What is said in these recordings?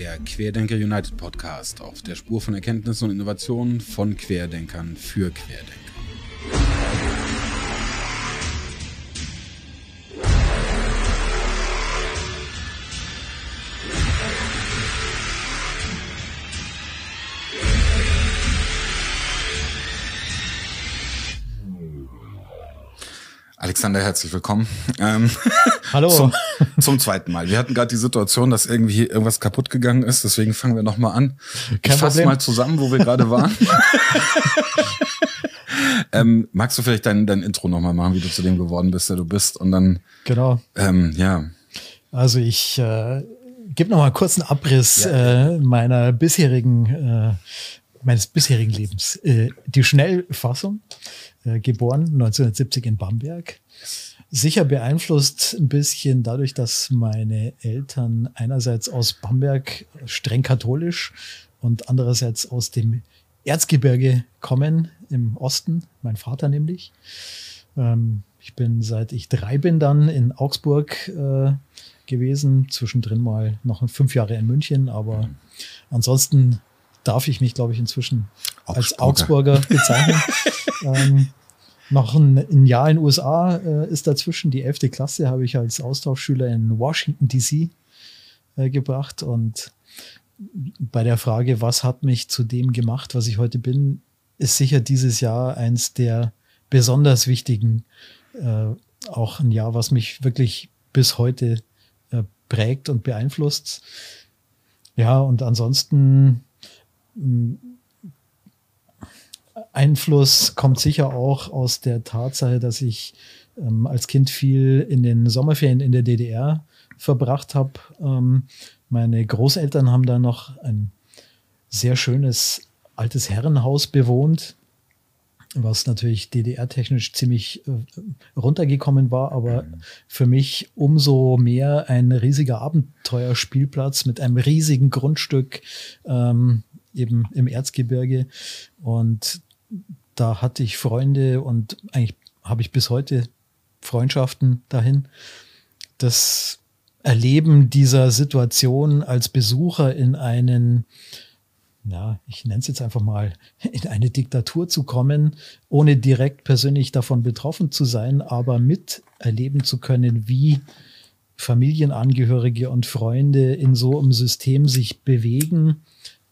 der Querdenker United Podcast auf der Spur von Erkenntnissen und Innovationen von Querdenkern für Querdenker. Alexander, herzlich willkommen. Ähm, Hallo. Zum, zum, zweiten Mal. Wir hatten gerade die Situation, dass irgendwie irgendwas kaputt gegangen ist, deswegen fangen wir nochmal an. Kein ich fasse mal zusammen, wo wir gerade waren. ähm, magst du vielleicht dein, dein Intro nochmal machen, wie du zu dem geworden bist, der du bist? Und dann. Genau. Ähm, ja. Also ich äh, gebe nochmal kurz einen Abriss ja. äh, meiner bisherigen, äh, meines bisherigen Lebens. Äh, die Schnellfassung. Äh, geboren, 1970 in Bamberg. Sicher beeinflusst ein bisschen dadurch, dass meine Eltern einerseits aus Bamberg streng katholisch und andererseits aus dem Erzgebirge kommen im Osten, mein Vater nämlich. Ähm, ich bin seit ich drei bin dann in Augsburg äh, gewesen, zwischendrin mal noch fünf Jahre in München, aber mhm. ansonsten darf ich mich, glaube ich, inzwischen Augsburger. als Augsburger bezeichnen. ähm, noch ein, ein, Jahr in den USA äh, ist dazwischen. Die 11. Klasse habe ich als Austauschschüler in Washington, D.C. Äh, gebracht. Und bei der Frage, was hat mich zu dem gemacht, was ich heute bin, ist sicher dieses Jahr eins der besonders wichtigen, äh, auch ein Jahr, was mich wirklich bis heute äh, prägt und beeinflusst. Ja, und ansonsten Einfluss kommt sicher auch aus der Tatsache, dass ich ähm, als Kind viel in den Sommerferien in der DDR verbracht habe. Ähm, meine Großeltern haben da noch ein sehr schönes altes Herrenhaus bewohnt, was natürlich DDR-technisch ziemlich äh, runtergekommen war, aber mhm. für mich umso mehr ein riesiger Abenteuerspielplatz mit einem riesigen Grundstück ähm, eben im Erzgebirge. Und da hatte ich Freunde und eigentlich habe ich bis heute Freundschaften dahin. Das Erleben dieser Situation als Besucher in einen, ja, ich nenne es jetzt einfach mal, in eine Diktatur zu kommen, ohne direkt persönlich davon betroffen zu sein, aber miterleben zu können, wie Familienangehörige und Freunde in so einem System sich bewegen,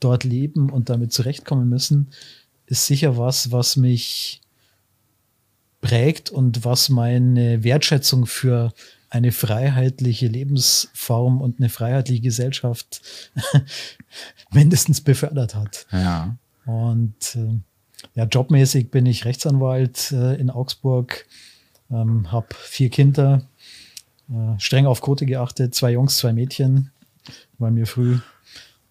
dort leben und damit zurechtkommen müssen, ist sicher was, was mich prägt und was meine Wertschätzung für eine freiheitliche Lebensform und eine freiheitliche Gesellschaft mindestens befördert hat. Ja. Und äh, ja, jobmäßig bin ich Rechtsanwalt äh, in Augsburg, ähm, habe vier Kinder, äh, streng auf Quote geachtet, zwei Jungs, zwei Mädchen, weil mir früh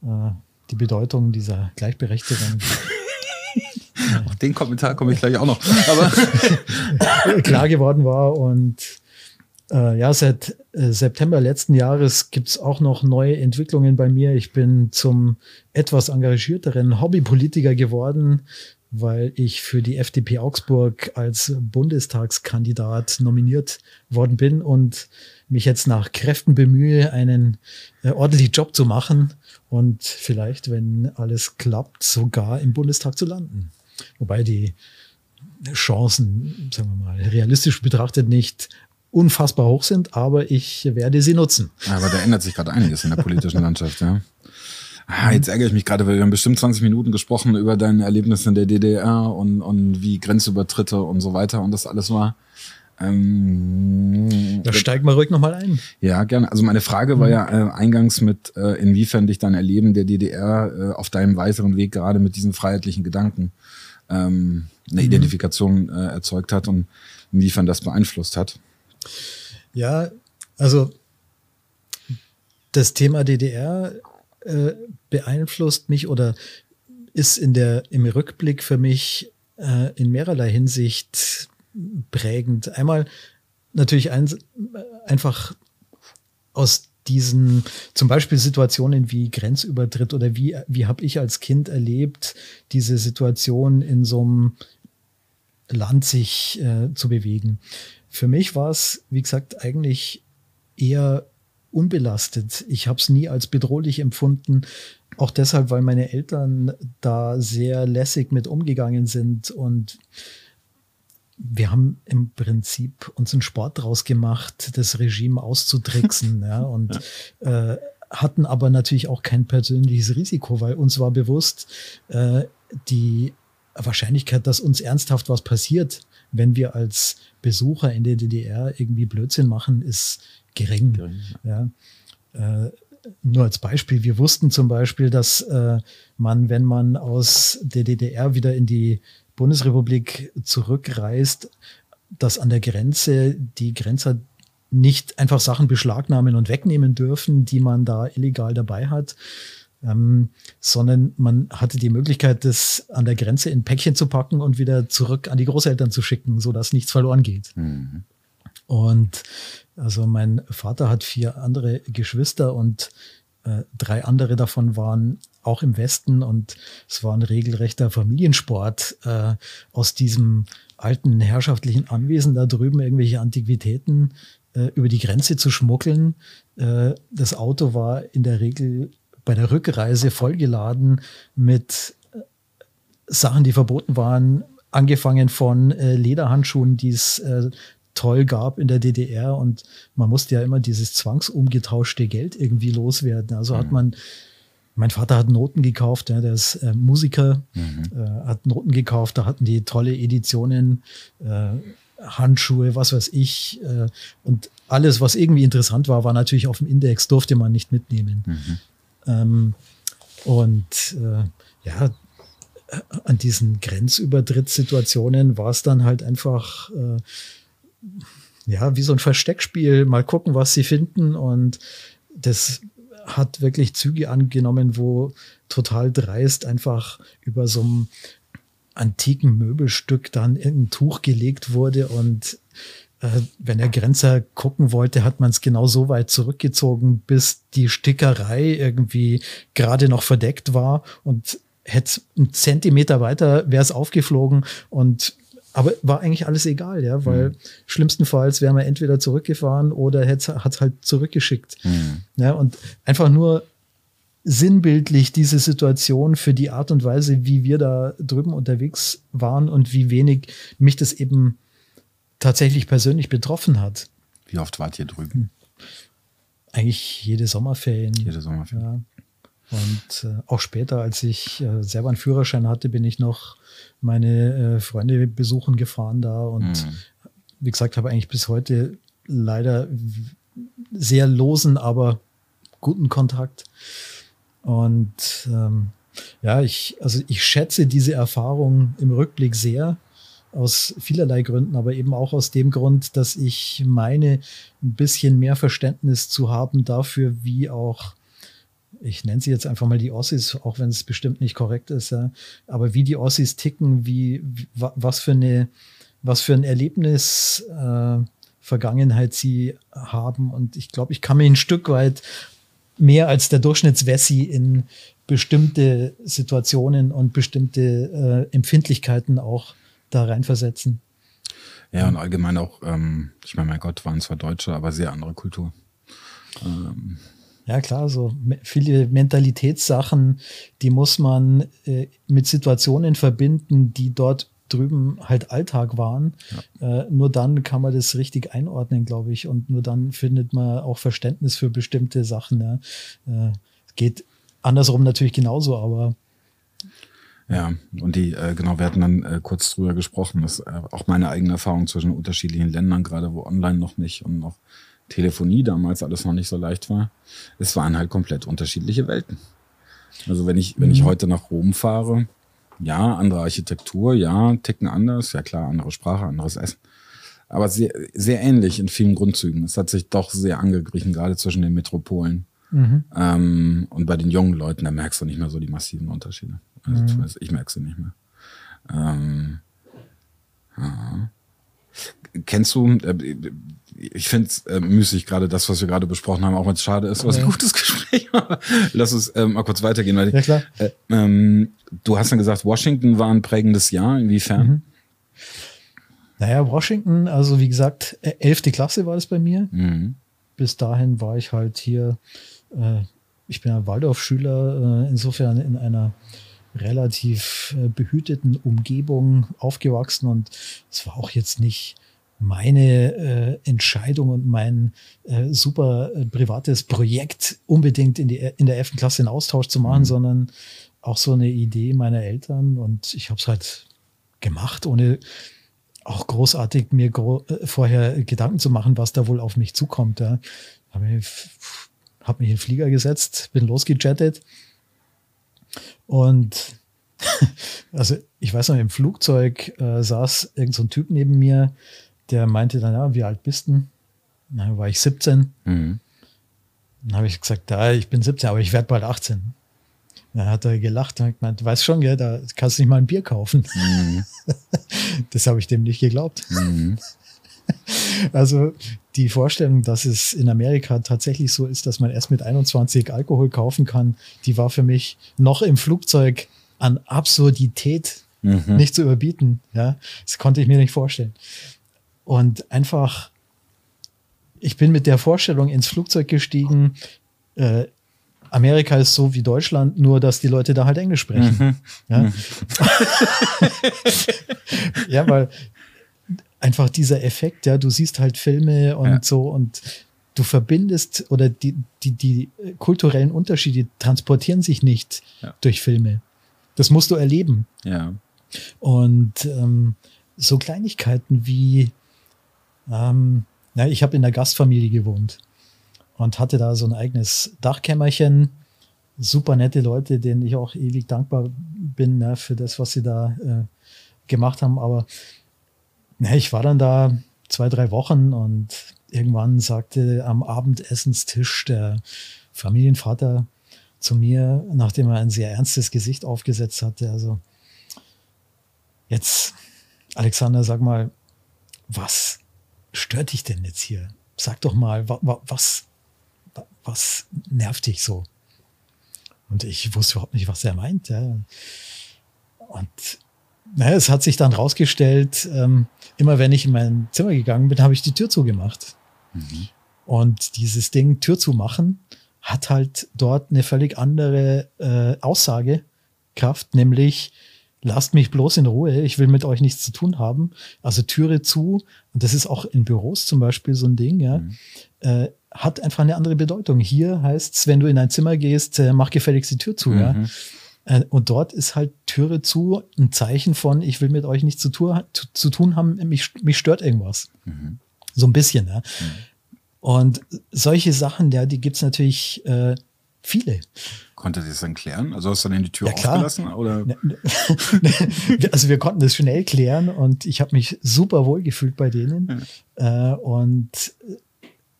äh, die Bedeutung dieser Gleichberechtigung Auf den Kommentar komme ich gleich auch noch. Aber klar geworden war und äh, ja, seit äh, September letzten Jahres gibt es auch noch neue Entwicklungen bei mir. Ich bin zum etwas engagierteren Hobbypolitiker geworden, weil ich für die FDP Augsburg als Bundestagskandidat nominiert worden bin und mich jetzt nach Kräften bemühe, einen äh, ordentlichen Job zu machen und vielleicht, wenn alles klappt, sogar im Bundestag zu landen. Wobei die Chancen, sagen wir mal, realistisch betrachtet nicht unfassbar hoch sind, aber ich werde sie nutzen. Aber da ändert sich gerade einiges in der politischen Landschaft, ja. Ah, jetzt ärgere ich mich gerade, weil wir haben bestimmt 20 Minuten gesprochen über deine Erlebnisse in der DDR und, und wie Grenzübertritte und so weiter und das alles war. Ähm, da steig mal ruhig nochmal ein. Ja, gerne. Also meine Frage war mhm. ja äh, eingangs mit, äh, inwiefern dich dein Erleben der DDR äh, auf deinem weiteren Weg gerade mit diesen freiheitlichen Gedanken ähm, eine mhm. Identifikation äh, erzeugt hat und inwiefern das beeinflusst hat. Ja, also das Thema DDR äh, beeinflusst mich oder ist in der, im Rückblick für mich äh, in mehrerlei Hinsicht prägend. Einmal natürlich ein, einfach aus diesen zum Beispiel Situationen wie Grenzübertritt oder wie, wie habe ich als Kind erlebt, diese Situation in so einem Land sich äh, zu bewegen. Für mich war es, wie gesagt, eigentlich eher unbelastet. Ich habe es nie als bedrohlich empfunden. Auch deshalb, weil meine Eltern da sehr lässig mit umgegangen sind und wir haben im Prinzip uns einen Sport draus gemacht, das Regime auszutricksen. ja, und ja. Äh, hatten aber natürlich auch kein persönliches Risiko, weil uns war bewusst, äh, die Wahrscheinlichkeit, dass uns ernsthaft was passiert, wenn wir als Besucher in der DDR irgendwie Blödsinn machen, ist gering. gering ja. Äh, nur als Beispiel, wir wussten zum Beispiel, dass äh, man, wenn man aus der DDR wieder in die Bundesrepublik zurückreist, dass an der Grenze die Grenzer nicht einfach Sachen beschlagnahmen und wegnehmen dürfen, die man da illegal dabei hat, ähm, sondern man hatte die Möglichkeit, das an der Grenze in Päckchen zu packen und wieder zurück an die Großeltern zu schicken, sodass nichts verloren geht. Mhm. Und also mein Vater hat vier andere Geschwister und äh, drei andere davon waren auch im Westen und es war ein regelrechter Familiensport, äh, aus diesem alten herrschaftlichen Anwesen da drüben irgendwelche Antiquitäten äh, über die Grenze zu schmuggeln. Äh, das Auto war in der Regel bei der Rückreise vollgeladen mit äh, Sachen, die verboten waren, angefangen von äh, Lederhandschuhen, die es äh, toll gab in der DDR und man musste ja immer dieses zwangsumgetauschte Geld irgendwie loswerden. Also mhm. hat man, mein Vater hat Noten gekauft, ja, der ist äh, Musiker, mhm. äh, hat Noten gekauft, da hatten die tolle Editionen, äh, Handschuhe, was weiß ich. Äh, und alles, was irgendwie interessant war, war natürlich auf dem Index, durfte man nicht mitnehmen. Mhm. Ähm, und äh, ja, an diesen Grenzübertrittssituationen war es dann halt einfach äh, ja, wie so ein Versteckspiel, mal gucken, was sie finden. Und das hat wirklich Züge angenommen, wo total dreist einfach über so einem antiken Möbelstück dann irgendein Tuch gelegt wurde und äh, wenn der Grenzer gucken wollte, hat man es genau so weit zurückgezogen, bis die Stickerei irgendwie gerade noch verdeckt war und hätte einen Zentimeter weiter wäre es aufgeflogen und aber war eigentlich alles egal, ja, weil mhm. schlimmstenfalls wären wir entweder zurückgefahren oder hat es halt zurückgeschickt. Mhm. Ja, und einfach nur sinnbildlich diese Situation für die Art und Weise, wie wir da drüben unterwegs waren und wie wenig mich das eben tatsächlich persönlich betroffen hat. Wie oft wart ihr drüben? Eigentlich jede Sommerferien. Jede Sommerferien. Ja. Und äh, auch später, als ich äh, selber einen Führerschein hatte, bin ich noch meine äh, Freunde besuchen gefahren da und mhm. wie gesagt, habe eigentlich bis heute leider sehr losen, aber guten Kontakt. Und ähm, ja, ich, also ich schätze diese Erfahrung im Rückblick sehr aus vielerlei Gründen, aber eben auch aus dem Grund, dass ich meine, ein bisschen mehr Verständnis zu haben dafür, wie auch ich nenne sie jetzt einfach mal die Ossis, auch wenn es bestimmt nicht korrekt ist, ja. aber wie die Ossis ticken, wie, was für eine, was für ein Erlebnis äh, Vergangenheit sie haben. Und ich glaube, ich kann mir ein Stück weit mehr als der Durchschnittswessi in bestimmte Situationen und bestimmte äh, Empfindlichkeiten auch da reinversetzen. Ja, und allgemein auch, ähm, ich meine, mein Gott, waren zwar Deutsche, aber sehr andere Kultur. Ähm, ja, klar, so viele Mentalitätssachen, die muss man äh, mit Situationen verbinden, die dort drüben halt Alltag waren. Ja. Äh, nur dann kann man das richtig einordnen, glaube ich. Und nur dann findet man auch Verständnis für bestimmte Sachen. Ja. Äh, geht andersrum natürlich genauso, aber ja, und die, äh, genau, wir hatten dann äh, kurz drüber gesprochen, dass äh, auch meine eigene Erfahrung zwischen unterschiedlichen Ländern, gerade wo online noch nicht und noch Telefonie damals alles noch nicht so leicht war. Es waren halt komplett unterschiedliche Welten. Also wenn ich, wenn ich mhm. heute nach Rom fahre, ja, andere Architektur, ja, ticken anders, ja klar, andere Sprache, anderes Essen. Aber sehr, sehr ähnlich in vielen Grundzügen. Es hat sich doch sehr angeglichen, gerade zwischen den Metropolen. Mhm. Ähm, und bei den jungen Leuten, da merkst du nicht mehr so die massiven Unterschiede. Also mhm. ich merke sie nicht mehr. Ähm, ja. Kennst du, äh, ich finde es äh, müßig, gerade das, was wir gerade besprochen haben, auch wenn es schade ist, was ein gutes Gespräch war. Lass uns ähm, mal kurz weitergehen. Weil, ja, klar. Äh, ähm, du hast dann gesagt, Washington war ein prägendes Jahr, inwiefern? Mhm. Naja, Washington, also wie gesagt, äh, elfte Klasse war das bei mir. Mhm. bis dahin war ich halt hier, äh, ich bin ein Waldorfschüler, äh, insofern in einer relativ äh, behüteten Umgebung aufgewachsen und es war auch jetzt nicht meine äh, Entscheidung und mein äh, super äh, privates Projekt unbedingt in, die, in der 11. Klasse einen Austausch zu machen, mhm. sondern auch so eine Idee meiner Eltern und ich habe es halt gemacht, ohne auch großartig mir gro äh, vorher Gedanken zu machen, was da wohl auf mich zukommt. Ja. Habe mich, hab mich in den Flieger gesetzt, bin losgejettet und also ich weiß noch, im Flugzeug äh, saß irgend so ein Typ neben mir, der meinte dann, ja, wie alt bist du? Dann war ich 17. Mhm. Dann habe ich gesagt, ja, ich bin 17, aber ich werde bald 18. Dann hat er gelacht und gemeint, du weißt schon, gell, da kannst du nicht mal ein Bier kaufen. Mhm. Das habe ich dem nicht geglaubt. Mhm. Also die Vorstellung, dass es in Amerika tatsächlich so ist, dass man erst mit 21 Alkohol kaufen kann, die war für mich noch im Flugzeug an Absurdität mhm. nicht zu überbieten. Ja, das konnte ich mir nicht vorstellen. Und einfach, ich bin mit der Vorstellung ins Flugzeug gestiegen. Äh, Amerika ist so wie Deutschland, nur dass die Leute da halt Englisch sprechen. Mhm. Ja? Mhm. ja, weil einfach dieser Effekt, ja, du siehst halt Filme und ja. so und du verbindest oder die, die, die kulturellen Unterschiede transportieren sich nicht ja. durch Filme. Das musst du erleben. Ja. Und ähm, so Kleinigkeiten wie, ähm, na, ich habe in der Gastfamilie gewohnt und hatte da so ein eigenes Dachkämmerchen. Super nette Leute, denen ich auch ewig dankbar bin ne, für das, was sie da äh, gemacht haben. Aber na, ich war dann da zwei, drei Wochen und irgendwann sagte am Abendessenstisch der Familienvater, zu mir, nachdem er ein sehr ernstes Gesicht aufgesetzt hatte. Also jetzt, Alexander, sag mal, was stört dich denn jetzt hier? Sag doch mal, was, was nervt dich so? Und ich wusste überhaupt nicht, was er meint. Ja. Und naja, es hat sich dann rausgestellt, ähm, immer wenn ich in mein Zimmer gegangen bin, habe ich die Tür zugemacht. Mhm. Und dieses Ding, Tür zu machen, hat halt dort eine völlig andere äh, Aussagekraft, nämlich lasst mich bloß in Ruhe, ich will mit euch nichts zu tun haben. Also Türe zu, und das ist auch in Büros zum Beispiel so ein Ding, ja, mhm. äh, hat einfach eine andere Bedeutung. Hier heißt es, wenn du in ein Zimmer gehst, äh, mach gefälligst die Tür zu, mhm. ja. Äh, und dort ist halt Türe zu ein Zeichen von, ich will mit euch nichts zu, tu zu, zu tun haben, mich, mich stört irgendwas. Mhm. So ein bisschen, ja. Mhm. Und solche Sachen, ja, die gibt's natürlich äh, viele. Konnte sie das dann klären? Also hast du dann die Tür ja, aufgelassen? Oder? Ne, ne, also wir konnten das schnell klären und ich habe mich super wohl gefühlt bei denen. Ja. Äh, und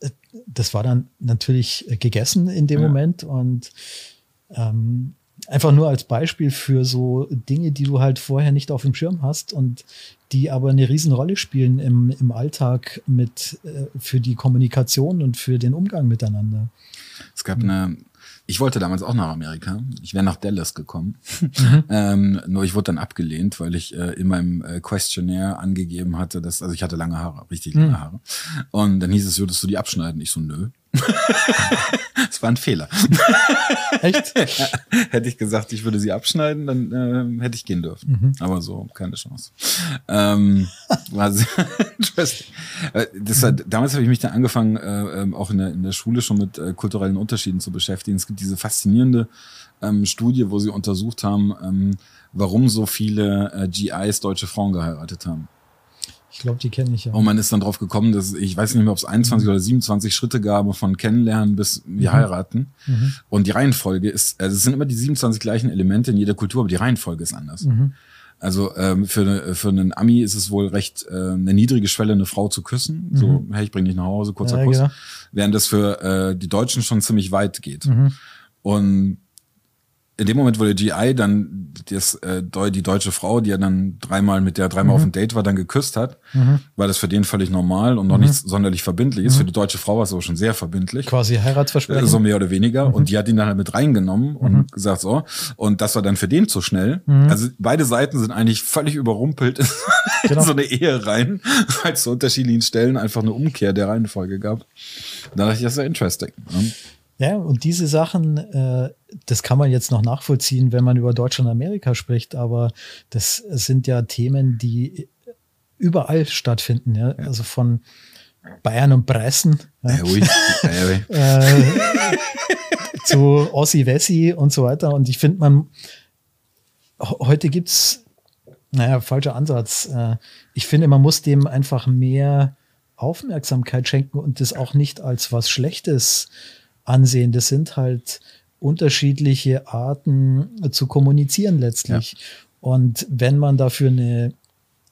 äh, das war dann natürlich gegessen in dem ja. Moment. Und ähm, einfach nur als Beispiel für so Dinge, die du halt vorher nicht auf dem Schirm hast und die aber eine Riesenrolle spielen im, im Alltag mit äh, für die Kommunikation und für den Umgang miteinander. Es gab eine, ich wollte damals auch nach Amerika. Ich wäre nach Dallas gekommen. Mhm. ähm, nur ich wurde dann abgelehnt, weil ich äh, in meinem äh, Questionnaire angegeben hatte, dass, also ich hatte lange Haare, richtig lange mhm. Haare. Und dann hieß es, würdest du die abschneiden? Ich so, nö. Es war ein Fehler. Echt? hätte ich gesagt, ich würde sie abschneiden, dann äh, hätte ich gehen dürfen. Mhm. Aber so, keine Chance. Ähm, war sehr äh, das war, damals habe ich mich dann angefangen, äh, ähm, auch in der, in der Schule schon mit äh, kulturellen Unterschieden zu beschäftigen. Es gibt diese faszinierende ähm, Studie, wo sie untersucht haben, ähm, warum so viele äh, GIs deutsche Frauen geheiratet haben. Ich glaube, die kenne ich ja. Und man ist dann drauf gekommen, dass ich weiß nicht mehr, ob es 21 mhm. oder 27 Schritte gab von Kennenlernen bis wir mhm. heiraten. Mhm. Und die Reihenfolge ist, also es sind immer die 27 gleichen Elemente in jeder Kultur, aber die Reihenfolge ist anders. Mhm. Also ähm, für, für einen Ami ist es wohl recht äh, eine niedrige Schwelle, eine Frau zu küssen. So, mhm. hey, ich bring dich nach Hause, kurzer ja, Kuss. Genau. Während das für äh, die Deutschen schon ziemlich weit geht. Mhm. Und in dem Moment, wo der GI dann das, äh, die deutsche Frau, die er dann dreimal mit der dreimal mhm. auf dem Date war, dann geküsst hat, mhm. war das für den völlig normal und noch mhm. nicht sonderlich verbindlich ist. Mhm. Für die deutsche Frau war es aber schon sehr verbindlich. Quasi Heiratsversprechen. So mehr oder weniger. Mhm. Und die hat ihn dann halt mit reingenommen und mhm. gesagt so. Und das war dann für den zu schnell. Also beide Seiten sind eigentlich völlig überrumpelt in genau. so eine Ehe rein, weil es zu unterschiedlichen Stellen einfach eine Umkehr der Reihenfolge gab. Da dachte ich, das ist ja interesting. Ne? Ja, und diese Sachen, äh, das kann man jetzt noch nachvollziehen, wenn man über Deutschland und Amerika spricht, aber das sind ja Themen, die überall stattfinden. Ja? ja. Also von Bayern und Pressen ja? äh, zu Ossi Wessi und so weiter. Und ich finde, man heute gibt's naja, falscher Ansatz. Äh, ich finde, man muss dem einfach mehr Aufmerksamkeit schenken und das auch nicht als was Schlechtes ansehen. Das sind halt unterschiedliche Arten zu kommunizieren letztlich. Ja. Und wenn man dafür eine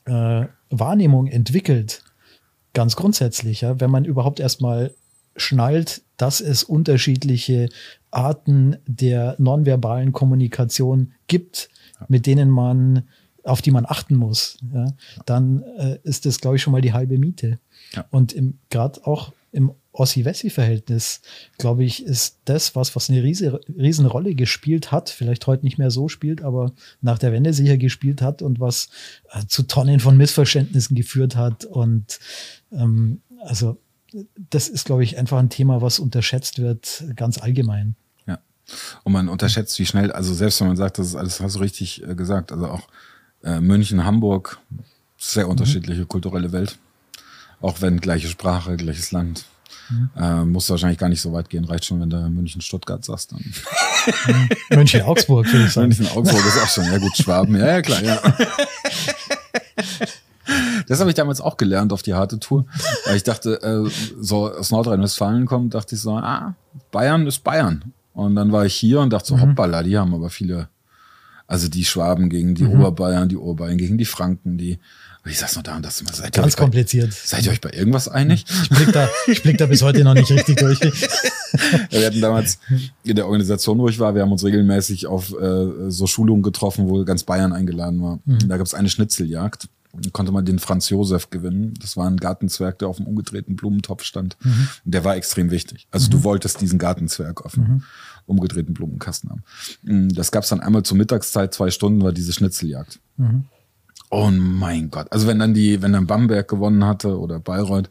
äh, Wahrnehmung entwickelt, ganz grundsätzlich, ja, wenn man überhaupt erstmal schnallt, dass es unterschiedliche Arten der nonverbalen Kommunikation gibt, ja. mit denen man, auf die man achten muss, ja, dann äh, ist das, glaube ich, schon mal die halbe Miete. Ja. Und gerade auch im Ossi-Wessi-Verhältnis, glaube ich, ist das was, was eine riese, riesen Rolle gespielt hat, vielleicht heute nicht mehr so spielt, aber nach der Wende sicher gespielt hat und was äh, zu Tonnen von Missverständnissen geführt hat. Und ähm, also das ist, glaube ich, einfach ein Thema, was unterschätzt wird, ganz allgemein. Ja. Und man unterschätzt, wie schnell, also selbst wenn man sagt, das ist alles, hast du richtig äh, gesagt, also auch äh, München, Hamburg, sehr unterschiedliche mhm. kulturelle Welt. Auch wenn gleiche Sprache, gleiches Land. Mhm. Äh, musst du wahrscheinlich gar nicht so weit gehen. Reicht schon, wenn du München, Stuttgart sagst. Dann. Mhm. München, Augsburg, würde ich sagen. München, Augsburg ist auch schon. Ja, gut, Schwaben. Ja, ja, klar, ja. Das habe ich damals auch gelernt auf die harte Tour. Weil ich dachte, äh, so aus Nordrhein-Westfalen kommt, dachte ich so, ah, Bayern ist Bayern. Und dann war ich hier und dachte so, mhm. hoppala, die haben aber viele, also die Schwaben gegen die mhm. Oberbayern, die Oberbayern gegen die Franken, die ich saß noch da und dachte, seid Ganz kompliziert. Bei, seid ihr euch bei irgendwas einig? Ich blick da, ich blick da bis heute noch nicht richtig durch. wir hatten damals in der Organisation, wo ich war, wir haben uns regelmäßig auf äh, so Schulungen getroffen, wo ganz Bayern eingeladen war. Mhm. Da gab es eine Schnitzeljagd. Da konnte man den Franz Josef gewinnen. Das war ein Gartenzwerg, der auf dem umgedrehten Blumentopf stand. Mhm. Und der war extrem wichtig. Also mhm. du wolltest diesen Gartenzwerg dem mhm. Umgedrehten Blumenkasten haben. Mm, das gab es dann einmal zur Mittagszeit, zwei Stunden war diese Schnitzeljagd. Mhm. Oh mein Gott. Also wenn dann die, wenn dann Bamberg gewonnen hatte oder Bayreuth,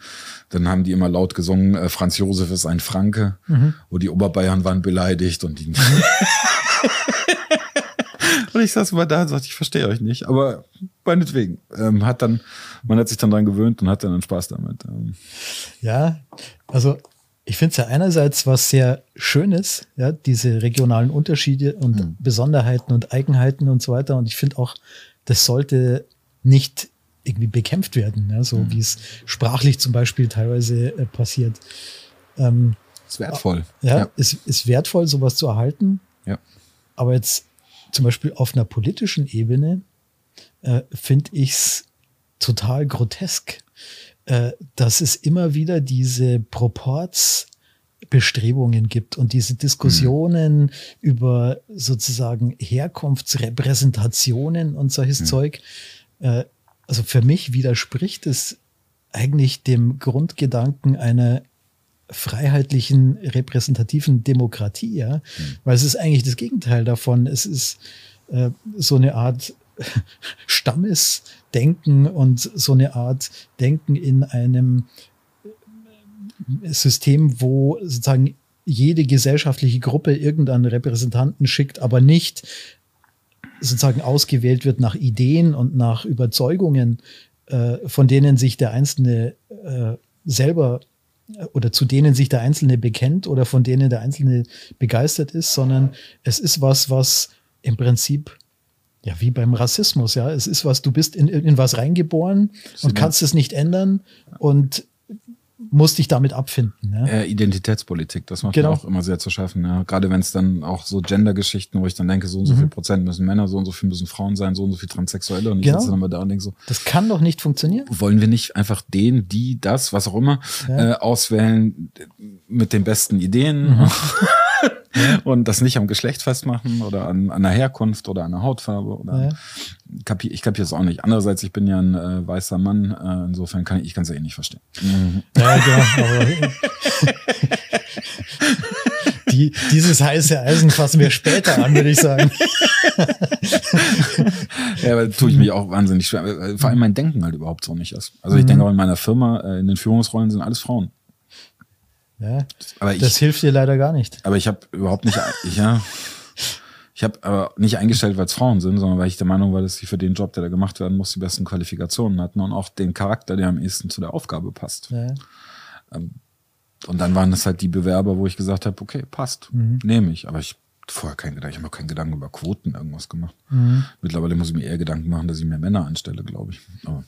dann haben die immer laut gesungen, äh, Franz Josef ist ein Franke, mhm. wo die Oberbayern waren beleidigt und die. und ich saß immer da und sagte, ich verstehe euch nicht, aber meinetwegen. Ähm, hat dann, man hat sich dann dran gewöhnt und hat dann Spaß damit. Ähm. Ja, also ich finde es ja einerseits was sehr Schönes, ja, diese regionalen Unterschiede und mhm. Besonderheiten und Eigenheiten und so weiter. Und ich finde auch, das sollte nicht irgendwie bekämpft werden, ja, so mhm. wie es sprachlich zum Beispiel teilweise äh, passiert. Ähm, ist wertvoll. Ja, ja. Ist, ist wertvoll, sowas zu erhalten. Ja. Aber jetzt zum Beispiel auf einer politischen Ebene äh, finde ich es total grotesk, äh, dass es immer wieder diese Proports Bestrebungen gibt und diese Diskussionen mhm. über sozusagen Herkunftsrepräsentationen und solches mhm. Zeug, äh, also für mich widerspricht es eigentlich dem Grundgedanken einer freiheitlichen, repräsentativen Demokratie, ja, mhm. weil es ist eigentlich das Gegenteil davon. Es ist äh, so eine Art Stammesdenken und so eine Art Denken in einem System, wo sozusagen jede gesellschaftliche Gruppe irgendeinen Repräsentanten schickt, aber nicht sozusagen ausgewählt wird nach Ideen und nach Überzeugungen, äh, von denen sich der Einzelne äh, selber äh, oder zu denen sich der Einzelne bekennt oder von denen der Einzelne begeistert ist, sondern es ist was, was im Prinzip ja, wie beim Rassismus, ja. Es ist was, du bist in, in was reingeboren und kannst es nicht ändern. Und musst dich damit abfinden. Ja? Äh, Identitätspolitik, das macht genau. auch immer sehr zu schaffen. Ja? Gerade wenn es dann auch so Gender-Geschichten, wo ich dann denke, so und so mhm. viel Prozent müssen Männer, so und so viel müssen Frauen sein, so und so viel Transsexuelle. Und ich genau. sitze dann mal da und denke so, das kann doch nicht funktionieren. Wollen wir nicht einfach den, die, das, was auch immer, ja. äh, auswählen mit den besten Ideen? Mhm. und das nicht am Geschlecht festmachen oder an, an der Herkunft oder an der Hautfarbe. Oder Ja. kapi ich kapiere es auch nicht. Andererseits, ich bin ja ein äh, weißer Mann, äh, insofern kann ich, ich kann es ja eh nicht verstehen. Ja, genau, die, dieses heiße Eisen fassen wir später an, würde ich sagen. Ja, aber tue ich mich auch wahnsinnig schwer. weil Vor allem mein Denken halt überhaupt so nicht ist. Also ich denke auch in meiner Firma, äh, in den Führungsrollen sind alles Frauen. Ja, Aber ich, das hilft dir leider gar nicht. aber ich habe überhaupt nicht, ich, ja, ich habe aber nicht eingestellt, weil es Frauen sind, sondern weil ich der Meinung war, dass sie für den Job, der da gemacht werden muss, die besten Qualifikationen hatten und auch den Charakter, der am ehesten zu der Aufgabe passt. Ja. Und dann waren das halt die Bewerber, wo ich gesagt habe, okay, passt, Mhm. nehme ich. Aber ich vorher keinen Gedanken, ich habe mir keinen Gedanken über Quoten irgendwas gemacht. Mhm. Mittlerweile muss ich mir eher Gedanken machen, dass ich mehr Männer anstelle, glaube ich. Aber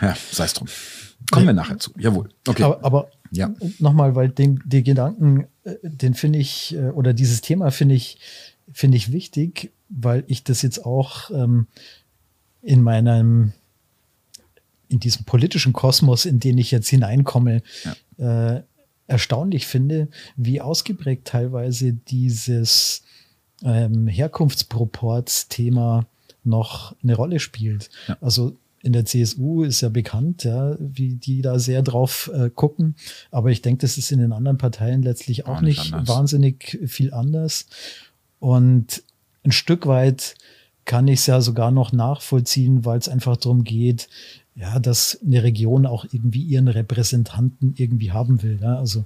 ja, sei es drum. Kommen wir nachher zu. Jawohl. Okay. Aber, aber Ja. nochmal, weil den, die Gedanken, äh, den finde ich, äh, oder dieses Thema finde ich, finde ich wichtig, weil ich das jetzt auch ähm, in meinem, in diesem politischen Kosmos, in den ich jetzt hineinkomme, äh, erstaunlich finde, wie ausgeprägt teilweise dieses ähm, Herkunftsproports-Thema noch eine Rolle spielt. Ja. Also in der CSU ist ja bekannt, ja, wie die da sehr drauf äh, gucken. Aber ich denke, das ist in den anderen Parteien letztlich auch, Auch nicht anders. wahnsinnig viel anders. Und ein Stück weit kann ich es ja sogar noch nachvollziehen, weil es einfach darum geht, ja, dass eine Region auch irgendwie ihren Repräsentanten irgendwie haben will. Ja? Also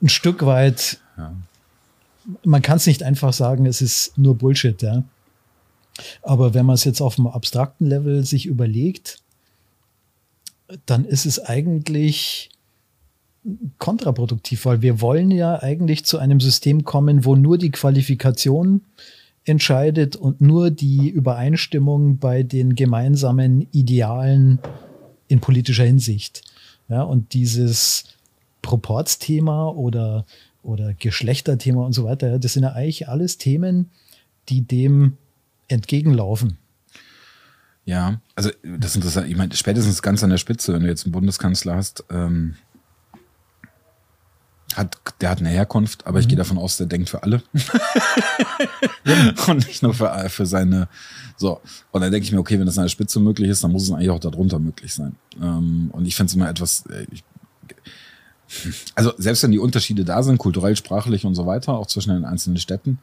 ein Stück weit, Ja. man kann es nicht einfach sagen, es ist nur Bullshit, ja. Aber wenn man es jetzt auf einem abstrakten Level sich überlegt, dann ist es eigentlich kontraproduktiv, weil wir wollen ja eigentlich zu einem System kommen, wo nur die Qualifikation entscheidet und nur die Übereinstimmung bei den gemeinsamen Idealen in politischer Hinsicht. Ja, und dieses Proportsthema oder, oder Geschlechterthema und so weiter, das sind ja eigentlich alles Themen, die dem entgegenlaufen. Ja, also das ist interessant. Ich meine, spätestens ganz an der Spitze, wenn du jetzt einen Bundeskanzler hast, ähm, hat, der hat eine Herkunft, aber ich gehe davon aus, der denkt für alle. und nicht nur für, für seine. So. Und dann denke ich mir, okay, wenn das an der Spitze möglich ist, dann muss es eigentlich auch darunter möglich sein. Ähm, und ich finde es immer etwas. äh, Ich, also selbst wenn die Unterschiede da sind, kulturell, sprachlich und so weiter, auch zwischen den einzelnen Städten,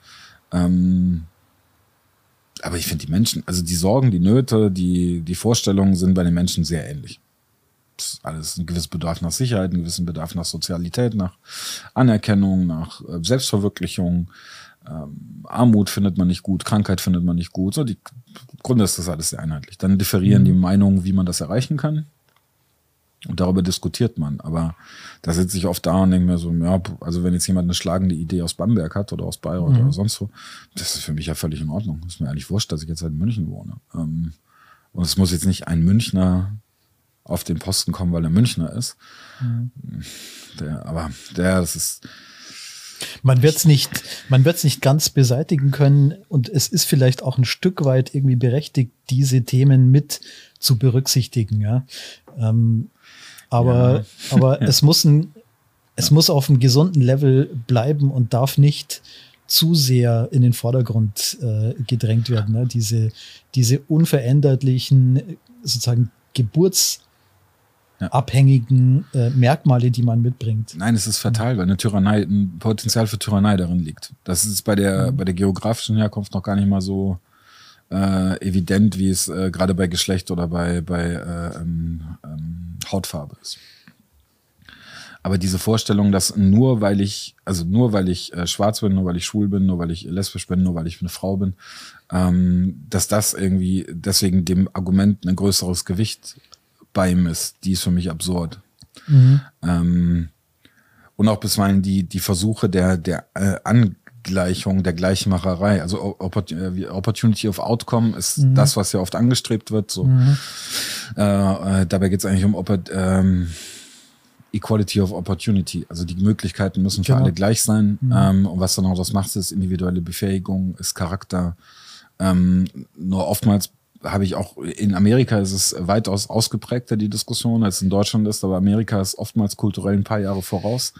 ähm, aber ich finde die Menschen, also die Sorgen, die Nöte, die, die Vorstellungen sind bei den Menschen sehr ähnlich. Das ist alles ein gewisser Bedarf nach Sicherheit, ein gewissen Bedarf nach Sozialität, nach Anerkennung, nach äh, Selbstverwirklichung. Ähm, Armut findet man nicht gut, Krankheit findet man nicht gut. So, die im Grunde ist das alles sehr einheitlich. Dann differieren die Meinungen, wie man das erreichen kann. Und darüber diskutiert man. Aber da sitze ich oft da und denke mir so, ja, also wenn jetzt jemand eine schlagende Idee aus Bamberg hat oder aus Bayreuth oder sonst wo, das ist für mich ja völlig in Ordnung. ist mir eigentlich wurscht, dass ich jetzt halt in München wohne. Ähm, und es muss jetzt nicht ein Münchner auf den Posten kommen, weil er Münchner ist. Der, aber der, das ist, Man wird es nicht, man wird's nicht ganz beseitigen können und es ist vielleicht auch ein Stück weit irgendwie berechtigt, diese Themen mit zu berücksichtigen. Ja? Ähm, aber aber es muss ein, es muss auf einem gesunden Level bleiben und darf nicht zu sehr in den Vordergrund äh, gedrängt werden. Ne? Diese, diese unveränderlichen, sozusagen geburtsabhängigen äh, Merkmale, die man mitbringt. Nein, es ist fatal, weil eine Tyrannei, ein Potenzial für Tyrannei darin liegt. Das ist bei der, bei der geografischen Herkunft noch gar nicht mal so äh, evident, wie es äh, gerade bei Geschlecht oder bei, bei äh, ähm, ähm, Hautfarbe ist. Aber diese Vorstellung, dass nur weil ich, also nur weil ich äh, schwarz bin, nur weil ich schwul bin, nur weil ich lesbisch bin, nur weil ich eine Frau bin, ähm, dass das irgendwie deswegen dem Argument ein größeres Gewicht beimisst, die ist für mich absurd. Ähm, und auch bisweilen die, die Versuche der, der äh, Angleichung, der Gleichmacherei. Also äh, Opportunity of Outcome ist das, was ja oft angestrebt wird. So. Äh, äh, dabei geht es eigentlich um ähm, Equality of Opportunity. Also die Möglichkeiten müssen für Genau. alle gleich sein. Ähm, und was dann auch das macht, ist individuelle Befähigung, ist Charakter. Ähm, nur oftmals habe ich auch, in Amerika ist es weitaus ausgeprägter, die Diskussion, als in Deutschland ist, aber Amerika ist oftmals kulturell ein paar Jahre voraus.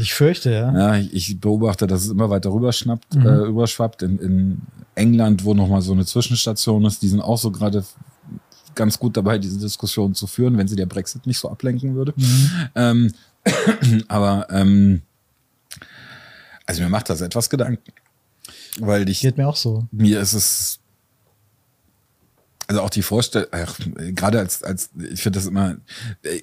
Ich fürchte, ja. Ja, ich, ich beobachte, dass es immer weiter rüberschnappt, mhm. äh, überschwappt. In, in England, wo nochmal so eine Zwischenstation ist, die sind auch so gerade ganz gut dabei, diese Diskussion zu führen, wenn sie der Brexit nicht so ablenken würde. Mhm. Ähm, aber ähm, also mir macht das etwas Gedanken. Weil ich. Geht mir auch so. Mir ist es also auch die Vorstellung, gerade als, als, ich finde das immer,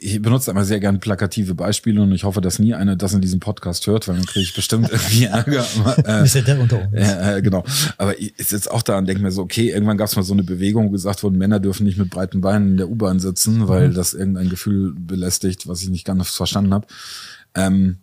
ich benutze immer sehr gern plakative Beispiele und ich hoffe, dass nie einer das in diesem Podcast hört, weil dann kriege ich bestimmt irgendwie Ärger. Aber, äh, ist ja der unter uns. Ja, äh, genau. Aber ich sitze auch da und denke mir so, okay, irgendwann gab es mal so eine Bewegung, wo gesagt wurde, Männer dürfen nicht mit breiten Beinen in der U-Bahn sitzen, weil mhm. das irgendein Gefühl belästigt, was ich nicht ganz verstanden habe. Ähm,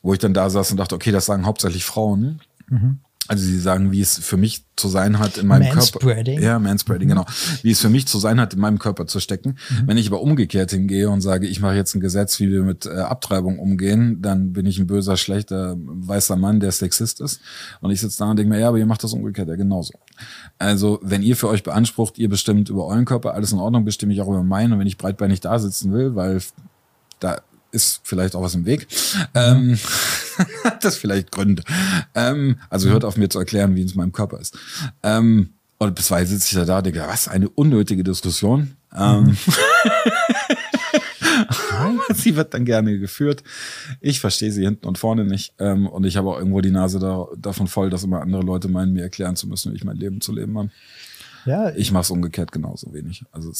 wo ich dann da saß und dachte, okay, das sagen hauptsächlich Frauen. Mhm. Also sie sagen, wie es für mich zu sein hat in meinem Manspreading. Körper. Ja, Manspreading, mhm. genau. Wie es für mich zu sein hat, in meinem Körper zu stecken. Mhm. Wenn ich aber umgekehrt hingehe und sage, ich mache jetzt ein Gesetz, wie wir mit äh, Abtreibung umgehen, dann bin ich ein böser, schlechter, weißer Mann, der Sexist ist. Und ich sitze da und denke mir, ja, aber ihr macht das umgekehrt ja genauso. Also, wenn ihr für euch beansprucht, ihr bestimmt über euren Körper, alles in Ordnung, bestimme ich auch über meinen. Und wenn ich breitbeinig da sitzen will, weil da ist vielleicht auch was im Weg. Ähm, das vielleicht Gründe. Ähm, also hört auf mir zu erklären, wie es in meinem Körper ist. Ähm, und bisweilen sitze ich da da denke, was, eine unnötige Diskussion. Ähm, mhm. sie wird dann gerne geführt. Ich verstehe sie hinten und vorne nicht. Ähm, und ich habe auch irgendwo die Nase da, davon voll, dass immer andere Leute meinen, mir erklären zu müssen, wie ich mein Leben zu leben habe. Ja, ich mache es umgekehrt genauso wenig. Also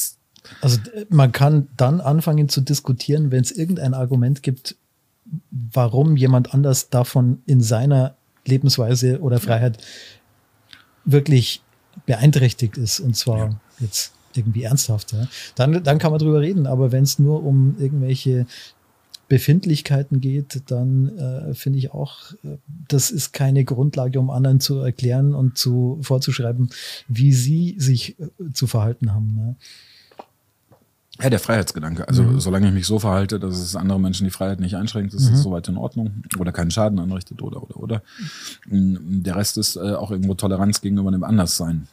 also man kann dann anfangen zu diskutieren, wenn es irgendein Argument gibt, warum jemand anders davon in seiner Lebensweise oder Freiheit wirklich beeinträchtigt ist. Und zwar ja. jetzt irgendwie ernsthaft. Ja. Dann, dann kann man drüber reden. Aber wenn es nur um irgendwelche Befindlichkeiten geht, dann äh, finde ich auch, äh, das ist keine Grundlage, um anderen zu erklären und zu vorzuschreiben, wie sie sich äh, zu verhalten haben. Ne? Ja, der Freiheitsgedanke. Also mhm. solange ich mich so verhalte, dass es andere Menschen die Freiheit nicht einschränkt, ist mhm. es soweit in Ordnung oder keinen Schaden anrichtet oder oder oder. Mm, der Rest ist äh, auch irgendwo Toleranz gegenüber dem Anderssein.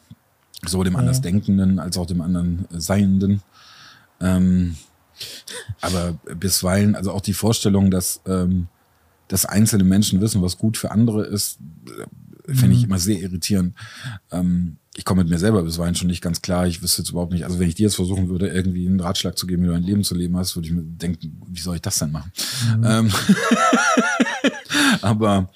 So dem ja. Andersdenkenden als auch dem anderen Seienden. Ähm, aber bisweilen, also auch die Vorstellung, dass, ähm, dass einzelne Menschen wissen, was gut für andere ist, finde ich mhm. immer sehr irritierend. Ähm, ich komme mit mir selber bisweilen schon nicht ganz klar. Ich wüsste jetzt überhaupt nicht, also wenn ich dir jetzt versuchen würde, irgendwie einen Ratschlag zu geben, wie du ein Leben zu leben hast, würde ich mir denken, wie soll ich das denn machen? Mhm. Ähm, aber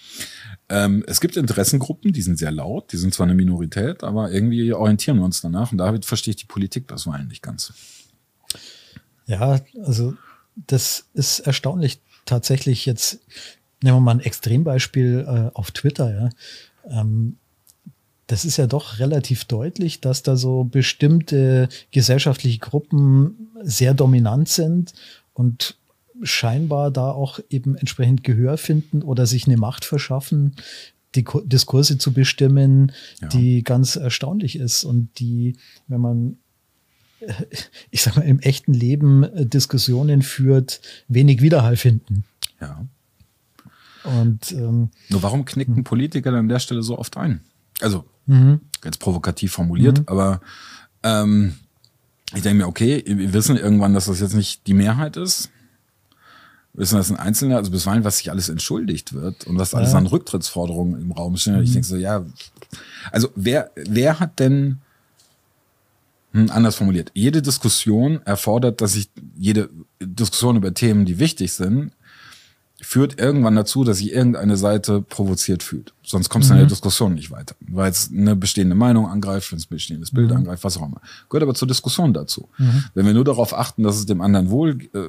ähm, es gibt Interessengruppen, die sind sehr laut, die sind zwar eine Minorität, aber irgendwie orientieren wir uns danach und damit verstehe ich die Politik bisweilen nicht ganz. Ja, also das ist erstaunlich. Tatsächlich jetzt nehmen wir mal ein Extrembeispiel äh, auf Twitter, ja. Ähm, das ist ja doch relativ deutlich, dass da so bestimmte gesellschaftliche Gruppen sehr dominant sind und scheinbar da auch eben entsprechend Gehör finden oder sich eine Macht verschaffen, die Diskurse zu bestimmen, ja. die ganz erstaunlich ist und die, wenn man ich sag mal, im echten Leben äh, Diskussionen führt, wenig Widerhall finden. Ja. Und ähm, nur warum knicken hm. Politiker an der Stelle so oft ein? Also Mhm. Ganz provokativ formuliert, mhm. aber ähm, ich denke mir, okay, wir wissen irgendwann, dass das jetzt nicht die Mehrheit ist. Wir wissen, dass ein Einzelner, also bisweilen, was sich alles entschuldigt wird und was alles ja. an Rücktrittsforderungen im Raum steht. Mhm. Ich denke so, ja, also wer, wer hat denn, hm, anders formuliert, jede Diskussion erfordert, dass ich jede Diskussion über Themen, die wichtig sind, führt irgendwann dazu, dass sich irgendeine Seite provoziert fühlt. Sonst kommst du mhm. in der Diskussion nicht weiter, weil es eine bestehende Meinung angreift, wenn es ein bestehendes Bild mhm. angreift, was auch immer. Gehört aber zur Diskussion dazu. Mhm. Wenn wir nur darauf achten, dass es dem anderen wohl äh,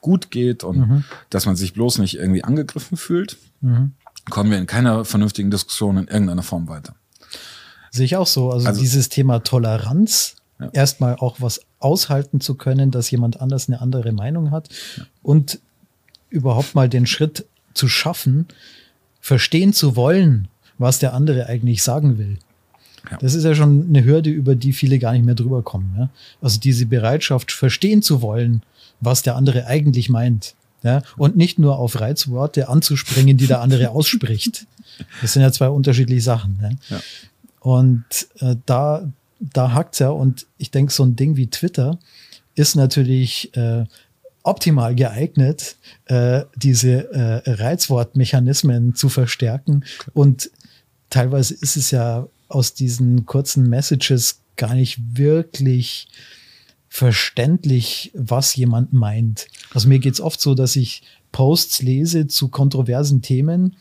gut geht und mhm. dass man sich bloß nicht irgendwie angegriffen fühlt, mhm. kommen wir in keiner vernünftigen Diskussion in irgendeiner Form weiter. Sehe ich auch so. Also, also dieses Thema Toleranz, ja. erstmal auch was aushalten zu können, dass jemand anders eine andere Meinung hat ja. und überhaupt mal den Schritt zu schaffen, verstehen zu wollen, was der andere eigentlich sagen will. Ja. Das ist ja schon eine Hürde, über die viele gar nicht mehr drüber kommen. Ja? Also diese Bereitschaft, verstehen zu wollen, was der andere eigentlich meint. Ja? Und nicht nur auf Reizworte anzuspringen, die der andere ausspricht. Das sind ja zwei unterschiedliche Sachen. Ja? Und äh, da da hakt's ja. Und ich denke, so ein Ding wie Twitter ist natürlich äh, optimal geeignet, äh, diese äh, Reizwortmechanismen zu verstärken. Und teilweise ist es ja aus diesen kurzen Messages gar nicht wirklich verständlich, was jemand meint. Also mir geht's oft so, dass ich Posts lese zu kontroversen Themen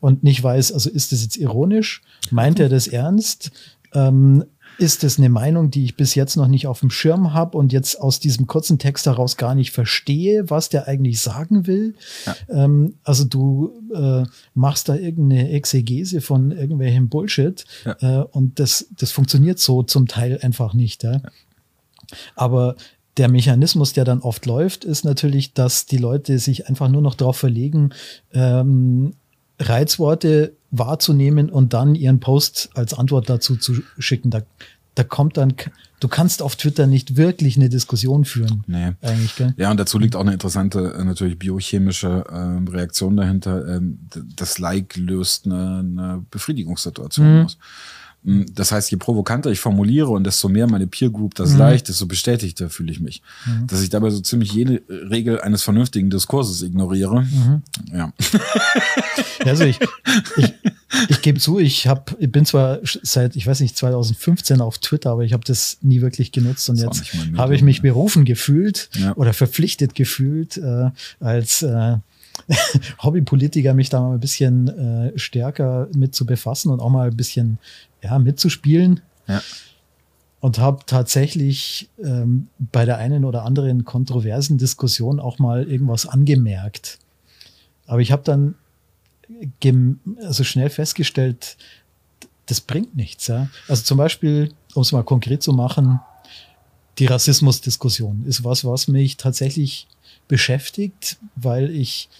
und nicht weiß, also ist das jetzt ironisch? Meint er das ernst? Ähm, ist es eine Meinung, die ich bis jetzt noch nicht auf dem Schirm habe und jetzt aus diesem kurzen Text heraus gar nicht verstehe, was der eigentlich sagen will. Ja. Ähm, also du äh, machst da irgendeine Exegese von irgendwelchem Bullshit ja. äh, und das, das funktioniert so zum Teil einfach nicht. Ja? Aber der Mechanismus, der dann oft läuft, ist natürlich, dass die Leute sich einfach nur noch darauf verlegen, ähm, Reizworte wahrzunehmen und dann ihren Post als Antwort dazu zu schicken. Da, da kommt dann, du kannst auf Twitter nicht wirklich eine Diskussion führen. Nee. Eigentlich, gell? Ja, und dazu liegt auch eine interessante, äh, natürlich biochemische äh, Reaktion dahinter. Ähm, das Like löst eine, eine Befriedigungssituation mhm. aus. Hm, das heißt, je provokanter ich formuliere und desto mehr meine Peer Group das mhm. leicht, desto bestätigter fühle ich mich. Mhm. Dass ich dabei so ziemlich jede Regel eines vernünftigen Diskurses ignoriere. Mhm. Ja. Also ich, ich, ich gebe zu, ich hab, ich bin zwar seit, ich weiß nicht, 2015 auf Twitter, aber ich habe das nie wirklich genutzt und jetzt habe ich mich berufen gefühlt ja. oder verpflichtet gefühlt, äh, als äh, Hobbypolitiker mich da mal ein bisschen äh, stärker mit zu befassen und auch mal ein bisschen ja, mitzuspielen. Ja. Und habe tatsächlich ähm, bei der einen oder anderen kontroversen Diskussion auch mal irgendwas angemerkt. Aber ich habe dann also schnell festgestellt, das bringt nichts. Ja? Also zum Beispiel, um es mal konkret zu machen, die Rassismusdiskussion ist was, was mich tatsächlich beschäftigt, weil ich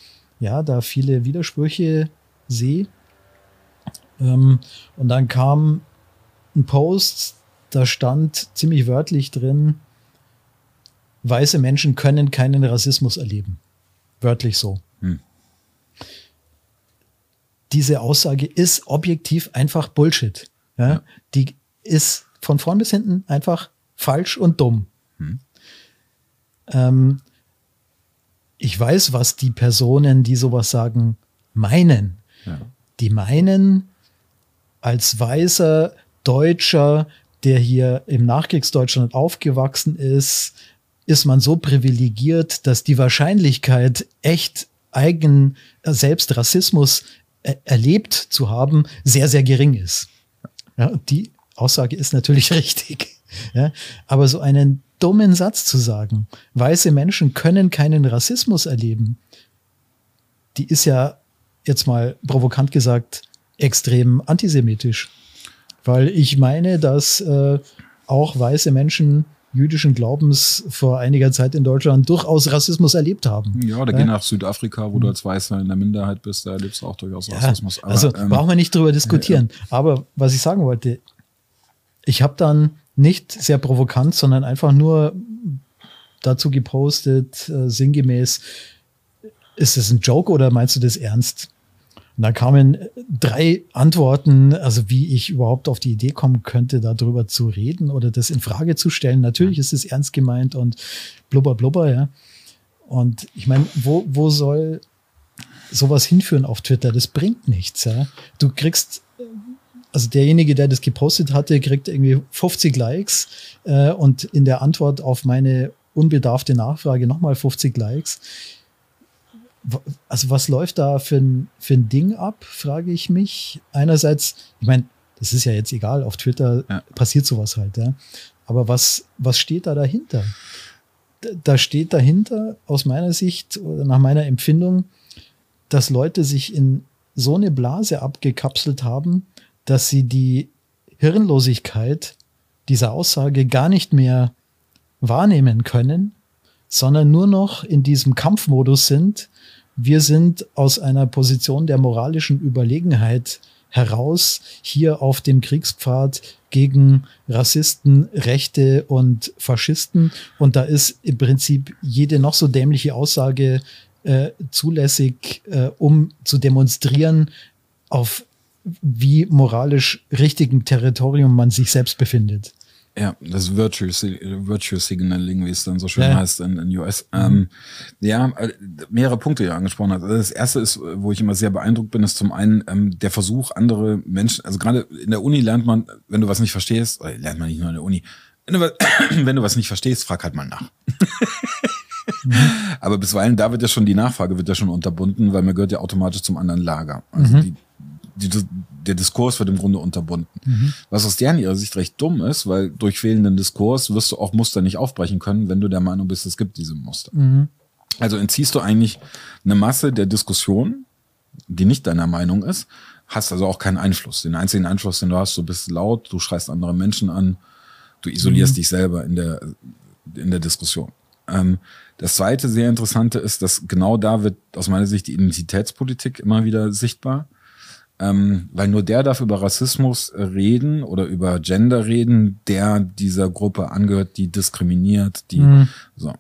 ja da viele Widersprüche sehe ähm, und dann kam ein Post, da stand ziemlich wörtlich drin, weiße Menschen können keinen Rassismus erleben. Wörtlich so. Hm. Diese Aussage ist objektiv einfach Bullshit. Ja? ja? Die ist von vorn bis hinten einfach falsch und dumm. Hm. Ähm, ich weiß, was die Personen, die sowas sagen, meinen. Ja. Die meinen, als weißer Deutscher, der hier im Nachkriegsdeutschland aufgewachsen ist, ist man so privilegiert, dass die Wahrscheinlichkeit, echt eigen, äh, selbst Rassismus äh, erlebt zu haben, sehr, sehr gering ist. Ja, die Aussage ist natürlich richtig. Ja, aber so einen dummen Satz zu sagen, weiße Menschen können keinen Rassismus erleben, die ist ja jetzt mal provokant gesagt extrem antisemitisch. Weil ich meine, dass äh, auch weiße Menschen jüdischen Glaubens vor einiger Zeit in Deutschland durchaus Rassismus erlebt haben. Ja, da ja? geh nach Südafrika, wo du als Weißer in der Minderheit bist, da erlebst du auch durchaus ja, Rassismus. Aber, also ähm, brauchen wir nicht drüber diskutieren. Ja, Aber was ich sagen wollte, ich habe dann nicht sehr provokant, sondern einfach nur dazu gepostet, äh, sinngemäß, ist das ein Joke oder meinst du das ernst? Und da kamen drei Antworten, also wie ich überhaupt auf die Idee kommen könnte, darüber zu reden oder das in Frage zu stellen. Natürlich ist es ernst gemeint und blubber, blubber, ja. Und ich meine, wo, wo soll sowas hinführen auf Twitter? Das bringt nichts, ja. Du kriegst, also derjenige, der das gepostet hatte, kriegt irgendwie 50 Likes äh, und in der Antwort auf meine unbedarfte Nachfrage nochmal 50 Likes also was läuft da für ein, für ein Ding ab, frage ich mich. Einerseits, ich meine, das ist ja jetzt egal, auf Twitter ja. passiert sowas halt, ja. Aber was, was steht da dahinter? Da steht dahinter, aus meiner Sicht oder nach meiner Empfindung, dass Leute sich in so eine Blase abgekapselt haben, dass sie die Hirnlosigkeit dieser Aussage gar nicht mehr wahrnehmen können, sondern nur noch in diesem Kampfmodus sind, wir sind aus einer Position der moralischen Überlegenheit heraus hier auf dem Kriegspfad gegen Rassisten, Rechte und Faschisten. Und da ist im Prinzip jede noch so dämliche Aussage äh, zulässig, äh, um zu demonstrieren, auf wie moralisch richtigem Territorium man sich selbst befindet. Ja, das Virtue, Virtue Signaling, wie es dann so schön ja. heißt in, in US. Mhm. Ähm, ja, äh, mehrere Punkte, die du angesprochen hast. Also das erste ist, wo ich immer sehr beeindruckt bin, ist zum einen ähm, der Versuch, andere Menschen, also gerade in der Uni lernt man, wenn du was nicht verstehst, lernt man nicht nur in der Uni, wenn du, wenn du was nicht verstehst, frag halt mal nach. mhm. Aber bisweilen, da wird ja schon die Nachfrage wird ja schon unterbunden, weil man gehört ja automatisch zum anderen Lager. Also mhm. die, die, der Diskurs wird im Grunde unterbunden. Mhm. Was aus deren ihrer Sicht recht dumm ist, weil durch fehlenden Diskurs wirst du auch Muster nicht aufbrechen können, wenn du der Meinung bist, es gibt diese Muster. Mhm. Also entziehst du eigentlich eine Masse der Diskussion, die nicht deiner Meinung ist, hast also auch keinen Einfluss. Den einzigen Einfluss, den du hast, du bist laut, du schreist andere Menschen an, du isolierst mhm. dich selber in der, in der Diskussion. Ähm, das zweite sehr interessante ist, dass genau da wird aus meiner Sicht die Identitätspolitik immer wieder sichtbar. Ähm, weil nur der darf über Rassismus reden oder über Gender reden, der dieser Gruppe angehört, die diskriminiert, die mhm. so.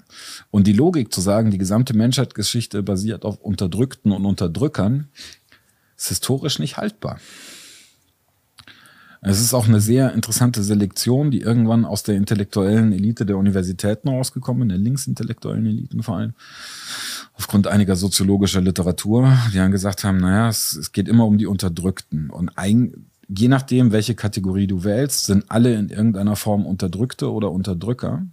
Und die Logik zu sagen, die gesamte Menschheitsgeschichte basiert auf Unterdrückten und Unterdrückern, ist historisch nicht haltbar. Es ist auch eine sehr interessante Selektion, die irgendwann aus der intellektuellen Elite der Universitäten rausgekommen, der linksintellektuellen Eliten vor allem, aufgrund einiger soziologischer Literatur, die dann gesagt haben, naja, es, es geht immer um die Unterdrückten. Und ein, je nachdem, welche Kategorie du wählst, sind alle in irgendeiner Form Unterdrückte oder Unterdrücker.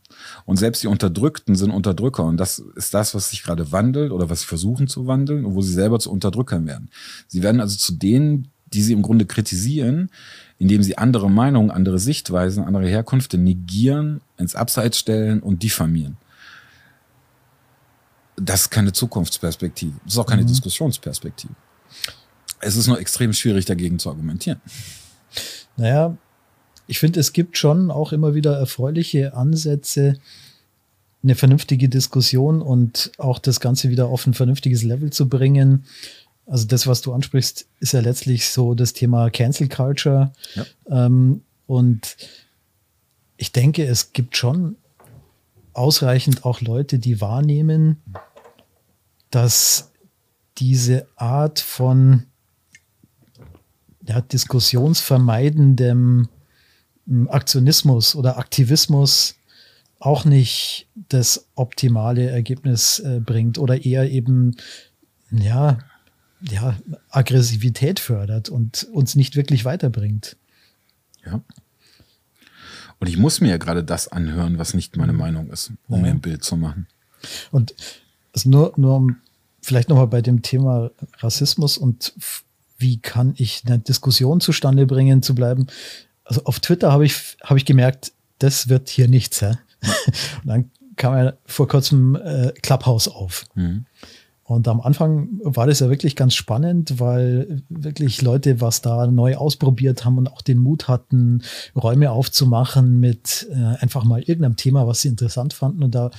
Und selbst die Unterdrückten sind Unterdrücker. Und das ist das, was sich gerade wandelt oder was sie versuchen zu wandeln und wo sie selber zu Unterdrückern werden. Sie werden also zu denen, die sie im Grunde kritisieren, indem sie andere Meinungen, andere Sichtweisen, andere Herkünfte negieren, ins Abseits stellen und diffamieren. Das ist keine Zukunftsperspektive. Das ist auch keine mhm. Diskussionsperspektive. Es ist nur extrem schwierig, dagegen zu argumentieren. Naja, ich finde, es gibt schon auch immer wieder erfreuliche Ansätze, eine vernünftige Diskussion und auch das Ganze wieder auf ein vernünftiges Level zu bringen. Also das, was du ansprichst, ist ja letztlich so das Thema Cancel Culture. Ja. Ähm, und ich denke, es gibt schon ausreichend auch Leute, die wahrnehmen, dass diese Art von ja, diskussionsvermeidendem hm, Aktionismus oder Aktivismus auch nicht das optimale Ergebnis äh, bringt oder eher eben ja ja, Aggressivität fördert und uns nicht wirklich weiterbringt. Ja. Und ich muss mir ja gerade das anhören, was nicht meine Meinung ist, um ja. mir ein Bild zu machen. Und also nur, nur um vielleicht nochmal bei dem Thema Rassismus und wie kann ich eine Diskussion zustande bringen, zu bleiben. Also auf Twitter habe ich, habe ich gemerkt, das wird hier nichts. Ja? Und dann kam ja vor kurzem äh, Clubhouse auf. Mhm. Und am Anfang war das ja wirklich ganz spannend, weil wirklich Leute was da neu ausprobiert haben und auch den Mut hatten, Räume aufzumachen mit äh, einfach mal irgendeinem Thema, was sie interessant fanden. Und da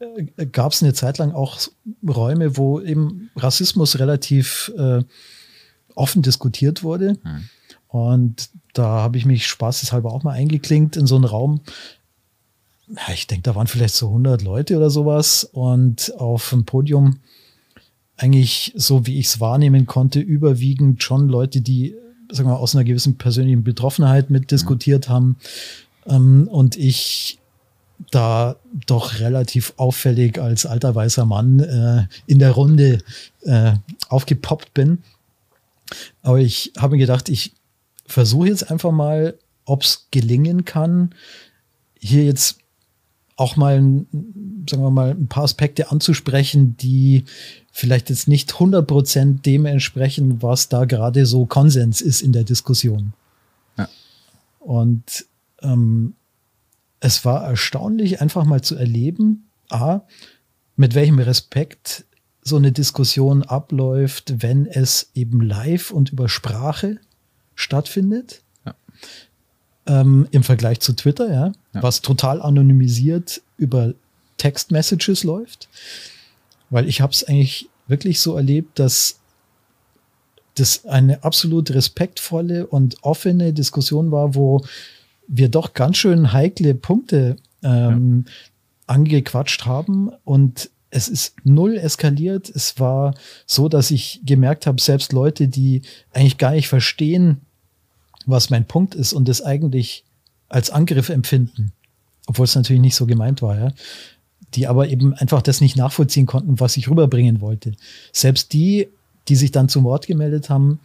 äh, gab es eine Zeit lang auch Räume, wo eben Rassismus relativ äh, offen diskutiert wurde. Mhm. Und da habe ich mich spaßeshalber auch mal eingeklinkt in so einen Raum. Ich denke, da waren vielleicht so 100 Leute oder sowas. Und auf dem Podium eigentlich, so wie ich es wahrnehmen konnte, überwiegend schon Leute, die, sagen wir, aus einer gewissen persönlichen Betroffenheit mitdiskutiert mhm. haben. Ähm, und ich da doch relativ auffällig als alter weißer Mann äh, in der Runde äh, aufgepoppt bin. Aber ich habe mir gedacht, ich versuche jetzt einfach mal, ob es gelingen kann, hier jetzt auch mal, sagen wir mal, ein paar Aspekte anzusprechen, die vielleicht jetzt nicht 100% dem entsprechen, was da gerade so Konsens ist in der Diskussion. Ja. Und ähm, es war erstaunlich, einfach mal zu erleben, a, mit welchem Respekt so eine Diskussion abläuft, wenn es eben live und über Sprache stattfindet. Ja. Ähm, Im Vergleich zu Twitter, ja, ja, was total anonymisiert über Text-Messages läuft. Weil ich habe es eigentlich wirklich so erlebt, dass das eine absolut respektvolle und offene Diskussion war, wo wir doch ganz schön heikle Punkte ähm, ja. angequatscht haben und es ist null eskaliert. Es war so, dass ich gemerkt habe, selbst Leute, die eigentlich gar nicht verstehen, was mein Punkt ist und es eigentlich als Angriff empfinden, obwohl es natürlich nicht so gemeint war, ja, die aber eben einfach das nicht nachvollziehen konnten, was ich rüberbringen wollte. Selbst die, die sich dann zum Wort gemeldet haben,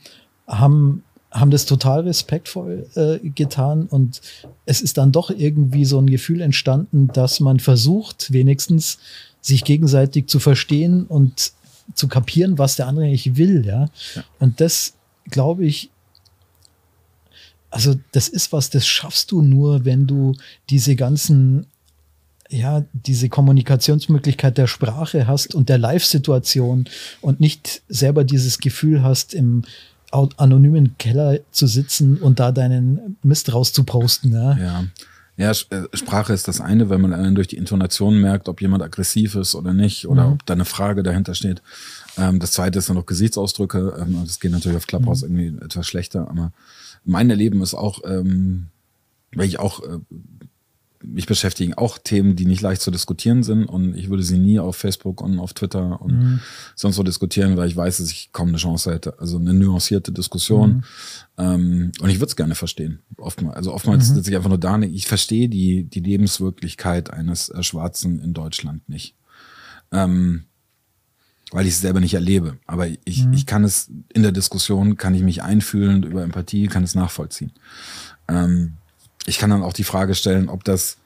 haben haben das total respektvoll äh, getan und es ist dann doch irgendwie so ein Gefühl entstanden, dass man versucht, wenigstens sich gegenseitig zu verstehen und zu kapieren, was der andere eigentlich will, ja. ja. Und das, glaube ich, also das ist was, das schaffst du nur, wenn du diese ganzen, ja, diese Kommunikationsmöglichkeit der Sprache hast und der Live-Situation und nicht selber dieses Gefühl hast, im anonymen Keller zu sitzen und da deinen Mist rauszuposten. Ja. ja. Ja, äh, Sprache ist das eine, wenn man dann durch die Intonation merkt, ob jemand aggressiv ist oder nicht oder mhm. ob da eine Frage dahinter steht. Ähm, das zweite ist dann noch Gesichtsausdrücke. Ähm, das geht natürlich auf Clubhouse mhm. irgendwie etwas schlechter, aber mein Erleben ist auch, ähm, weil ich auch äh, mich beschäftigen auch Themen, die nicht leicht zu diskutieren sind und ich würde sie nie auf Facebook und auf Twitter und mhm. sonst wo diskutieren, weil ich weiß, dass ich kaum eine Chance hätte. Also eine nuancierte Diskussion. Mhm. Ähm, und ich würde es gerne verstehen. Oftmals, also oftmals mhm. sitze ich einfach nur da, ich verstehe die, die Lebenswirklichkeit eines äh, Schwarzen in Deutschland nicht. Ähm, weil ich es selber nicht erlebe. Aber ich, mhm. ich kann es in der Diskussion, kann ich mich einfühlen über Empathie, kann es nachvollziehen. Ähm, ich kann dann auch die Frage stellen, ob das,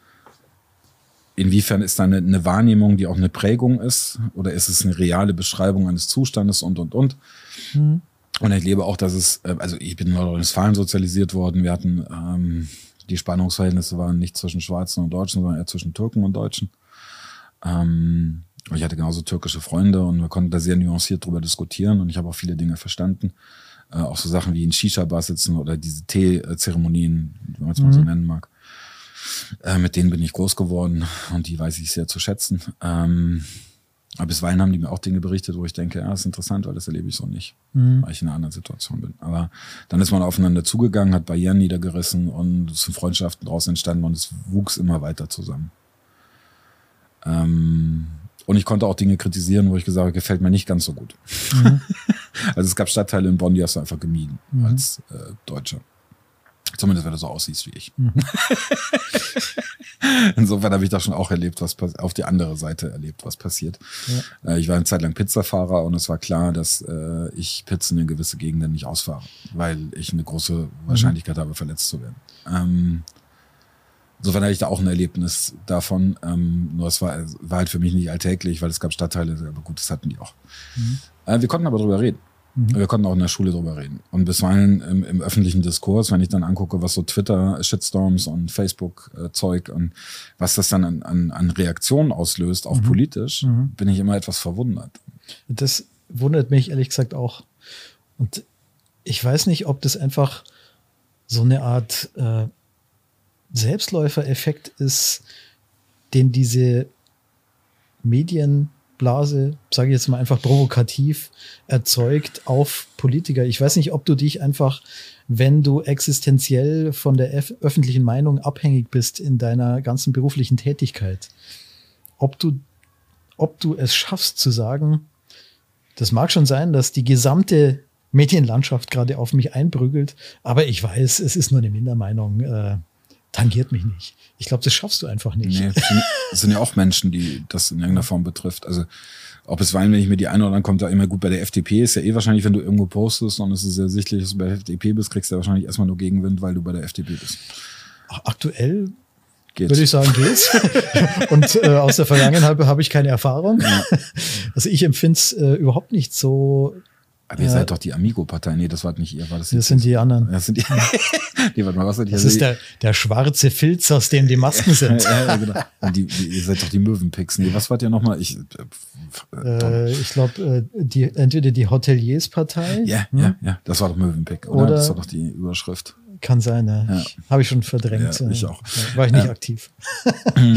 inwiefern ist da eine, eine, Wahrnehmung, die auch eine Prägung ist, oder ist es eine reale Beschreibung eines Zustandes und, und, und. Mhm. Und ich lebe auch, dass es, äh, also ich bin in Nordrhein-Westfalen sozialisiert worden, wir hatten, ähm, die Spannungsverhältnisse waren nicht zwischen Schwarzen und Deutschen, sondern eher zwischen Türken und Deutschen. Ähm, ich hatte genauso türkische Freunde und wir konnten da sehr nuanciert drüber diskutieren und ich habe auch viele Dinge verstanden. Äh, auch so Sachen wie in Shisha-Bar sitzen oder diese Tee-Zeremonien, wenn man es mal so mhm. nennen mag. Äh, mit denen bin ich groß geworden und die weiß ich sehr zu schätzen. Ähm, aber bisweilen haben die mir auch Dinge berichtet, wo ich denke, ja, ist interessant, weil das erlebe ich so nicht, mhm. weil ich in einer anderen Situation bin. Aber dann ist man aufeinander zugegangen, hat Barrieren niedergerissen und es sind Freundschaften daraus entstanden und es wuchs immer weiter zusammen. Ähm, und ich konnte auch Dinge kritisieren, wo ich gesagt habe, gefällt mir nicht ganz so gut. Mhm. also es gab Stadtteile in Bonn, die hast du einfach gemieden mhm. als äh, Deutscher. Zumindest wenn du so aussiehst wie ich. Mhm. Insofern habe ich da schon auch erlebt, was auf die andere Seite erlebt, was passiert. Ja. Äh, ich war eine Zeit lang Pizzafahrer und es war klar, dass äh, ich Pizzen in gewisse Gegenden nicht ausfahre, weil ich eine große Wahrscheinlichkeit mhm. habe, verletzt zu werden. Ähm, Insofern hatte ich da auch ein Erlebnis davon. Ähm, nur es war, war halt für mich nicht alltäglich, weil es gab Stadtteile, aber gut, das hatten die auch. Mhm. Äh, wir konnten aber drüber reden. Mhm. Wir konnten auch in der Schule drüber reden. Und bisweilen im, im öffentlichen Diskurs, wenn ich dann angucke, was so Twitter, Shitstorms und Facebook-Zeug und was das dann an, an, an Reaktionen auslöst, auch mhm. politisch, mhm. bin ich immer etwas verwundert. Das wundert mich ehrlich gesagt auch. Und ich weiß nicht, ob das einfach so eine Art äh, Selbstläufereffekt ist, den diese Medienblase, sage ich jetzt mal einfach provokativ, erzeugt auf Politiker. Ich weiß nicht, ob du dich einfach, wenn du existenziell von der öffentlichen Meinung abhängig bist in deiner ganzen beruflichen Tätigkeit, ob du, ob du es schaffst zu sagen, das mag schon sein, dass die gesamte Medienlandschaft gerade auf mich einprügelt, aber ich weiß, es ist nur eine Mindermeinung. Äh, tangiert mich nicht. Ich glaube, das schaffst du einfach nicht. Nee, das sind ja auch Menschen, die das in irgendeiner Form betrifft. Also ob es weinen, wenn ich mir die eine oder andere kommt, da immer gut bei der FDP ist ja eh wahrscheinlich, wenn du irgendwo postest und es ist sehr sichtlich, dass du bei der FDP bist, kriegst du ja wahrscheinlich erstmal nur Gegenwind, weil du bei der FDP bist. Aktuell Geht's. Würde ich sagen, geht's. und äh, aus der Vergangenheit habe ich keine Erfahrung. Ja. Also ich empfinde es äh, überhaupt nicht so aber ihr ja. seid doch die Amigo-Partei. Nee, das war nicht ihr. War das, das sind die anderen. Das sind die. nee, warte mal, was seid ihr? Das ist der, der schwarze Filz, aus dem die Masken sind. ja, genau. Die, die, ihr seid doch die Möwenpicks. Nee, was wart ihr nochmal? Ich, äh, äh, ich glaube, äh, die, entweder die Hotelierspartei. Ja, hm? ja, ja. Das war doch Möwenpick, oder? oder? Das war doch die Überschrift. Kann sein, ne? ja. Habe ich schon verdrängt. Ja, ich auch. War ich nicht aktiv.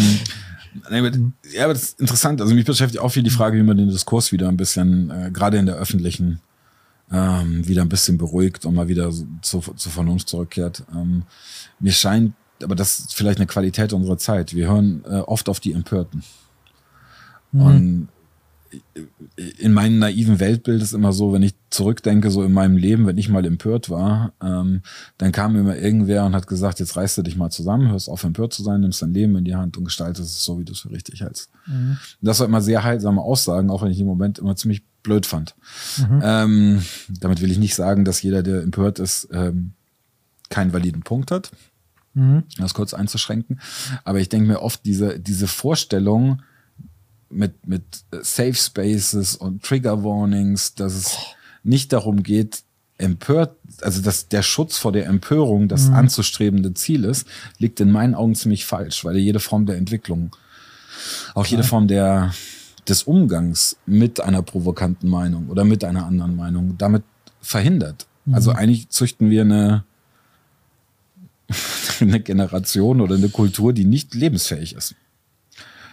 Ja, aber das ist interessant. Also mich beschäftigt auch viel die Frage, wie man den Diskurs wieder ein bisschen, äh, gerade in der öffentlichen ähm, wieder ein bisschen beruhigt und mal wieder zu, zur Vernunft zurückkehrt. Ähm, mir scheint, aber das ist vielleicht eine Qualität unserer Zeit. Wir hören äh, oft auf die Empörten. Mhm. Und in meinem naiven Weltbild ist immer so, wenn ich zurückdenke, so in meinem Leben, wenn ich mal empört war, ähm, dann kam immer irgendwer und hat gesagt, jetzt reißt du dich mal zusammen, hörst auf empört zu sein, nimmst dein Leben in die Hand und gestaltest es so, wie du es für richtig hältst. Mhm. Das war immer sehr heilsame Aussagen, auch wenn ich im Moment immer ziemlich blöd fand. Mhm. Ähm, damit will ich nicht sagen, dass jeder, der empört ist, ähm, keinen validen Punkt hat. Mhm. Das kurz einzuschränken. Aber ich denke mir oft, diese, diese Vorstellung, mit, mit Safe Spaces und Trigger Warnings, dass es oh. nicht darum geht, empört, also dass der Schutz vor der Empörung das mhm. anzustrebende Ziel ist, liegt in meinen Augen ziemlich falsch, weil jede Form der Entwicklung, auch jede Form der, des Umgangs mit einer provokanten Meinung oder mit einer anderen Meinung damit verhindert. Mhm. Also eigentlich züchten wir eine, eine Generation oder eine Kultur, die nicht lebensfähig ist.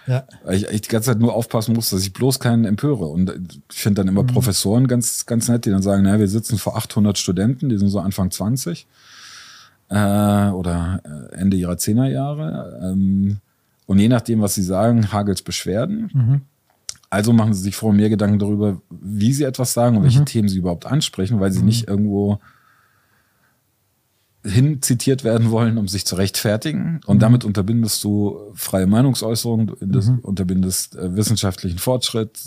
Ja. Weil ich, ich die ganze Zeit nur aufpassen muss, dass ich bloß keinen empöre. Und ich finde dann immer mhm. Professoren ganz, ganz nett, die dann sagen, naja, wir sitzen vor 800 Studenten, die sind so Anfang 20 äh, oder äh, Ende ihrer Zehnerjahre. Ähm, und je nachdem, was sie sagen, hagelt Beschwerden. Mhm. Also machen sie sich vor mehr Gedanken darüber, wie sie etwas sagen und welche mhm. Themen sie überhaupt ansprechen, weil sie mhm. nicht irgendwo hin zitiert werden wollen, um sich zu rechtfertigen. Und mhm. damit unterbindest du freie Meinungsäußerung, du mhm. unterbindest äh, wissenschaftlichen Fortschritt,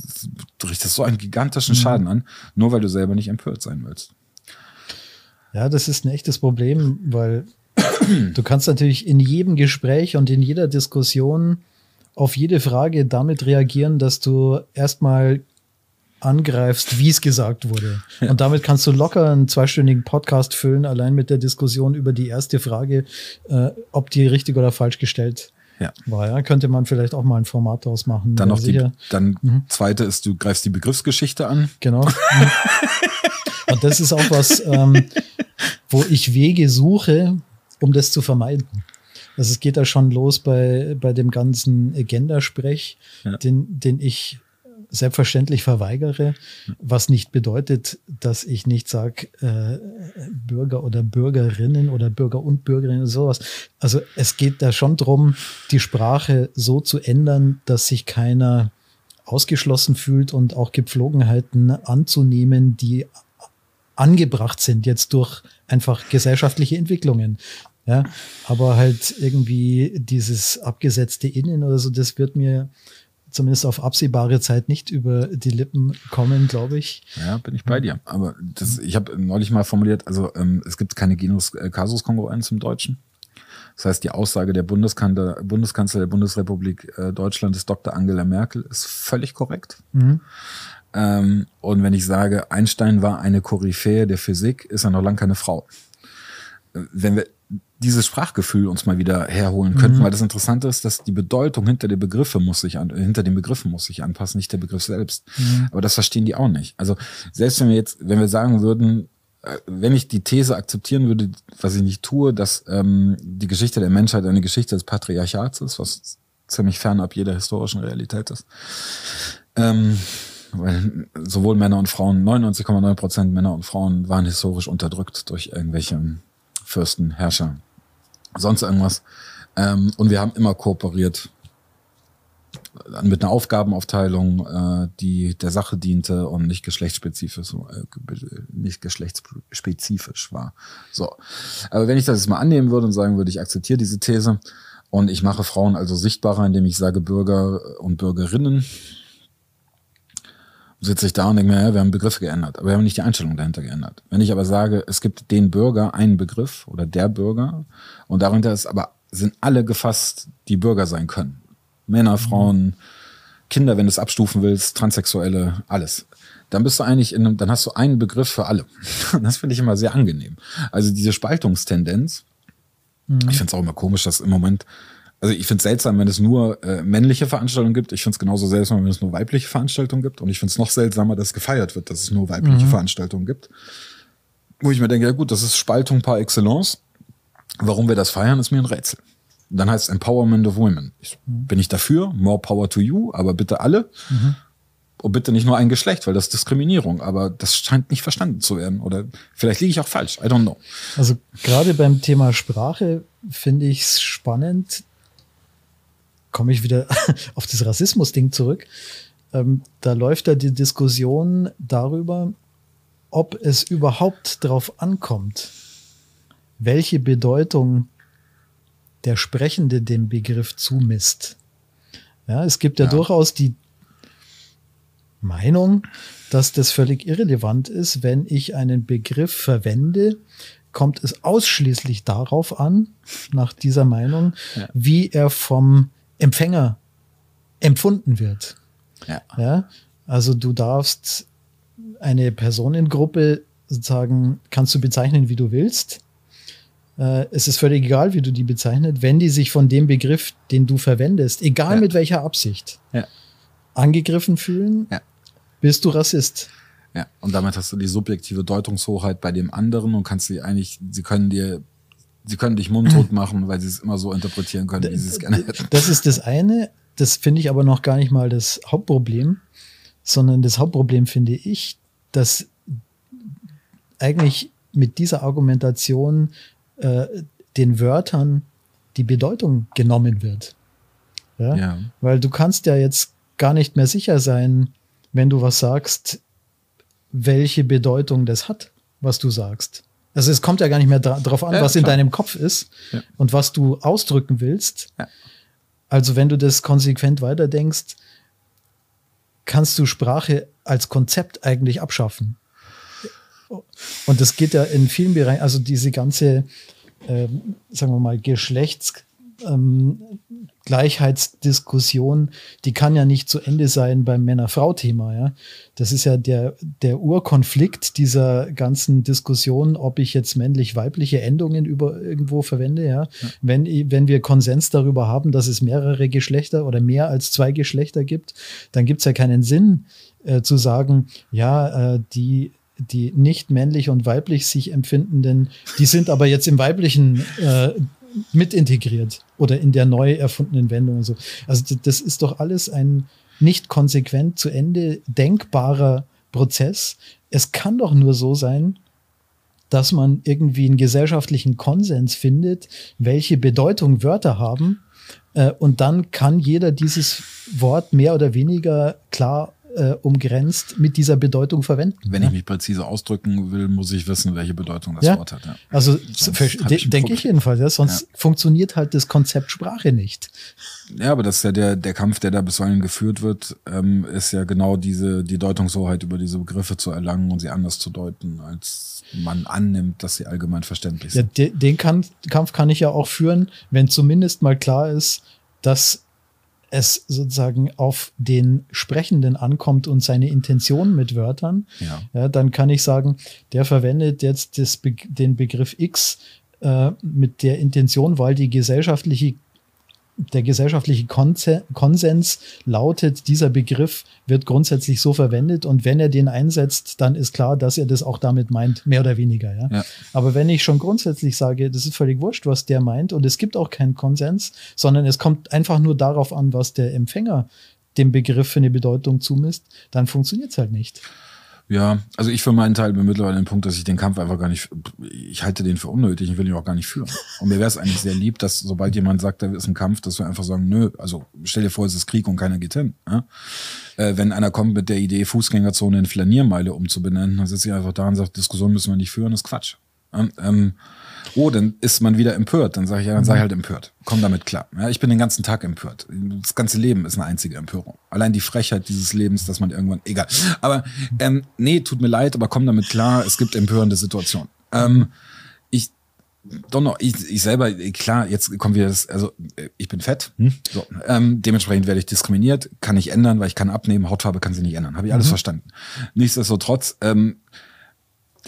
du richtest so einen gigantischen mhm. Schaden an, nur weil du selber nicht empört sein willst. Ja, das ist ein echtes Problem, weil du kannst natürlich in jedem Gespräch und in jeder Diskussion auf jede Frage damit reagieren, dass du erstmal angreifst, wie es gesagt wurde. Ja. Und damit kannst du locker einen zweistündigen Podcast füllen, allein mit der Diskussion über die erste Frage, äh, ob die richtig oder falsch gestellt ja. war. Ja, könnte man vielleicht auch mal ein Format daraus machen. Dann noch die, dann mhm. zweite ist, du greifst die Begriffsgeschichte an. Genau. Und das ist auch was, ähm, wo ich Wege suche, um das zu vermeiden. Also es geht da schon los bei, bei dem ganzen Agenda-Sprech, ja. den, den ich selbstverständlich verweigere, was nicht bedeutet, dass ich nicht sage, äh, Bürger oder Bürgerinnen oder Bürger und Bürgerinnen oder sowas. Also es geht da schon drum, die Sprache so zu ändern, dass sich keiner ausgeschlossen fühlt und auch Gepflogenheiten anzunehmen, die angebracht sind jetzt durch einfach gesellschaftliche Entwicklungen. Ja, aber halt irgendwie dieses abgesetzte Innen oder so, das wird mir zumindest auf absehbare Zeit nicht über die Lippen kommen, glaube ich. Ja, bin ich bei dir. Aber das, ich habe neulich mal formuliert, also ähm, es gibt keine Genus-Kasus-Kongruenz im Deutschen. Das heißt, die Aussage der Bundeskanzler, Bundeskanzler der Bundesrepublik äh, Deutschland ist Dr. Angela Merkel ist völlig korrekt. Mhm. Ähm, und wenn ich sage, Einstein war eine Koryphäe der Physik, ist er noch lange keine Frau. Äh, wenn wir dieses Sprachgefühl uns mal wieder herholen könnten, mhm. weil das Interessante ist, dass die Bedeutung hinter den Begriffe muss sich an, hinter den Begriffen muss sich anpassen, nicht der Begriff selbst. Mhm. Aber das verstehen die auch nicht. Also selbst wenn wir jetzt, wenn wir sagen würden, äh, wenn ich die These akzeptieren würde, was ich nicht tue, dass ähm, die Geschichte der Menschheit eine Geschichte des Patriarchats ist, was ziemlich fernab jeder historischen Realität ist. Ähm, weil sowohl Männer und Frauen, 99,9 Prozent Männer und Frauen waren historisch unterdrückt durch irgendwelche Fürsten, Herrscher, sonst irgendwas. Ähm, und wir haben immer kooperiert mit einer Aufgabenaufteilung, äh, die der Sache diente und nicht geschlechtsspezifisch, äh, nicht geschlechtsspezifisch war. So. Aber wenn ich das jetzt mal annehmen würde und sagen würde, ich akzeptiere diese These und ich mache Frauen also sichtbarer, indem ich sage Bürger und Bürgerinnen, sitze ich da und denke mir, ja, wir haben Begriffe geändert, aber wir haben nicht die Einstellung dahinter geändert. Wenn ich aber sage, es gibt den Bürger einen Begriff oder der Bürger und darunter ist aber sind alle gefasst, die Bürger sein können. Männer, mhm. Frauen, Kinder, wenn du es abstufen willst, Transsexuelle, alles. Dann bist du eigentlich in einem, dann hast du einen Begriff für alle. Das finde ich immer sehr angenehm. Also diese Spaltungstendenz, mhm. ich finde es auch immer komisch, dass im Moment also ich finde es seltsam, wenn es nur äh, männliche Veranstaltungen gibt. Ich finde es genauso seltsam, wenn es nur weibliche Veranstaltungen gibt. Und ich finde es noch seltsamer, dass gefeiert wird, dass es nur weibliche mhm. Veranstaltungen gibt. Wo ich mir denke, ja gut, das ist Spaltung par excellence. Warum wir das feiern, ist mir ein Rätsel. Dann heißt es Empowerment of Women. Ich, mhm. Bin ich dafür? More power to you, aber bitte alle. Mhm. Und bitte nicht nur ein Geschlecht, weil das ist Diskriminierung. Aber das scheint nicht verstanden zu werden. Oder vielleicht liege ich auch falsch. I don't know. Also gerade beim Thema Sprache finde ich es spannend, komme ich wieder auf das Rassismus-Ding zurück. ähm, da läuft da die Diskussion darüber, ob es überhaupt darauf ankommt, welche Bedeutung der Sprechende dem Begriff zumisst. Ja, es gibt ja, ja, durchaus die Meinung, dass das völlig irrelevant ist, wenn ich einen Begriff verwende, kommt es ausschließlich darauf an, nach dieser Meinung, ja. wie er vom Empfänger empfunden wird. Ja. ja. Also du darfst eine Personengruppe sozusagen, kannst du bezeichnen, wie du willst. Äh, es ist völlig egal, wie du die bezeichnet, wenn die sich von dem Begriff, den du verwendest, egal ja. mit welcher Absicht, ja. angegriffen fühlen, ja. bist du Rassist. Ja, und damit hast du die subjektive Deutungshoheit bei dem anderen und kannst sie eigentlich, sie können dir, sie können dich mundtot machen, weil sie es immer so interpretieren können, wie sie es gerne hätten. Das ist das eine. Das finde ich aber noch gar nicht mal das Hauptproblem, sondern das Hauptproblem finde ich, dass eigentlich mit dieser Argumentation äh, den Wörtern die Bedeutung genommen wird. Ja? ja? Weil du kannst ja jetzt gar nicht mehr sicher sein, wenn du was sagst, welche Bedeutung das hat, was du sagst. Also es kommt ja gar nicht mehr dra drauf an, ja, was klar. in deinem Kopf ist ja. und was du ausdrücken willst. Also wenn du das konsequent weiterdenkst, kannst du Sprache als Konzept eigentlich abschaffen. Und das geht ja in vielen Bereichen, also diese ganze, äh, sagen wir mal, Geschlechts, ähm, Gleichheitsdiskussion, die kann ja nicht zu Ende sein beim Männer-Frau-Thema. Ja? Das ist ja der, der Urkonflikt dieser ganzen Diskussion, ob ich jetzt männlich-weibliche Endungen über irgendwo verwende. Ja? ja? Wenn, wenn wir Konsens darüber haben, dass es mehrere Geschlechter oder mehr als zwei Geschlechter gibt, dann gibt es ja keinen Sinn äh, zu sagen, ja, äh, die die nicht männlich und weiblich sich empfindenden, die sind aber jetzt im weiblichen äh, mit integriert oder in der neu erfundenen Wendung und so. Also das ist doch alles ein nicht konsequent zu Ende denkbarer Prozess. Es kann doch nur so sein, dass man irgendwie einen gesellschaftlichen Konsens findet, welche Bedeutung Wörter haben. Äh, und dann kann jeder dieses Wort mehr oder weniger klar äh, umgrenzt mit dieser Bedeutung verwenden. Wenn ja? ich mich präzise ausdrücken will, muss ich wissen, welche Bedeutung das ja? Wort hat. Ja. Also de denke ich jedenfalls, ja? sonst funktioniert halt das Konzept Sprache nicht. Ja, aber das ist ja der, der Kampf, der da bisweilen geführt wird, ähm, ist ja genau diese, die Deutungshoheit über diese Begriffe zu erlangen und sie anders zu deuten, als man annimmt, dass sie allgemein verständlich sind. Ja, de den Kampf kann ich ja auch führen, wenn zumindest mal klar ist, dass es sozusagen auf den Sprechenden ankommt und seine Intention mit Wörtern, ja. ja dann kann ich sagen, der verwendet jetzt das, den Begriff X äh, mit der Intention, weil die gesellschaftliche der gesellschaftliche Konsens lautet, dieser Begriff wird grundsätzlich so verwendet und wenn er den einsetzt, dann ist klar, dass er das auch damit meint, mehr oder weniger. Ja? ja. Aber wenn ich schon grundsätzlich sage, das ist völlig wurscht, was der meint und es gibt auch keinen Konsens, sondern es kommt einfach nur darauf an, was der Empfänger dem Begriff für eine Bedeutung zumisst, dann funktioniert es halt nicht. Ja, also ich für meinen Teil bin mittlerweile an dem Punkt, dass ich den Kampf einfach gar nicht, ich halte den für unnötig, ich will ihn auch gar nicht führen. Und mir wäre es eigentlich sehr lieb, dass sobald jemand sagt, da ist ein Kampf, dass wir einfach sagen, nö, also stell dir vor, es ist Krieg und keiner geht hin. Ja? Äh, wenn einer kommt mit der Idee, Fußgängerzone in Flaniermeile umzubenennen, dann sitze ich einfach da und sagt, Diskussion müssen wir nicht führen, ist Quatsch. Ähm, oh, dann ist man wieder empört. Dann sage ich, ja, dann sei mhm. halt empört. Komm damit klar. Ja, ich bin den ganzen Tag empört. Das ganze Leben ist eine einzige Empörung. Allein die Frechheit dieses Lebens, dass man irgendwann, egal. Aber ähm, nee, tut mir leid, aber komm damit klar, es gibt empörende Situationen. Ähm, ich doch noch, ich, ich selber, klar, jetzt kommen wir das, also ich bin fett, hm? so, ähm, dementsprechend werde ich diskriminiert, kann ich ändern, weil ich kann abnehmen, Hautfarbe kann sie nicht ändern, habe ich alles mhm. verstanden. Nichtsdestotrotz, ähm,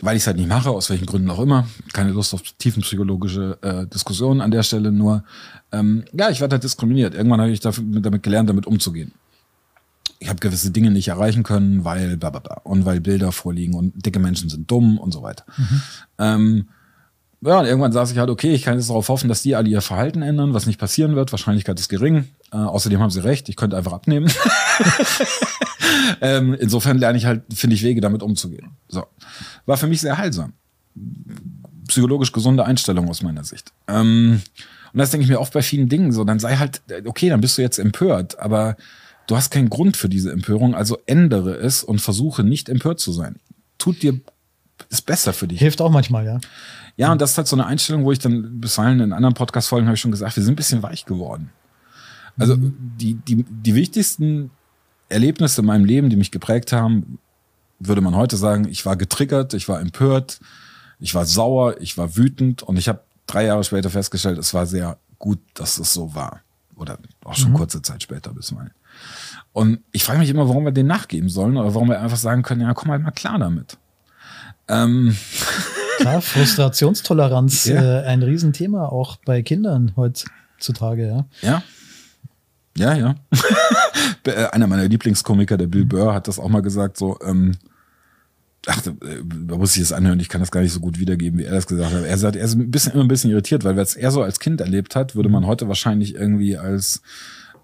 weil ich es halt nicht mache, aus welchen Gründen auch immer. Keine Lust auf tiefenpsychologische äh, Diskussionen an der Stelle, nur ähm, ja, ich werde halt diskriminiert. Irgendwann habe ich dafür, damit gelernt, damit umzugehen. Ich habe gewisse Dinge nicht erreichen können, weil bla bla bla und weil Bilder vorliegen und dicke Menschen sind dumm und so weiter. Mhm. Ähm, ja, und irgendwann saß ich halt, okay, ich kann jetzt darauf hoffen, dass die alle ihr Verhalten ändern, was nicht passieren wird. Wahrscheinlichkeit ist gering. Äh, außerdem haben sie recht, ich könnte einfach abnehmen. ähm, insofern lerne ich halt, finde ich, Wege, damit umzugehen. So. War für mich sehr heilsam. Psychologisch gesunde Einstellung aus meiner Sicht. Ähm, und das denke ich mir oft bei vielen Dingen so, dann sei halt, okay, dann bist du jetzt empört, aber du hast keinen Grund für diese Empörung, also ändere es und versuche nicht empört zu sein. Tut dir, ist besser für dich. Hilft auch manchmal, ja. Ja, und das ist halt so eine Einstellung, wo ich dann bisweilen in anderen Podcast-Folgen habe ich schon gesagt, wir sind ein bisschen weich geworden. Also mhm. die, die, die wichtigsten Erlebnisse in meinem Leben, die mich geprägt haben, würde man heute sagen, ich war getriggert, ich war empört, ich war sauer, ich war wütend und ich habe drei Jahre später festgestellt, es war sehr gut, dass es so war. Oder auch schon mhm. kurze Zeit später bisweilen. Und ich frage mich immer, warum wir den nachgeben sollen oder warum wir einfach sagen können, ja, komm halt mal klar damit. Ähm. Klar, Frustrationstoleranz, ja. äh, ein Riesenthema auch bei Kindern heutzutage, ja. Ja. Ja, ja. Äh, einer meiner Lieblingskomiker, der Bill Burr, hat das auch mal gesagt, so, ähm, ach, da muss ich es anhören, ich kann das gar nicht so gut wiedergeben, wie er das gesagt hat. Er sagt, er ist ein bisschen, immer ein bisschen irritiert, weil was er so als Kind erlebt hat, würde man heute wahrscheinlich irgendwie als,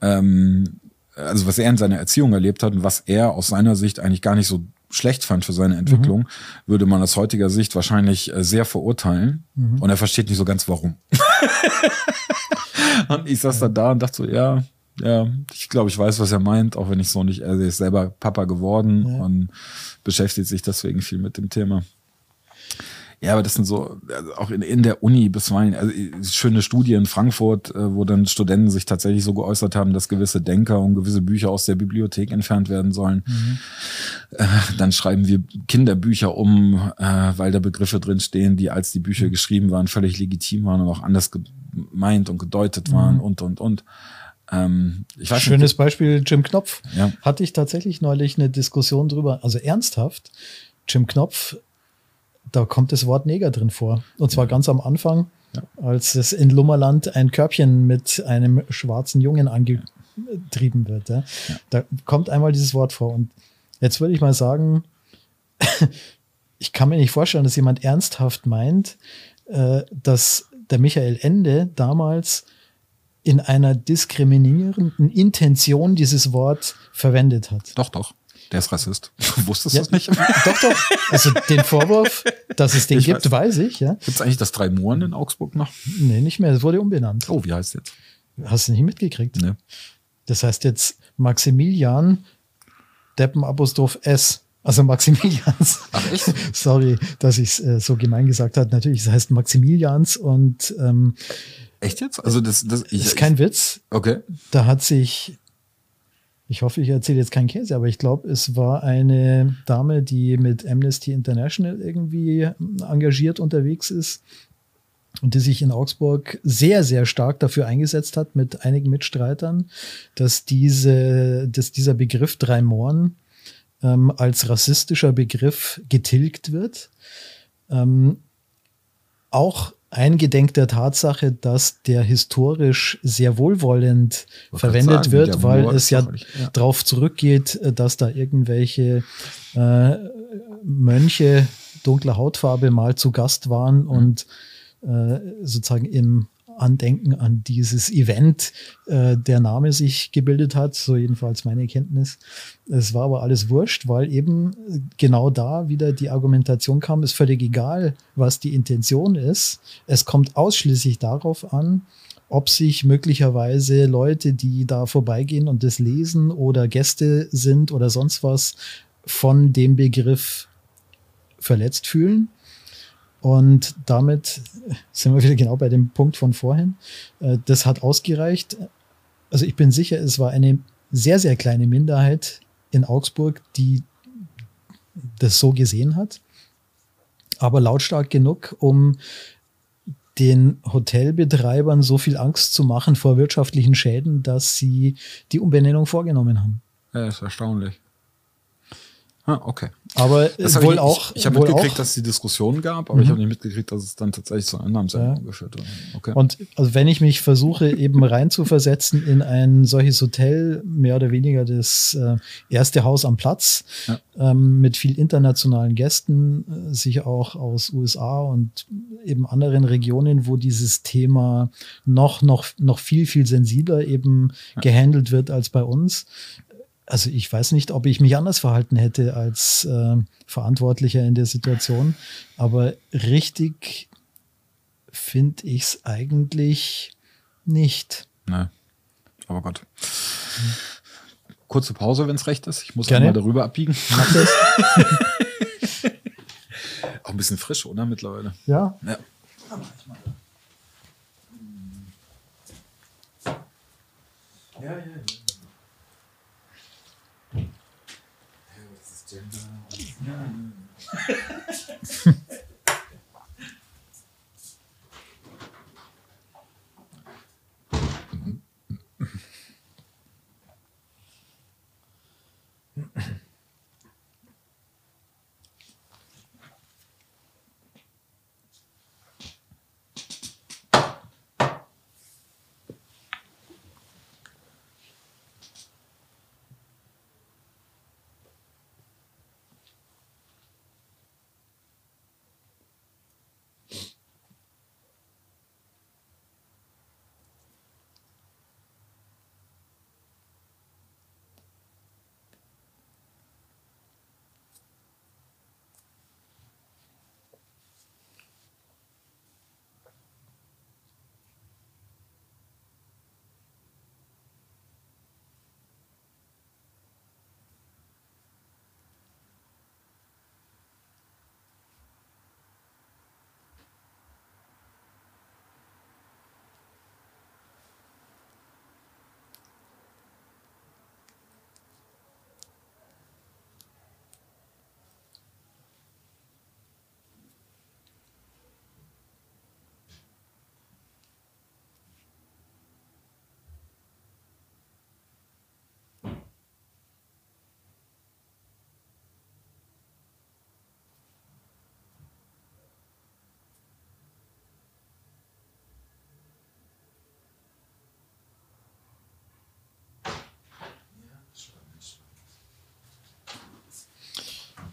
ähm, also was er in seiner Erziehung erlebt hat und was er aus seiner Sicht eigentlich gar nicht so schlecht fand für seine Entwicklung, mhm. würde man aus heutiger Sicht wahrscheinlich äh, sehr verurteilen. Mhm. Und er versteht nicht so ganz warum. und ich saß dann da und dachte so, ja, ja, ich glaube, ich weiß, was er meint, auch wenn ich so nicht, er ist selber Papa geworden ja. und beschäftigt sich deswegen viel mit dem Thema. Ja, aber das sind so, also auch in, in der Uni bisweilen, also schöne Studie in Frankfurt, äh, wo dann Studenten sich tatsächlich so geäußert haben, dass gewisse Denker und gewisse Bücher aus der Bibliothek entfernt werden sollen. Mhm. Äh, dann schreiben wir Kinderbücher um, äh, weil da Begriffe drin stehen, die als die Bücher geschrieben waren, völlig legitim waren und auch anders gemeint und gedeutet waren mhm. und, und, und. Ähm, Schönes nicht, Beispiel, Jim Knopf. Ja. Hatte ich tatsächlich neulich eine Diskussion drüber, also ernsthaft. Jim Knopf, da kommt das Wort Neger drin vor. Und zwar ja. ganz am Anfang, ja. als es in Lummerland ein Körbchen mit einem schwarzen Jungen angetrieben wird. Ja. Da kommt einmal dieses Wort vor. Und jetzt würde ich mal sagen, ich kann mir nicht vorstellen, dass jemand ernsthaft meint, äh, dass der Michael Ende damals in einer diskriminierenden Intention dieses Wort verwendet hat. Doch, doch. Der ist Rassist. Wusstest du ja, das nicht? Doch, doch. Also den Vorwurf, dass es den ich gibt, weiß, weiß ich. Ja. Gibt es eigentlich das Drei Mohren in Augsburg noch? Nee, nicht mehr. Es wurde umbenannt. Oh, wie heißt es jetzt? Hast du nicht mitgekriegt? Nee. Das heißt jetzt Maximilian Deppenapostroph S. Also Maximilians. Ach echt? Sorry, dass ich es äh, so gemein gesagt habe. Natürlich, es heißt Maximilians und ähm, Echt jetzt? Also das, das, ich, das ist kein Witz. Okay. Da hat sich, ich hoffe, ich erzähle jetzt keinen Käse, aber ich glaube, es war eine Dame, die mit Amnesty International irgendwie engagiert unterwegs ist und die sich in Augsburg sehr, sehr stark dafür eingesetzt hat mit einigen Mitstreitern, dass diese, dass dieser Begriff Drei Mohren ähm, als rassistischer Begriff getilgt wird. Ähm, auch eingedenk der Tatsache, dass der historisch sehr wohlwollend verwendet sagen, wird, weil es ja, ja, darauf zurückgeht, dass da irgendwelche äh, Mönche dunkler Hautfarbe mal zu Gast waren mhm. und äh, sozusagen im Andenken an dieses Event äh, der Name sich gebildet hat, so jedenfalls meine Kenntnis. Es war aber alles wurscht, weil eben genau da wieder die Argumentation kam, ist völlig egal, was die Intention ist. Es kommt ausschließlich darauf an, ob sich möglicherweise Leute, die da vorbeigehen und das lesen oder Gäste sind oder sonst was, von dem Begriff verletzt fühlen und damit sind wir wieder genau bei dem Punkt von vorhin. Äh, das hat ausgereicht. Also ich bin sicher, es war eine sehr, sehr kleine Minderheit in Augsburg, die das so gesehen hat. Aber lautstark genug, um den Hotelbetreibern so viel Angst zu machen vor wirtschaftlichen Schäden, dass sie die Umbenennung vorgenommen haben. Ja, ist erstaunlich. Ah, okay. Aber das wohl ich, auch. Ich, ich habe mitgekriegt, auch, dass es die Diskussion gab, aber mhm. ich habe nicht mitgekriegt, dass es dann tatsächlich zu einer Namensänderung ja. geführt hat. Okay. Und also wenn ich mich versuche, eben reinzuversetzen in ein solches Hotel, mehr oder weniger das äh, erste Haus am Platz, ja. ähm, mit viel internationalen Gästen, äh, sicher auch aus USA und eben anderen Regionen, wo dieses Thema noch, noch, noch viel, viel sensibler eben ja. gehandelt wird als bei uns also ich weiß nicht, ob ich mich anders verhalten hätte als äh, Verantwortlicher in der Situation, aber richtig finde ich es eigentlich nicht. Nein, aber Gott. kurze Pause, wenn es recht ist. Ich muss Gerne. mal darüber abbiegen. Mach das. Auch ein bisschen frisch, oder mittlerweile? ja. Ja. Ja, ja, ja. ハハハハ。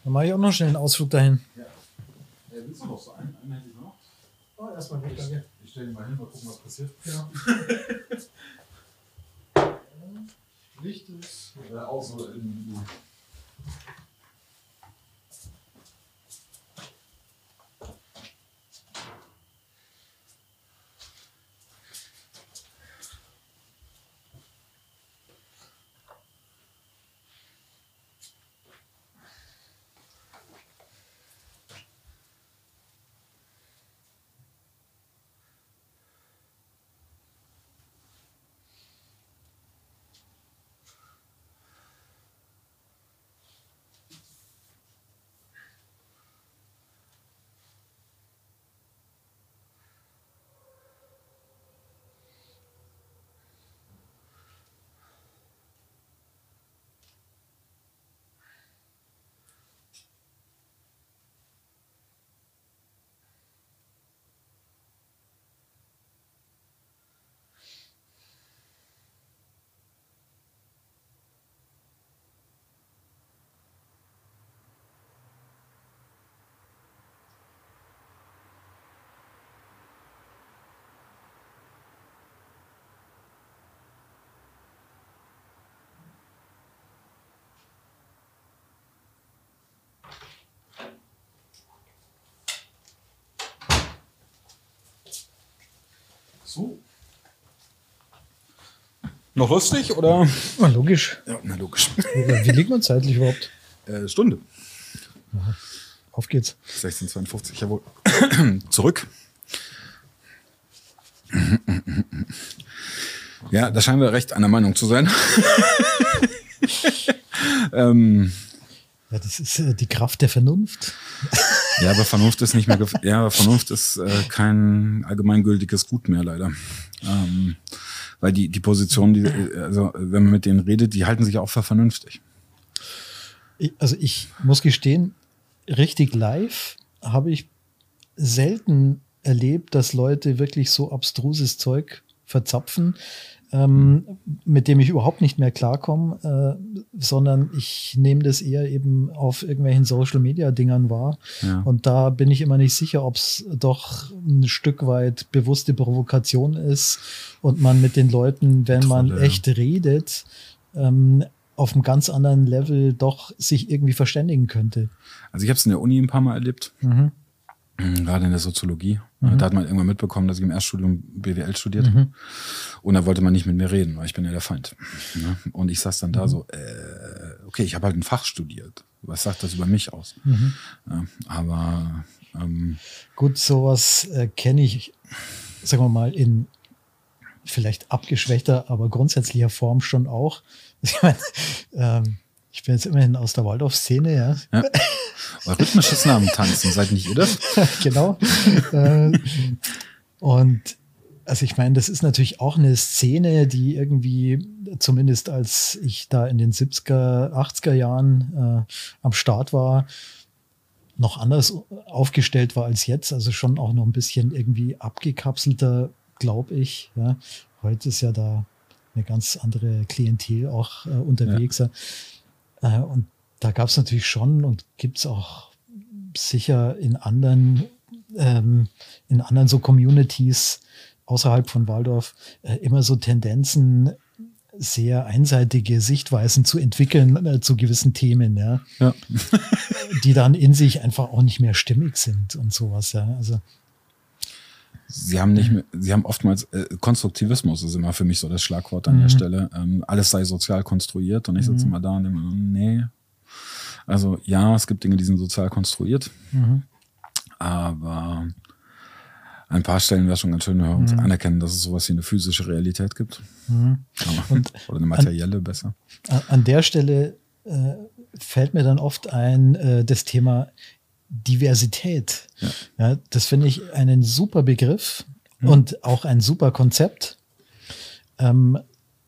Dann mache ich auch noch schnell einen Ausflug dahin. Ja. willst du noch so einen? Einen hätte ich noch. Oh, erstmal weg, danke. Ich stelle ihn mal hin, mal gucken, was passiert. Ja. Licht ist. Äh, auch so in. So. Noch lustig oder? Oh, logisch. Ja, na logisch. Wie liegt man zeitlich überhaupt? Äh, Stunde. Auf geht's. 1652, jawohl. Zurück. Ja, da scheinen wir recht einer Meinung zu sein. ähm, Ja, das ist äh, die Kraft der Vernunft. ja, aber Vernunft ist nicht mehr, ja, aber Vernunft ist äh, kein allgemeingültiges Gut mehr, leider. Ähm, weil die, die Position, die, äh, also wenn man mit denen redet, die halten sich auch für vernünftig. Ich, also ich muss gestehen, richtig live habe ich selten erlebt, dass Leute wirklich so abstruses Zeug verzapfen, ähm, mit dem ich überhaupt nicht mehr klarkomme, äh, sondern ich nehme das eher eben auf irgendwelchen Social-Media-Dingern wahr. Ja. Und da bin ich immer nicht sicher, ob es doch ein Stück weit bewusste Provokation ist und man mit den Leuten, wenn man Trolle, echt redet, ähm, auf einem ganz anderen Level doch sich irgendwie verständigen könnte. Also ich habe es in der Uni ein paar Mal erlebt. Mhm. Gerade in der Soziologie. Mhm. Da hat man irgendwann mitbekommen, dass ich im Erststudium BWL studiert mhm. Und da wollte man nicht mit mir reden, weil ich bin ja der Feind. Ne? Und ich saß dann da mhm. so, äh, okay, ich habe halt ein Fach studiert. Was sagt das über mich aus? Mhm. Ja, aber ähm, gut, sowas äh, kenne ich, sagen wir mal, in vielleicht abgeschwächter, aber grundsätzlicher Form schon auch. Ich meine, ähm, ich bin jetzt immerhin aus der Waldorf-Szene, ja. ja. Rhythmisches Namentanzen, seid nicht ihr das? genau. Äh, und also ich meine, das ist natürlich auch eine Szene, die irgendwie, zumindest als ich da in den 70er, 80er Jahren äh, am Start war, noch anders aufgestellt war als jetzt. Also schon auch noch ein bisschen irgendwie abgekapselter, glaube ich. Ja. Heute ist ja da eine ganz andere Klientel auch äh, unterwegs. Ja. Äh, und da gab es natürlich schon und gibt es auch sicher in anderen, ähm, in anderen so Communities außerhalb von Waldorf äh, immer so Tendenzen, sehr einseitige Sichtweisen zu entwickeln äh, zu gewissen Themen, ja. ja. die dann in sich einfach auch nicht mehr stimmig sind und sowas, ja. Also Sie haben nicht mehr, sie haben oftmals äh, Konstruktivismus ist immer für mich so das Schlagwort an mhm. der Stelle. Ähm, alles sei sozial konstruiert und ich sitze mhm. immer da und denke, nee. Also ja, es gibt Dinge, die sind sozial konstruiert, mhm. aber ein paar Stellen wäre schon ganz schön, wenn wir uns mhm. anerkennen, dass es sowas wie eine physische Realität gibt. Mhm. Oder eine materielle an, besser. An der Stelle äh, fällt mir dann oft ein äh, das Thema Diversität. Ja. ja das finde ich einen super Begriff mhm. und auch ein super Konzept. Ähm,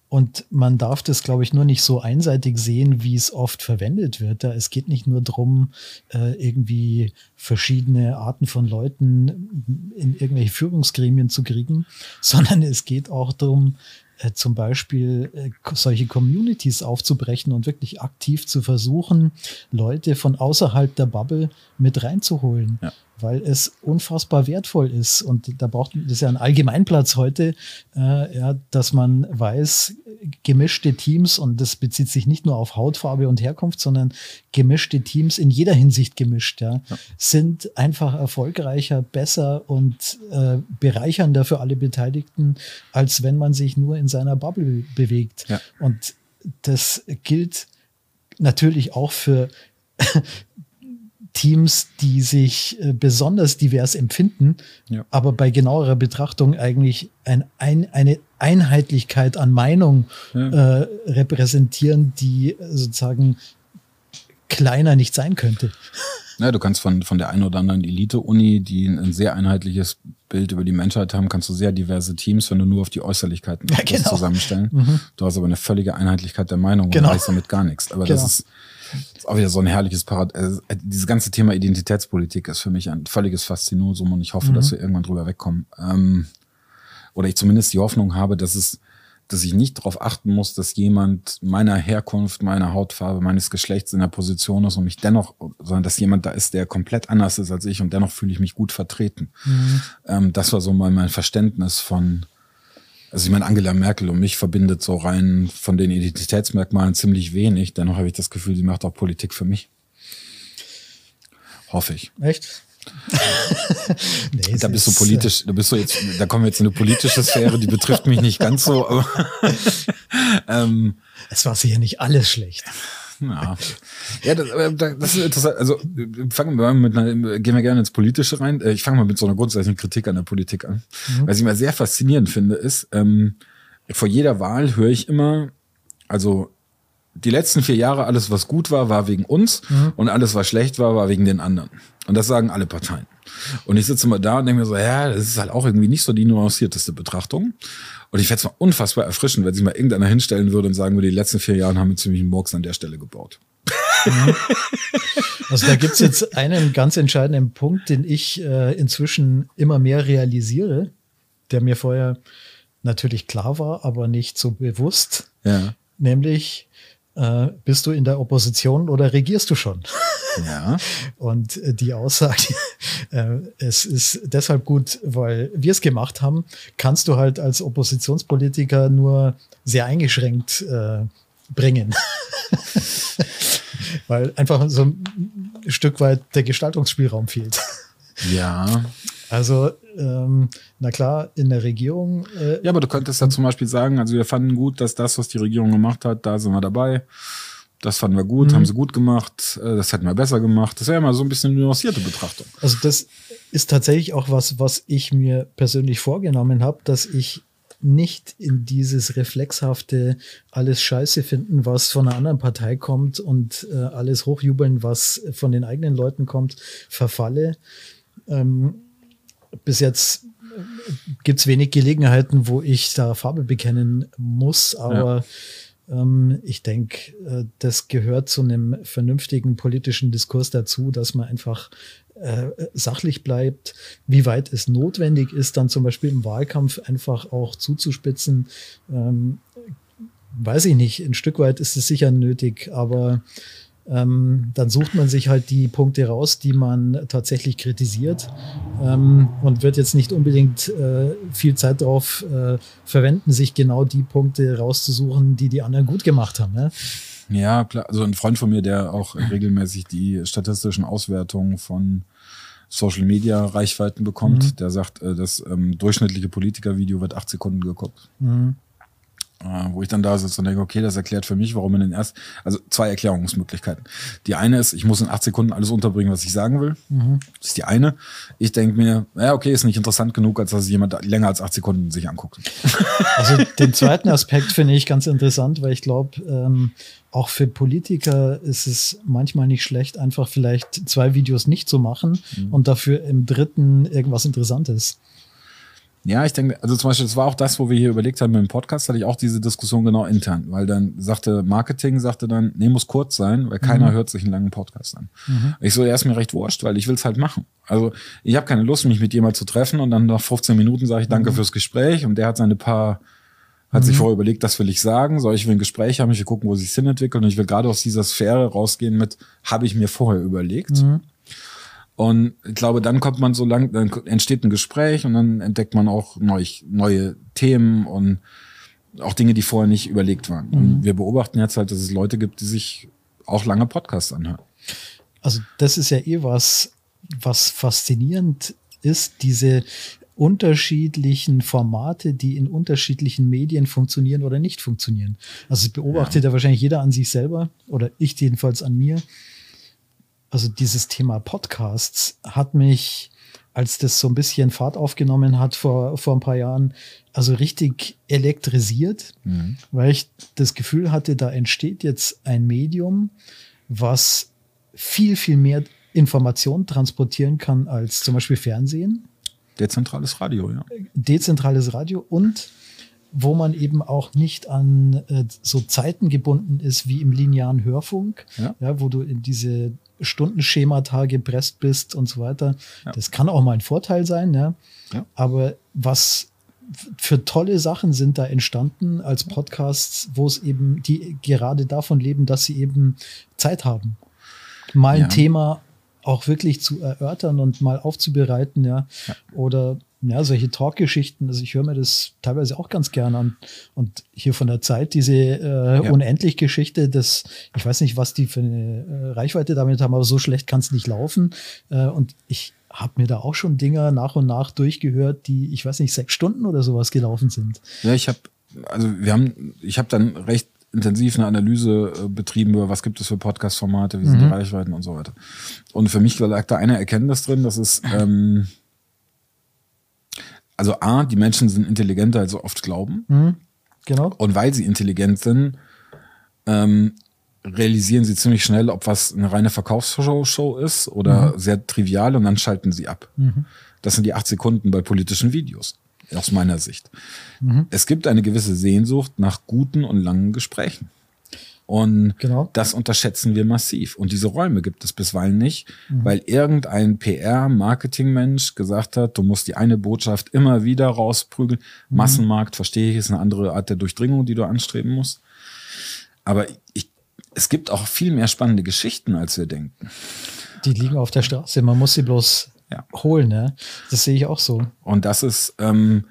und man darf das, glaube ich, nur nicht so einseitig sehen, wie es oft verwendet wird. Da es geht nicht nur darum, äh, irgendwie verschiedene Arten von Leuten in irgendwelche Führungsgremien zu kriegen, sondern es geht auch darum, äh, zum Beispiel äh, solche Communities aufzubrechen und wirklich aktiv zu versuchen, Leute von außerhalb der Bubble mit reinzuholen. Ja weil es unfassbar wertvoll ist. Und da braucht das ist ja ein Allgemeinplatz heute, äh, ja, dass man weiß, gemischte Teams, und das bezieht sich nicht nur auf Hautfarbe und Herkunft, sondern gemischte Teams in jeder Hinsicht gemischt, ja, ja. sind einfach erfolgreicher, besser und äh, bereichernder für alle Beteiligten, als wenn man sich nur in seiner Bubble bewegt. Ja. Und das gilt natürlich auch für Teams, die sich äh, besonders divers empfinden, ja. aber bei genauerer Betrachtung eigentlich ein, ein, eine Einheitlichkeit an Meinung ja. äh, repräsentieren, die sozusagen kleiner nicht sein könnte. Ja, du kannst von, von der einen oder anderen Elite-Uni, die ein sehr einheitliche Bild über die Menschheit haben, kannst du sehr diverse Teams, wenn du nur auf die Äußerlichkeiten ja, genau. zusammenstellen. Mhm. Du hast aber eine völlige Einheitlichkeit der Meinung genau. und weißt damit gar nichts. Aber genau. das ist das ist auch wieder so ein herrliches Parad. Also, dieses ganze Thema Identitätspolitik ist für mich ein völliges Faszinosum und ich hoffe, mhm. dass wir irgendwann drüber wegkommen. Ähm, oder ich zumindest die Hoffnung habe, dass es, dass ich nicht darauf achten muss, dass jemand meiner Herkunft, meiner Hautfarbe, meines Geschlechts in der Position ist und mich dennoch, sondern dass jemand da ist, der komplett anders ist als ich und dennoch fühle ich mich gut vertreten. Mhm. Ähm, das war so mal mein Verständnis von, also ich meine, Angela Merkel und mich verbindet so rein von den Identitätsmerkmalen ziemlich wenig. Dennoch habe ich das Gefühl, sie macht auch Politik für mich. Hoffe ich. Echt? nee, da bist du politisch, äh, da bist du jetzt, da kommen wir jetzt in eine politische Sphäre, die betrifft mich nicht ganz so, aber ähm, es war sicher nicht alles schlecht. Ja, ja das, das ist interessant. Also fangen wir mal mit einer, gehen wir gerne ins Politische rein. Äh, ich fange mal mit so einer grundsätzlichen Kritik an der Politik an. Mhm. Was ich mal sehr faszinierend finde, ist, ähm, vor jeder Wahl höre ich immer, also die letzten vier Jahre, alles was gut war, war wegen uns mhm. und alles was schlecht war, war wegen den anderen. Und das sagen alle Parteien. Und ich sitze immer da und denke mir so, ja, das ist halt auch irgendwie nicht so die nuancierteste Betrachtung. Und ich fände es mal unfassbar erfrischend, wenn sich mal irgendeiner hinstellen würde und sagen würde, die letzten vier Jahre haben wir ziemlich einen Murks an der Stelle gebaut. Mhm. Also da gibt's jetzt einen ganz entscheidenden Punkt, den ich äh, inzwischen immer mehr realisiere, der mir vorher natürlich klar war, aber nicht so bewusst. Ja. Nämlich, äh, bist du in der Opposition oder regierst du schon? Ja. Und äh, die Aussage, äh, es ist deshalb gut, weil wir es gemacht haben, kannst du halt als Oppositionspolitiker nur sehr eingeschränkt äh, bringen. weil einfach so ein Stück weit der Gestaltungsspielraum fehlt. Ja. Also, ähm, na klar, in der Regierung. Äh, ja, aber du könntest ja zum Beispiel sagen, also wir fanden gut, dass das, was die Regierung gemacht hat, da sind wir dabei. Das fanden wir gut, mhm. haben sie gut gemacht, äh, das hätten wir besser gemacht. Das wäre immer so ein bisschen nuancierte Betrachtung. Also das ist tatsächlich auch was, was ich mir persönlich vorgenommen habe, dass ich nicht in dieses reflexhafte alles Scheiße finden, was von einer anderen Partei kommt und äh, alles hochjubeln, was von den eigenen Leuten kommt, verfalle. Ähm, bis jetzt gibt es wenig Gelegenheiten, wo ich da Farbe bekennen muss, aber ja. ähm, ich denke, äh, das gehört zu einem vernünftigen politischen Diskurs dazu, dass man einfach äh, sachlich bleibt, wie weit es notwendig ist, dann zum Beispiel im Wahlkampf einfach auch zuzuspitzen. Ähm, weiß ich nicht, ein Stück weit ist es sicher nötig, aber ähm, dann sucht man sich halt die Punkte raus, die man tatsächlich kritisiert ähm, und wird jetzt nicht unbedingt äh, viel Zeit darauf äh, verwenden, sich genau die Punkte rauszusuchen, die die anderen gut gemacht haben. Ne? Ja, klar. Also ein Freund von mir, der auch regelmäßig die statistischen Auswertungen von Social Media Reichweiten bekommt, mhm. der sagt, äh, das ähm, durchschnittliche Politikervideo wird acht Sekunden geguckt. Mhm. Äh, wo ich dann da sitze und denke, okay, das erklärt für mich, warum in den ersten, also zwei Erklärungsmöglichkeiten. Die eine ist, ich muss in acht Sekunden alles unterbringen, was ich sagen will. Mhm. Das ist die eine. Ich denke mir, ja, okay, ist nicht interessant genug, als dass jemand länger als acht Sekunden sich anguckt. Also den zweiten Aspekt finde ich ganz interessant, weil ich glaube, ähm, auch für Politiker ist es manchmal nicht schlecht, einfach vielleicht zwei Videos nicht zu machen mhm. und dafür im dritten irgendwas Interessantes. Ja, ich denke, also zum Beispiel, das war auch das, wo wir hier überlegt haben mit dem Podcast, hatte ich auch diese Diskussion genau intern, weil dann sagte Marketing, sagte dann, nee, muss kurz sein, weil keiner mhm. hört sich einen langen Podcast an. Mhm. Ich so, er ist mir recht wurscht, weil ich will es halt machen. Also ich habe keine Lust, mich mit jemand zu treffen und dann nach 15 Minuten sage ich danke mhm. fürs Gespräch und der hat seine paar, hat sich mhm. vorher überlegt, das will ich sagen, soll ich will ein Gespräch haben, ich will gucken, wo sich Sinn entwickelt und ich will gerade aus dieser Sphäre rausgehen mit, habe ich mir vorher überlegt. Und ich glaube, dann kommt man so lang, dann entsteht ein Gespräch und dann entdeckt man auch neu, neue Themen und auch Dinge, die vorher nicht überlegt waren. Mhm. Und wir beobachten jetzt halt, dass es Leute gibt, die sich auch lange Podcasts anhören. Also das ist ja eh was, was faszinierend ist, diese unterschiedlichen Formate, die in unterschiedlichen Medien funktionieren oder nicht funktionieren. Also beobachtet ja. ja wahrscheinlich jeder an sich selber oder ich jedenfalls an mir also dieses Thema Podcasts hat mich, als das so ein bisschen Fahrt aufgenommen hat vor, vor ein paar Jahren, also richtig elektrisiert, mhm. weil ich das Gefühl hatte, da entsteht jetzt ein Medium, was viel, viel mehr Informationen transportieren kann als zum Beispiel Fernsehen. Dezentrales Radio, ja. Dezentrales Radio und wo man eben auch nicht an äh, so Zeiten gebunden ist wie im linearen Hörfunk, ja. ja. wo du in diese Stundenschemata gepresst bist und so weiter. Ja. Das kann auch mal ein Vorteil sein, ja. ja. Aber was für tolle Sachen sind da entstanden als Podcasts, wo es eben, die gerade davon leben, dass sie eben Zeit haben. Mal ein Thema auch wirklich zu erörtern und mal aufzubereiten, ja. ja. Oder ja, solche Talkgeschichten, also ich höre mir das teilweise auch ganz gerne an. Und hier von der Zeit, diese äh, ja. Unendlich-Geschichte, das, ich weiß nicht, was die für eine äh, Reichweite damit haben, aber so schlecht kann es nicht laufen. Äh, und ich habe mir da auch schon Dinger nach und nach durchgehört, die, ich weiß nicht, sechs Stunden oder sowas gelaufen sind. Ja, ich habe, also wir haben, ich habe dann recht intensiv eine Analyse äh, betrieben über was gibt es für Podcast-Formate, wie sind mhm. die Reichweiten und so weiter. Und für mich lag da eine Erkenntnis drin, das ist, ähm, also A, die Menschen sind intelligenter, als sie oft glauben. Mhm, genau. Und weil sie intelligent sind, ähm, realisieren sie ziemlich schnell, ob was eine reine Verkaufsshow ist oder mhm. sehr trivial und dann schalten sie ab. Mhm. Das sind die acht Sekunden bei politischen Videos, aus meiner Sicht. Mhm. Es gibt eine gewisse Sehnsucht nach guten und langen Gesprächen. Und genau. das unterschätzen wir massiv. Und diese Räume gibt es bisweilen nicht, mhm. weil irgendein PR-Marketing-Mensch gesagt hat, du musst die eine Botschaft immer wieder rausprügeln. Mhm. Massenmarkt, verstehe ich, ist eine andere Art der Durchdringung, die du anstreben musst. Aber ich, es gibt auch viel mehr spannende Geschichten, als wir denken. Die liegen auf der Straße, man muss sie bloß ja. holen, ne? Das sehe ich auch so. Und das ist, ähm,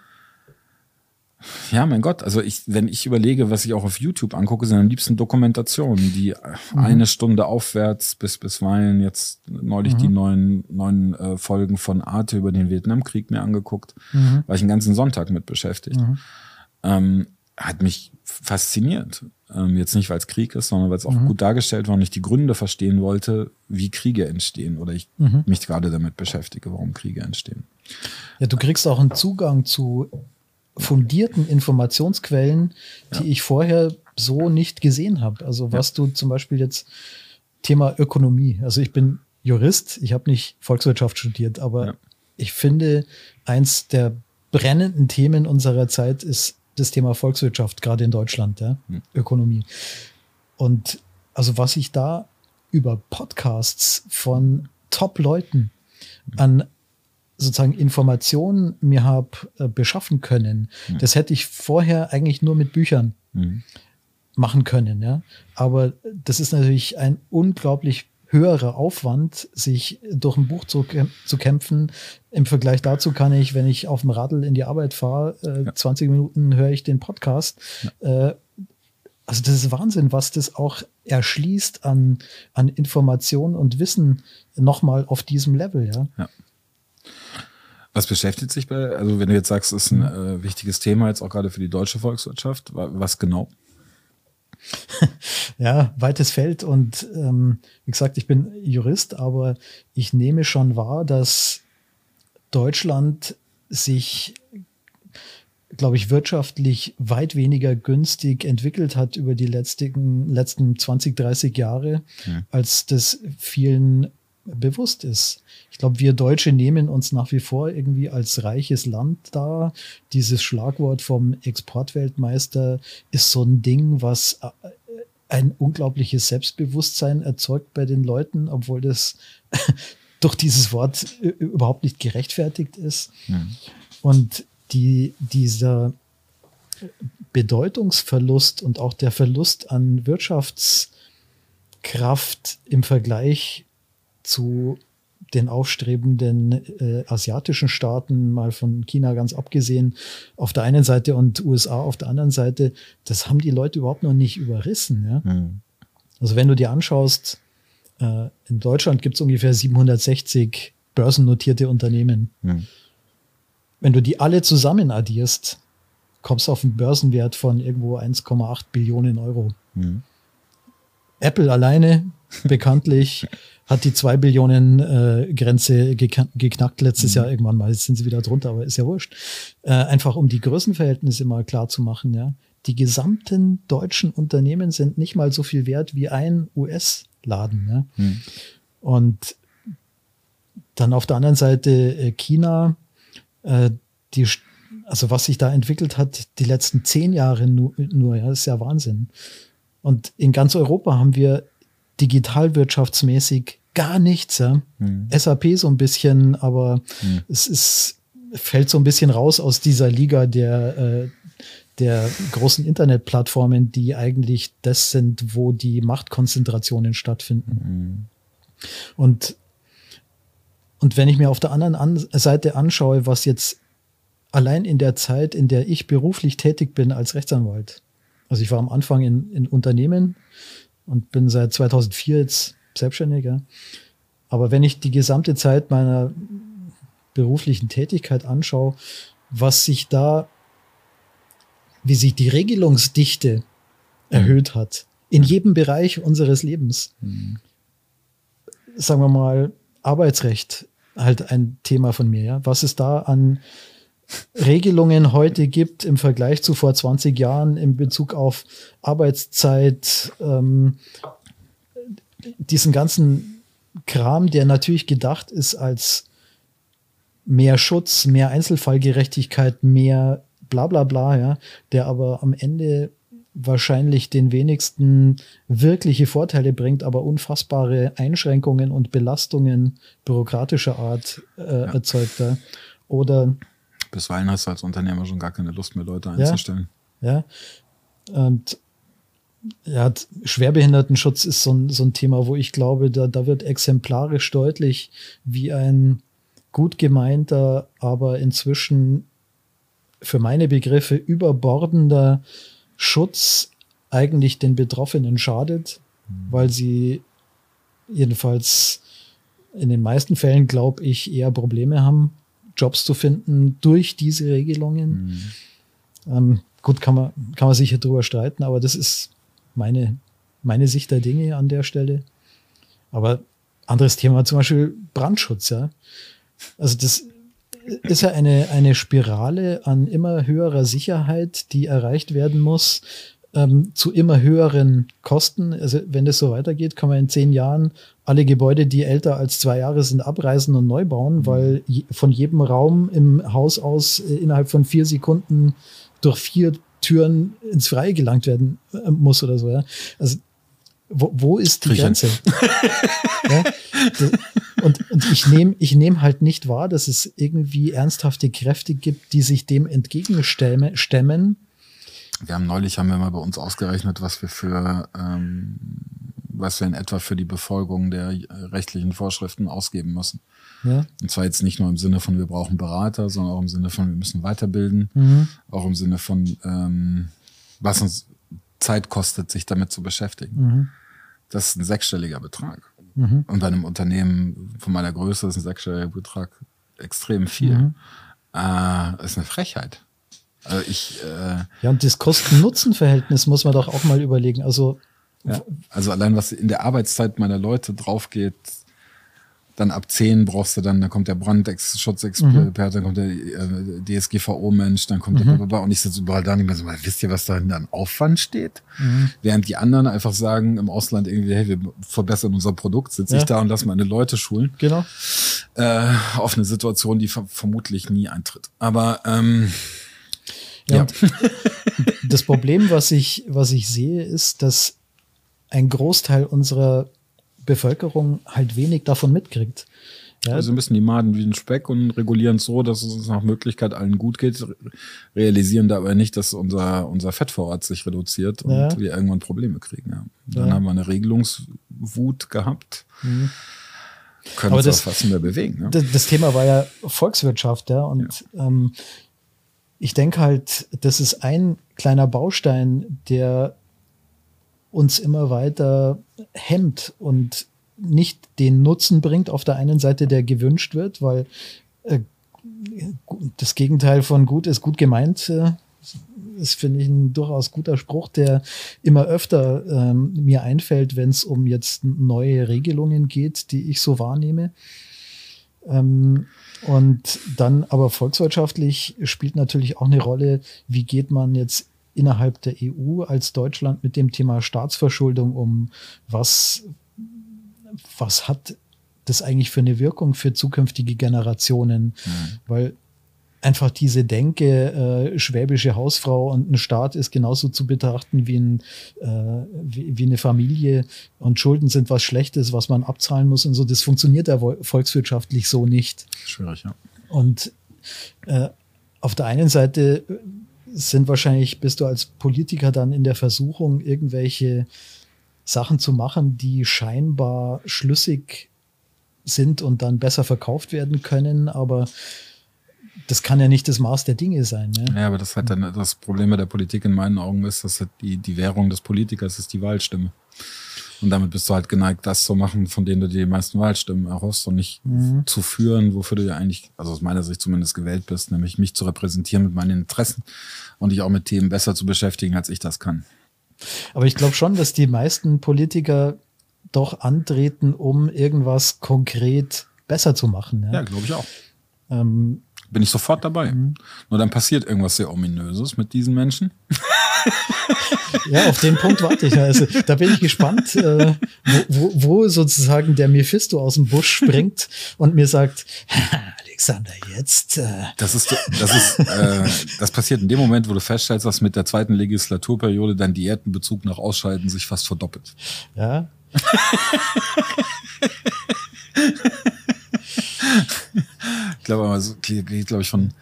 Ja, mein Gott. Also ich, wenn ich überlege, was ich auch auf YouTube angucke, sind am liebsten Dokumentationen, die mhm. eine Stunde aufwärts bis bisweilen jetzt neulich mhm. die neuen, neuen äh, Folgen von Arte über den Vietnamkrieg mir angeguckt, mhm. war ich einen ganzen Sonntag mit beschäftigt. Mhm. Ähm, hat mich fasziniert. Ähm, jetzt nicht, weil es Krieg ist, sondern weil es auch mhm. gut dargestellt war und ich die Gründe verstehen wollte, wie Kriege entstehen oder ich mhm. mich gerade damit beschäftige, warum Kriege entstehen. Ja, du kriegst auch einen Zugang zu fundierten Informationsquellen, die ja. ich vorher so nicht gesehen habe. Also was ja. du zum Beispiel jetzt Thema Ökonomie. Also ich bin Jurist, ich habe nicht Volkswirtschaft studiert, aber ja. ich finde, eins der brennenden Themen unserer Zeit ist das Thema Volkswirtschaft, gerade in Deutschland, ja? Hm. Ökonomie. Und also was ich da über Podcasts von Top-Leuten an sozusagen Informationen mir habe äh, beschaffen können, mhm. das hätte ich vorher eigentlich nur mit Büchern mhm. machen können. Ja? Aber das ist natürlich ein unglaublich höherer Aufwand, sich durch ein Buch zu, zu kämpfen. Im Vergleich dazu kann ich, wenn ich auf dem Radl in die Arbeit fahre, äh, ja. 20 Minuten höre ich den Podcast. Ja. Äh, also das ist Wahnsinn, was das auch erschließt an, an Information und Wissen nochmal auf diesem Level. Ja. ja. Was beschäftigt sich bei, also wenn du jetzt sagst, es ist ein äh, wichtiges Thema jetzt auch gerade für die deutsche Volkswirtschaft, was genau? ja, weites Feld und ähm, wie gesagt, ich bin Jurist, aber ich nehme schon wahr, dass Deutschland sich, glaube ich, wirtschaftlich weit weniger günstig entwickelt hat über die letzten, letzten 20, 30 Jahre, ja. als das vielen bewusst ist. Ich glaube, wir Deutsche nehmen uns nach wie vor irgendwie als reiches Land da. Dieses Schlagwort vom Exportweltmeister ist so ein Ding, was äh, ein unglaubliches Selbstbewusstsein erzeugt bei den Leuten, obwohl das durch dieses Wort überhaupt nicht gerechtfertigt ist. Mhm. Und die, dieser Bedeutungsverlust und auch der Verlust an Wirtschaftskraft im Vergleich zu den aufstrebenden äh, asiatischen Staaten, mal von China ganz abgesehen, auf der einen Seite und USA auf der anderen Seite, das haben die Leute überhaupt noch nicht überrissen. Ja? Mhm. Also wenn du dir anschaust, äh, in Deutschland gibt es ungefähr 760 börsennotierte Unternehmen. Mhm. Wenn du die alle zusammen addierst, kommst du auf einen Börsenwert von irgendwo 1,8 Billionen Euro. Mhm. Apple alleine bekanntlich hat die 2 Billionen äh, Grenze geknackt letztes mhm. Jahr irgendwann mal. Jetzt sind sie wieder drunter, aber ist ja wurscht. Äh, einfach um die Größenverhältnisse mal klar zu machen, ja. Die gesamten deutschen Unternehmen sind nicht mal so viel wert wie ein US-Laden. Ja? Mhm. Und dann auf der anderen Seite äh, China, äh, die, also was sich da entwickelt hat, die letzten zehn Jahre nur, nur ja, ist ja Wahnsinn. Und in ganz Europa haben wir digitalwirtschaftsmäßig gar nichts. Ja? Mhm. SAP so ein bisschen, aber mhm. es ist, fällt so ein bisschen raus aus dieser Liga der, äh, der großen Internetplattformen, die eigentlich das sind, wo die Machtkonzentrationen stattfinden. Mhm. Und, und wenn ich mir auf der anderen An Seite anschaue, was jetzt allein in der Zeit, in der ich beruflich tätig bin als Rechtsanwalt, also ich war am Anfang in, in Unternehmen, und bin seit 2004 jetzt Selbstständiger. Aber wenn ich die gesamte Zeit meiner beruflichen Tätigkeit anschaue, was sich da, wie sich die Regelungsdichte erhöht hat, in jedem Bereich unseres Lebens. Mhm. Sagen wir mal, Arbeitsrecht, halt ein Thema von mir, ja. Was es da an Regelungen heute gibt im Vergleich zu vor 20 Jahren in Bezug auf Arbeitszeit, ähm, diesen ganzen Kram, der natürlich gedacht ist als mehr Schutz, mehr Einzelfallgerechtigkeit, mehr bla bla bla, ja, der aber am Ende wahrscheinlich den wenigsten wirkliche Vorteile bringt, aber unfassbare Einschränkungen und Belastungen bürokratischer Art äh, ja. erzeugt. Ja. Oder Bisweilen hast du als Unternehmer schon gar keine Lust mehr, Leute einzustellen. Ja. ja. Und ja, Schwerbehindertenschutz ist so ein, so ein Thema, wo ich glaube, da, da wird exemplarisch deutlich, wie ein gut gemeinter, aber inzwischen für meine Begriffe überbordender Schutz eigentlich den Betroffenen schadet, mhm. weil sie jedenfalls in den meisten Fällen, glaube ich, eher Probleme haben, Jobs zu finden durch diese Regelungen. Mhm. Ähm, gut, kann man, kann man sicher drüber streiten, aber das ist meine, meine Sicht der Dinge an der Stelle. Aber anderes Thema, zum Beispiel Brandschutz, ja. Also das ist ja eine, eine Spirale an immer höherer Sicherheit, die erreicht werden muss, ähm, zu immer höheren Kosten. Also wenn das so weitergeht, kann man in zehn Jahren alle Gebäude, die älter als zwei Jahre sind, abreißen und neu bauen, mhm. weil von jedem Raum im Haus aus äh, innerhalb von vier Sekunden durch vier Türen ins Freie gelangt werden äh, muss oder so. Ja? Also wo, wo ist die Trichern. Grenze? ja? und, und ich nehme ich nehm halt nicht wahr, dass es irgendwie ernsthafte Kräfte gibt, die sich dem entgegenstemmen wir haben neulich haben wir mal bei uns ausgerechnet, was wir für ähm, was wir in etwa für die Befolgung der äh, rechtlichen Vorschriften ausgeben müssen. Ja. Und zwar jetzt nicht nur im Sinne von, wir brauchen Berater, sondern auch im Sinne von, wir müssen weiterbilden, mhm. auch im Sinne von, ähm, was uns Zeit kostet, sich damit zu beschäftigen. Mhm. Das ist ein sechsstelliger Betrag. Mhm. Und bei einem Unternehmen von meiner Größe ist ein sechsstelliger Betrag extrem viel. Mhm. Äh, ist eine Frechheit. Also ich, äh, ja, und das Kosten-Nutzen-Verhältnis muss man doch auch mal überlegen. Also, ja, also allein was in der Arbeitszeit meiner Leute draufgeht, dann ab 10 brauchst du dann, dann kommt der Brandschutzexperte, mhm. dann kommt der äh, DSGVO-Mensch, dann kommt mhm. der und ich sitze überall da und ich mir so, wisst ihr, was da an Aufwand steht? Mhm. Während die anderen einfach sagen im Ausland irgendwie, hey, wir verbessern unser Produkt, sitze ja. ich da und lasse meine Leute schulen. Genau. Äh, auf eine Situation, die ver vermutlich nie eintritt. Aber ähm, ja. das Problem, was ich, was ich sehe, ist, dass ein Großteil unserer Bevölkerung halt wenig davon mitkriegt. Ja. Also müssen die Maden wie ein Speck und regulieren es so, dass es uns nach Möglichkeit allen gut geht, realisieren dabei nicht, dass unser, unser Fettvorrat sich reduziert und ja. wir irgendwann Probleme kriegen. Ja. Dann haben wir eine Regelungswut gehabt. Mhm. Können uns das, fast mehr bewegen. Ne? Das, das, Thema war ja Volkswirtschaft, ja. Und ähm, ich denke halt, das ist ein kleiner Baustein, der uns immer weiter hemmt und nicht den Nutzen bringt auf der einen Seite, der gewünscht wird, weil äh, das Gegenteil von gut ist gut gemeint. Äh, ist, finde ich, ein durchaus guter Spruch, der immer öfter ähm, mir einfällt, wenn es um jetzt neue Regelungen geht, die ich so wahrnehme. Ähm, und dann aber volkswirtschaftlich spielt natürlich auch eine Rolle, wie geht man jetzt innerhalb der EU als Deutschland mit dem Thema Staatsverschuldung um? Was, was hat das eigentlich für eine Wirkung für zukünftige Generationen? Mhm. Weil einfach diese Denke, äh, schwäbische Hausfrau und ein Staat ist genauso zu betrachten wie, ein, äh, wie, wie, eine Familie und Schulden sind was Schlechtes, was man abzahlen muss und so, das funktioniert ja volkswirtschaftlich so nicht. Schwierig, ja. Und äh, auf der einen Seite sind wahrscheinlich, bist du als Politiker dann in der Versuchung, irgendwelche Sachen zu machen, die scheinbar schlüssig sind und dann besser verkauft werden können, aber das kann ja nicht das Maß der Dinge sein. Ne? Ja, aber das hat dann das Problem bei der Politik in meinen Augen ist, dass die, die Währung des Politikers ist die Wahlstimme. Und damit bist du halt geneigt, das zu machen, von denen du die meisten Wahlstimmen erhoffst und nicht mhm. zu führen, wofür du ja eigentlich, also aus meiner Sicht zumindest gewählt bist, nämlich mich zu repräsentieren mit meinen Interessen und dich auch mit Themen besser zu beschäftigen, als ich das kann. Aber ich glaube schon, dass die meisten Politiker doch antreten, um irgendwas konkret besser zu machen. Ja, ja glaube ich auch. Ähm, bin ich sofort dabei. Mhm. Nur dann passiert irgendwas sehr ominöses mit diesen Menschen. ja, auf den Punkt warte ich. Also, da bin ich gespannt, äh, wo, wo, sozusagen der Mephisto aus dem Busch springt und mir sagt, Alexander, jetzt. Äh. Das ist, das ist, äh, das passiert in dem Moment, wo du feststellst, dass mit der zweiten Legislaturperiode dein Diätenbezug nach Ausscheiden sich fast verdoppelt. Ja. ich glaube, also, geht, glaube ich, von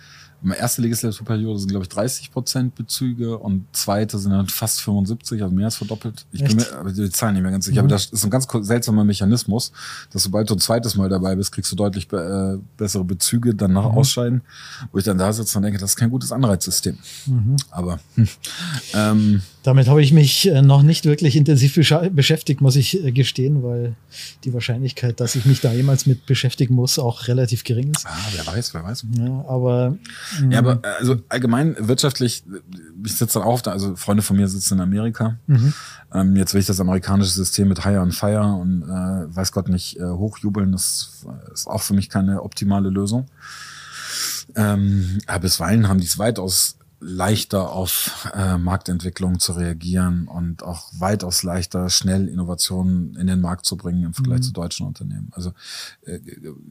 erste Legislaturperiode sind, glaube ich, 30 Prozent Bezüge und zweite sind dann fast 75, also mehr als verdoppelt. Ich Echt? bin mir aber die Zahlen nicht mehr ganz sicher, mhm. aber das ist ein ganz seltsamer Mechanismus, dass sobald du ein zweites Mal dabei bist, kriegst du deutlich be äh, bessere Bezüge, dann nach mhm. Ausscheiden, wo ich dann da sitze und denke, das ist kein gutes Anreizsystem. Mhm. Aber ähm, damit habe ich mich äh, noch nicht wirklich intensiv beschäftigt, muss ich äh, gestehen, weil die Wahrscheinlichkeit, dass ich mich da jemals mit beschäftigen muss, auch relativ gering ist. Ah, wer weiß, wer weiß. Ja, aber. Ja, aber äh, also allgemein wirtschaftlich, ich sitze dann auch da, also Freunde von mir sitzen in Amerika. Mhm. Ähm, jetzt will ich das amerikanische System mit Hire and Fire und äh, weiß Gott nicht äh, hochjubeln. Das ist auch für mich keine optimale Lösung. Ähm, aber bisweilen haben die es weitaus leichter auf äh, Marktentwicklung zu reagieren und auch weitaus leichter, schnell Innovationen in den Markt zu bringen im Vergleich mhm. zu deutschen Unternehmen. Also äh,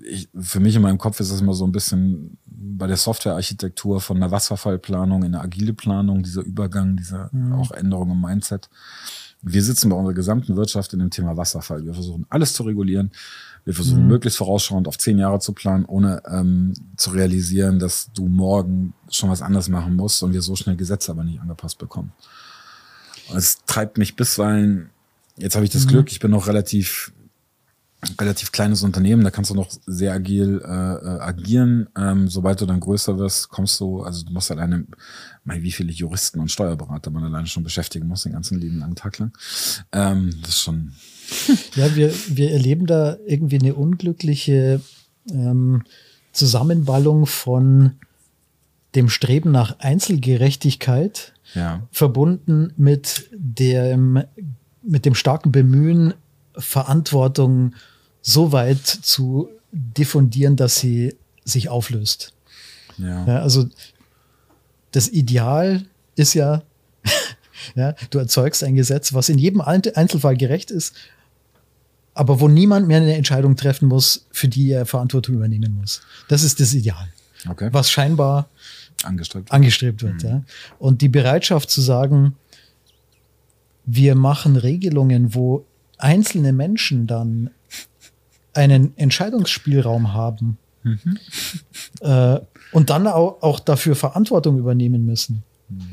ich, für mich in meinem Kopf ist es immer so ein bisschen bei der Softwarearchitektur von einer Wasserfallplanung in eine agile Planung, dieser Übergang, diese mhm. auch Änderung im Mindset. Wir sitzen bei unserer gesamten Wirtschaft in dem Thema Wasserfall. Wir versuchen alles zu regulieren wir versuchen mhm. möglichst vorausschauend auf zehn Jahre zu planen, ohne ähm, zu realisieren, dass du morgen schon was anderes machen musst und wir so schnell Gesetze aber nicht angepasst bekommen. Und es treibt mich bisweilen, jetzt habe ich das mhm. Glück, ich bin noch relativ relativ kleines Unternehmen, da kannst du noch sehr agil äh, äh, agieren. Ähm, sobald du dann größer wirst, kommst du, also du musst alleine, mal wie viele Juristen und Steuerberater man alleine schon beschäftigen muss, den ganzen lieben langen Tag lang. Ähm, das ist schon Ja, wir, wir erleben da irgendwie eine unglückliche ähm, Zusammenballung von dem Streben nach Einzelgerechtigkeit ja. verbunden mit dem, mit dem starken Bemühen, Verantwortung so weit zu diffundieren, dass sie sich auflöst. Ja. ja also das Ideal ist ja, ja, du erzeugst ein Gesetz, was in jedem Einzelfall gerecht ist, aber wo niemand mehr eine Entscheidung treffen muss, für die er Verantwortung übernehmen muss. Das ist das Ideal. Okay. Was scheinbar angestrebt wird. Angestrebt wird mhm. ja. Und die Bereitschaft zu sagen, wir machen Regelungen, wo einzelne Menschen dann einen Entscheidungsspielraum haben mhm. äh, und dann auch, auch, dafür Verantwortung übernehmen müssen. Mhm.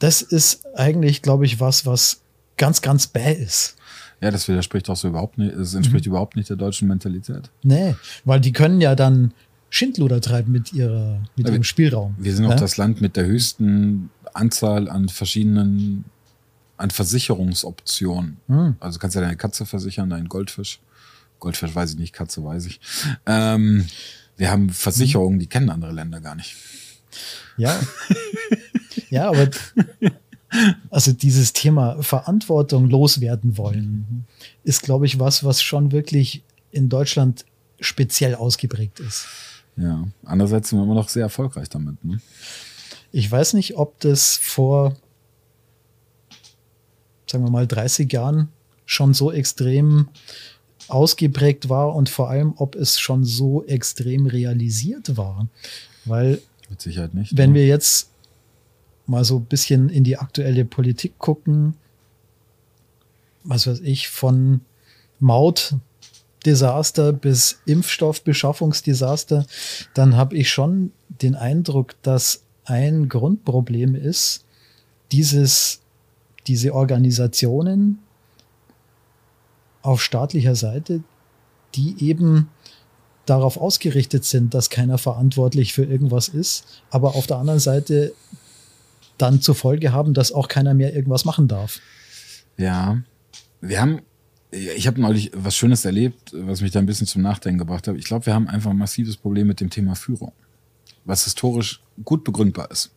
Das ist eigentlich, glaube ich, was, was ganz, ganz bäh ist. Ja, das widerspricht auch so überhaupt nicht, es entspricht mhm. überhaupt nicht der deutschen Mentalität. Nee, weil die können ja dann Schindluder treiben mit ihrer, mit ja, ihrem Spielraum. Wir sind ja? auch das Land mit der höchsten Anzahl an verschiedenen, an Versicherungsoptionen. Mhm. Also kannst ja deine Katze versichern, deinen Goldfisch. Goldfisch weiß ich nicht, Katze weiß ich. Ähm, wir haben Versicherungen, die kennen andere Länder gar nicht. Ja. ja, aber also dieses Thema Verantwortung loswerden wollen, ist, glaube ich, was, was schon wirklich in Deutschland speziell ausgeprägt ist. Ja, andererseits sind wir immer noch sehr erfolgreich damit. Ne? Ich weiß nicht, ob das vor, sagen wir mal, 30 Jahren schon so extrem ausgeprägt war und vor allem, ob es schon so extrem realisiert war. Weil, mit Sicherheit nicht. Wenn ne? wir jetzt mal so ein bisschen in die aktuelle Politik gucken, was weiß ich, von Mautdesaster bis Impfstoffbeschaffungsdesaster, dann habe ich schon den Eindruck, dass ein Grundproblem ist, dieses, diese Organisationen auf staatlicher Seite, die eben darauf ausgerichtet sind, dass keiner verantwortlich für irgendwas ist, aber auf der anderen Seite dann zur Folge haben, dass auch keiner mehr irgendwas machen darf. Ja, wir haben, ich habe neulich was Schönes erlebt, was mich da ein bisschen zum Nachdenken gebracht hat. Ich glaube, wir haben einfach ein massives Problem mit dem Thema Führung, was historisch gut begründbar ist.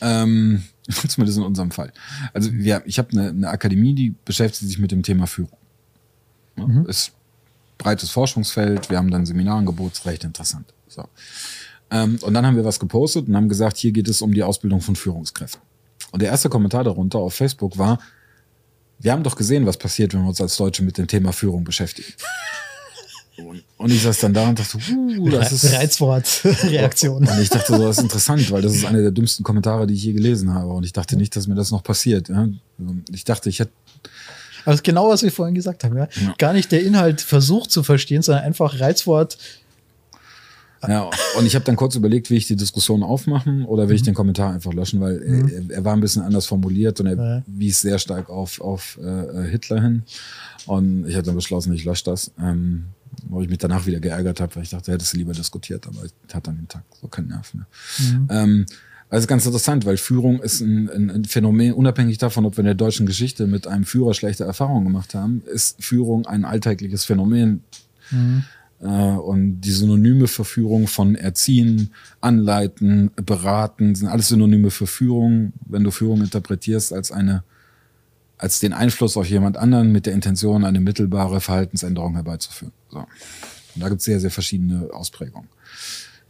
Ähm, zumindest in unserem Fall. Also wir, ich habe eine, eine Akademie, die beschäftigt sich mit dem Thema Führung. Mhm. Ist breites Forschungsfeld. Wir haben dann Seminarangebot, recht interessant. So. Ähm, und dann haben wir was gepostet und haben gesagt, hier geht es um die Ausbildung von Führungskräften. Und der erste Kommentar darunter auf Facebook war, wir haben doch gesehen, was passiert, wenn wir uns als Deutsche mit dem Thema Führung beschäftigen. Und ich saß dann da und dachte, uh, das ist. Reizwortreaktion. Und ich dachte so, das ist interessant, weil das ist einer der dümmsten Kommentare, die ich je gelesen habe. Und ich dachte nicht, dass mir das noch passiert. Ja? Ich dachte, ich hätte. Also genau, was wir vorhin gesagt haben, ja? ja. Gar nicht der Inhalt versucht zu verstehen, sondern einfach Reizwort Ja, und ich habe dann kurz überlegt, will ich die Diskussion aufmachen oder will ich den Kommentar einfach löschen, weil mhm. er, er, war ein bisschen anders formuliert und er ja. wies sehr stark auf, auf äh, Hitler hin. Und ich habe dann beschlossen, ich lösche das. Ähm, wo ich mich danach wieder geärgert habe, weil ich dachte, hättest du lieber diskutiert, aber ich hatte an dem Tag so keinen Nerv mehr. Mhm. Ähm, also ganz interessant, weil Führung ist ein, ein, ein, Phänomen, unabhängig davon, ob wir in der deutschen Geschichte mit einem Führer schlechte Erfahrungen gemacht haben, ist Führung ein alltägliches Phänomen. Mhm. Äh, und die Synonyme für Führung von Erziehen, Anleiten, Beraten sind alles Synonyme für Führung, wenn du Führung interpretierst als eine als den Einfluss auf jemand anderen mit der Intention, eine mittelbare Verhaltensänderung herbeizuführen. So. Und da gibt es sehr, sehr verschiedene Ausprägungen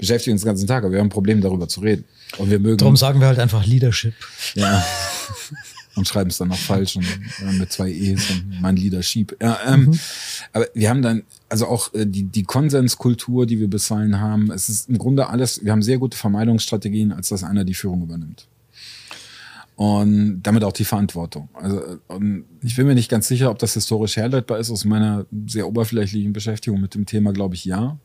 beschäftigen uns den ganzen Tag, aber wir haben ein Problem, darüber zu reden. Und wir mögen. Darum sagen wir halt einfach Leadership. Ja. und schreiben es dann noch falsch und äh, mit zwei E's und mein Leadership. Ja, ähm, mhm. Aber wir haben dann, also auch äh, die, die Konsenskultur, die wir bisweilen haben, es ist im Grunde alles, wir haben sehr gute Vermeidungsstrategien, als dass einer die Führung übernimmt. Und damit auch die Verantwortung. Also und ich bin mir nicht ganz sicher, ob das historisch herleitbar ist. Aus meiner sehr oberflächlichen Beschäftigung mit dem Thema glaube ich ja.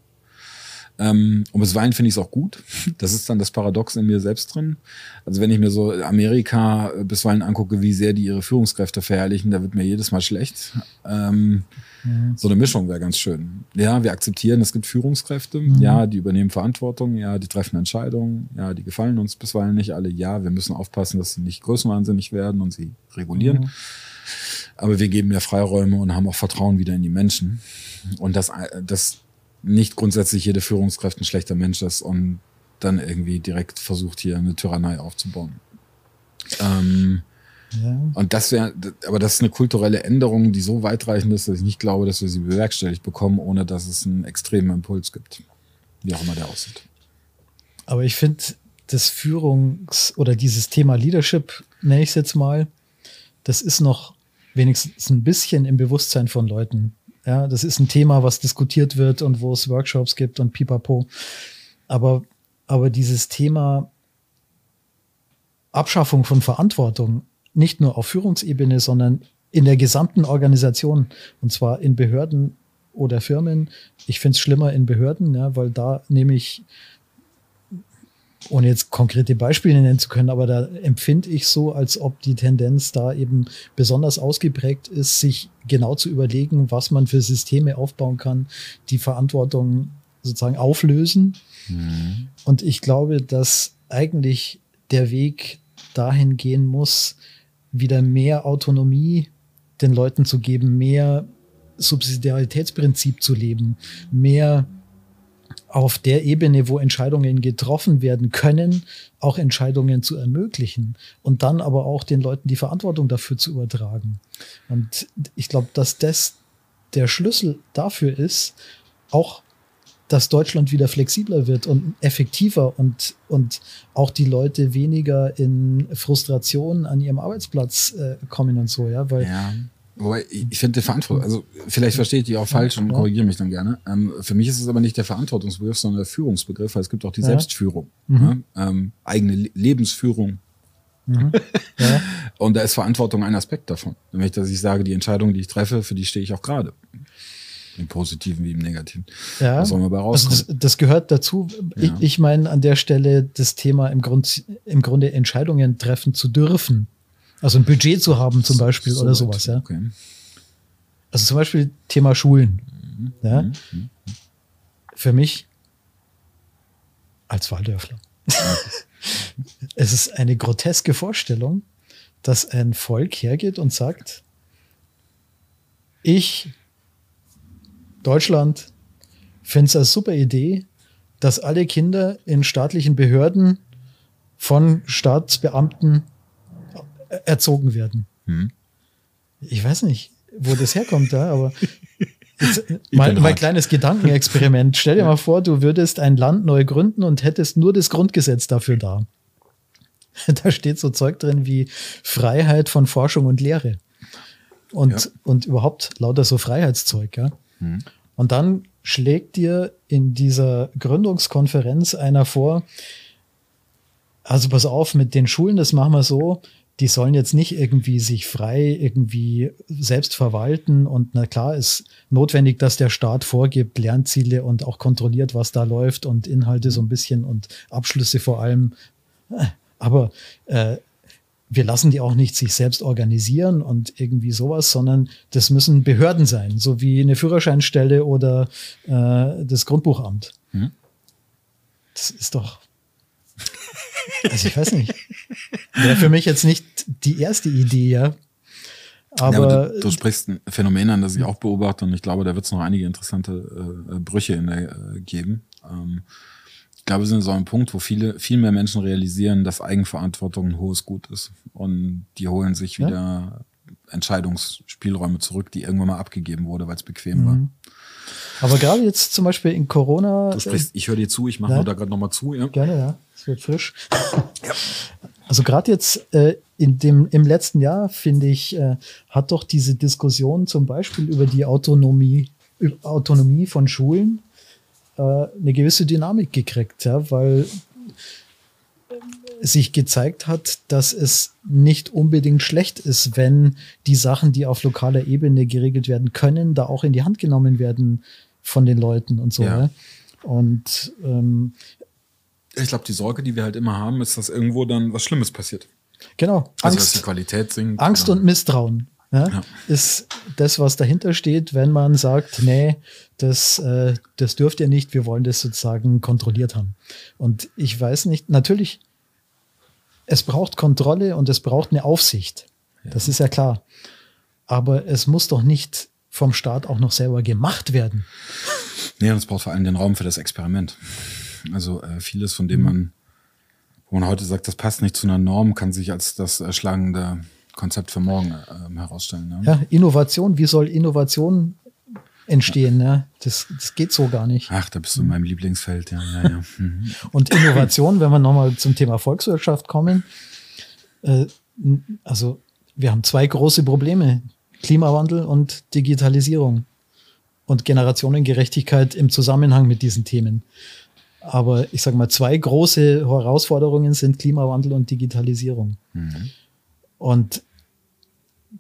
Ähm, und bisweilen finde ich es auch gut. Das ist dann das Paradox in mir selbst drin. Also wenn ich mir so Amerika bisweilen angucke, wie sehr die ihre Führungskräfte verherrlichen, da wird mir jedes Mal schlecht. Ähm, mhm. So eine Mischung wäre ganz schön. Ja, wir akzeptieren, es gibt Führungskräfte. Mhm. Ja, die übernehmen Verantwortung. Ja, die treffen Entscheidungen. Ja, die gefallen uns bisweilen nicht alle. Ja, wir müssen aufpassen, dass sie nicht größenwahnsinnig werden und sie regulieren. Mhm. Aber wir geben ja Freiräume und haben auch Vertrauen wieder in die Menschen. Und das, das nicht grundsätzlich jede Führungskraft ein schlechter Mensch ist und dann irgendwie direkt versucht, hier eine Tyrannei aufzubauen. Ähm, ja. Und das wäre, aber das ist eine kulturelle Änderung, die so weitreichend ist, dass ich nicht glaube, dass wir sie bewerkstelligt bekommen, ohne dass es einen extremen Impuls gibt. Wie auch immer der aussieht. Aber ich finde, das Führungs- oder dieses Thema Leadership, nenne ich es jetzt mal, das ist noch wenigstens ein bisschen im Bewusstsein von Leuten. Ja, das ist ein Thema, was diskutiert wird und wo es Workshops gibt und pipapo. Aber, aber dieses Thema Abschaffung von Verantwortung, nicht nur auf Führungsebene, sondern in der gesamten Organisation, und zwar in Behörden oder Firmen. Ich finde es schlimmer in Behörden, ja, weil da nehme ich ohne jetzt konkrete Beispiele nennen zu können, aber da empfinde ich so, als ob die Tendenz da eben besonders ausgeprägt ist, sich genau zu überlegen, was man für Systeme aufbauen kann, die Verantwortung sozusagen auflösen. Mhm. Und ich glaube, dass eigentlich der Weg dahin gehen muss, wieder mehr Autonomie den Leuten zu geben, mehr Subsidiaritätsprinzip zu leben, mehr auf der Ebene, wo Entscheidungen getroffen werden können, auch Entscheidungen zu ermöglichen und dann aber auch den Leuten die Verantwortung dafür zu übertragen. Und ich glaube, dass das der Schlüssel dafür ist, auch dass Deutschland wieder flexibler wird und effektiver und, und auch die Leute weniger in Frustration an ihrem Arbeitsplatz äh, kommen und so, ja, weil ja. Wobei, ich finde Verantwortung, also vielleicht verstehe ich die auch falsch und korrigiere mich dann gerne. Ähm, für mich ist es aber nicht der Verantwortungsbegriff, sondern der Führungsbegriff, weil es gibt auch die ja. Selbstführung, mhm. ne? ähm, eigene Lebensführung. Mhm. Ja. Und da ist Verantwortung ein Aspekt davon. Nämlich, dass ich sage, die Entscheidung, die ich treffe, für die stehe ich auch gerade. Im Positiven wie im Negativen. Ja. Was soll man bei also das, das, gehört dazu. Ja. Ich, ich meine an der Stelle das Thema im, Grund, im Grunde Entscheidungen treffen zu dürfen. Also ein Budget zu haben zum Beispiel so oder sowas, ja. Okay. Also zum Beispiel Thema Schulen. Mhm. Ja. Mhm. mhm. Für mich als Waldörfler. es ist eine groteske Vorstellung, dass ein Volk hergeht und sagt, ich, Deutschland, finde es eine super Idee, dass alle Kinder in staatlichen Behörden von Staatsbeamten erzogen werden. Hm. Ich weiß nicht, wo das herkommt da, aber jetzt, mal, mein kleines Gedankenexperiment. Stell dir mal vor, du würdest ein Land neu gründen und hättest nur das Grundgesetz dafür da. Da steht so Zeug drin wie Freiheit von Forschung und Lehre. Und, ja. und überhaupt lauter so Freiheitszeug, ja. Hm. Und dann schlägt dir in dieser Gründungskonferenz einer vor, also pass auf, mit den Schulen, das machen wir so, die sollen jetzt nicht irgendwie sich frei irgendwie selbst verwalten und na klar ist notwendig, dass der Staat vorgibt Lernziele und auch kontrolliert, was da läuft und Inhalte so ein bisschen und Abschlüsse vor allem. Aber äh, wir lassen die auch nicht sich selbst organisieren und irgendwie sowas, sondern das müssen Behörden sein, so wie eine Führerscheinstelle oder äh, das Grundbuchamt. Mhm. Das ist doch also ich weiß nicht. Wäre für mich jetzt nicht die erste Idee, ja. Aber, ja, aber du, du, sprichst ein Phänomen an, das ich auch beobachte und ich glaube, da wird es noch einige interessante äh, Brüche in der, äh, geben. Ähm, ich glaube, wir sind so ein Punkt, wo viele, viel mehr Menschen realisieren, dass Eigenverantwortung ein hohes Gut ist. Und die holen sich wieder ja? Entscheidungsspielräume zurück, die irgendwann mal abgegeben wurde, weil es bequem mhm. war. Aber gerade jetzt zum Beispiel in Corona. Du sprichst, ich höre dir zu, ich mache ja? da gerade nochmal zu, ja. Gerne, ja. Es wird frisch. ja. Also gerade jetzt äh, in dem, im letzten Jahr, finde ich, äh, hat doch diese Diskussion zum Beispiel über die Autonomie, Autonomie von Schulen äh, eine gewisse Dynamik gekriegt, ja, weil sich gezeigt hat, dass es nicht unbedingt schlecht ist, wenn die Sachen, die auf lokaler Ebene geregelt werden können, da auch in die Hand genommen werden von den Leuten und so. Ja. Und ähm, ich glaube, die Sorge, die wir halt immer haben, ist, dass irgendwo dann was Schlimmes passiert. Genau. Also, Angst, dass die Qualität sinkt. Angst und Misstrauen ja, ja. ist das, was dahinter steht, wenn man sagt, nee, das, äh, das dürft ihr nicht, wir wollen das sozusagen kontrolliert haben. Und ich weiß nicht, natürlich es braucht Kontrolle und es braucht eine Aufsicht. Ja. Das ist ja klar. Aber es muss doch nicht vom Staat auch noch selber gemacht werden. Nee, und es braucht vor allem den Raum für das Experiment. Also äh, vieles, von dem man, wo man heute sagt, das passt nicht zu einer Norm, kann sich als das erschlagende Konzept für morgen äh, herausstellen. Ne? Ja, Innovation, wie soll Innovation entstehen. Ja. Ne? Das, das geht so gar nicht. Ach, da bist du in meinem Lieblingsfeld, ja. ja, ja. Mhm. Und Innovation, wenn wir nochmal zum Thema Volkswirtschaft kommen, äh, also wir haben zwei große Probleme. Klimawandel und Digitalisierung und Generationengerechtigkeit im Zusammenhang mit diesen Themen. Aber ich sage mal, zwei große Herausforderungen sind Klimawandel und Digitalisierung. Mhm. Und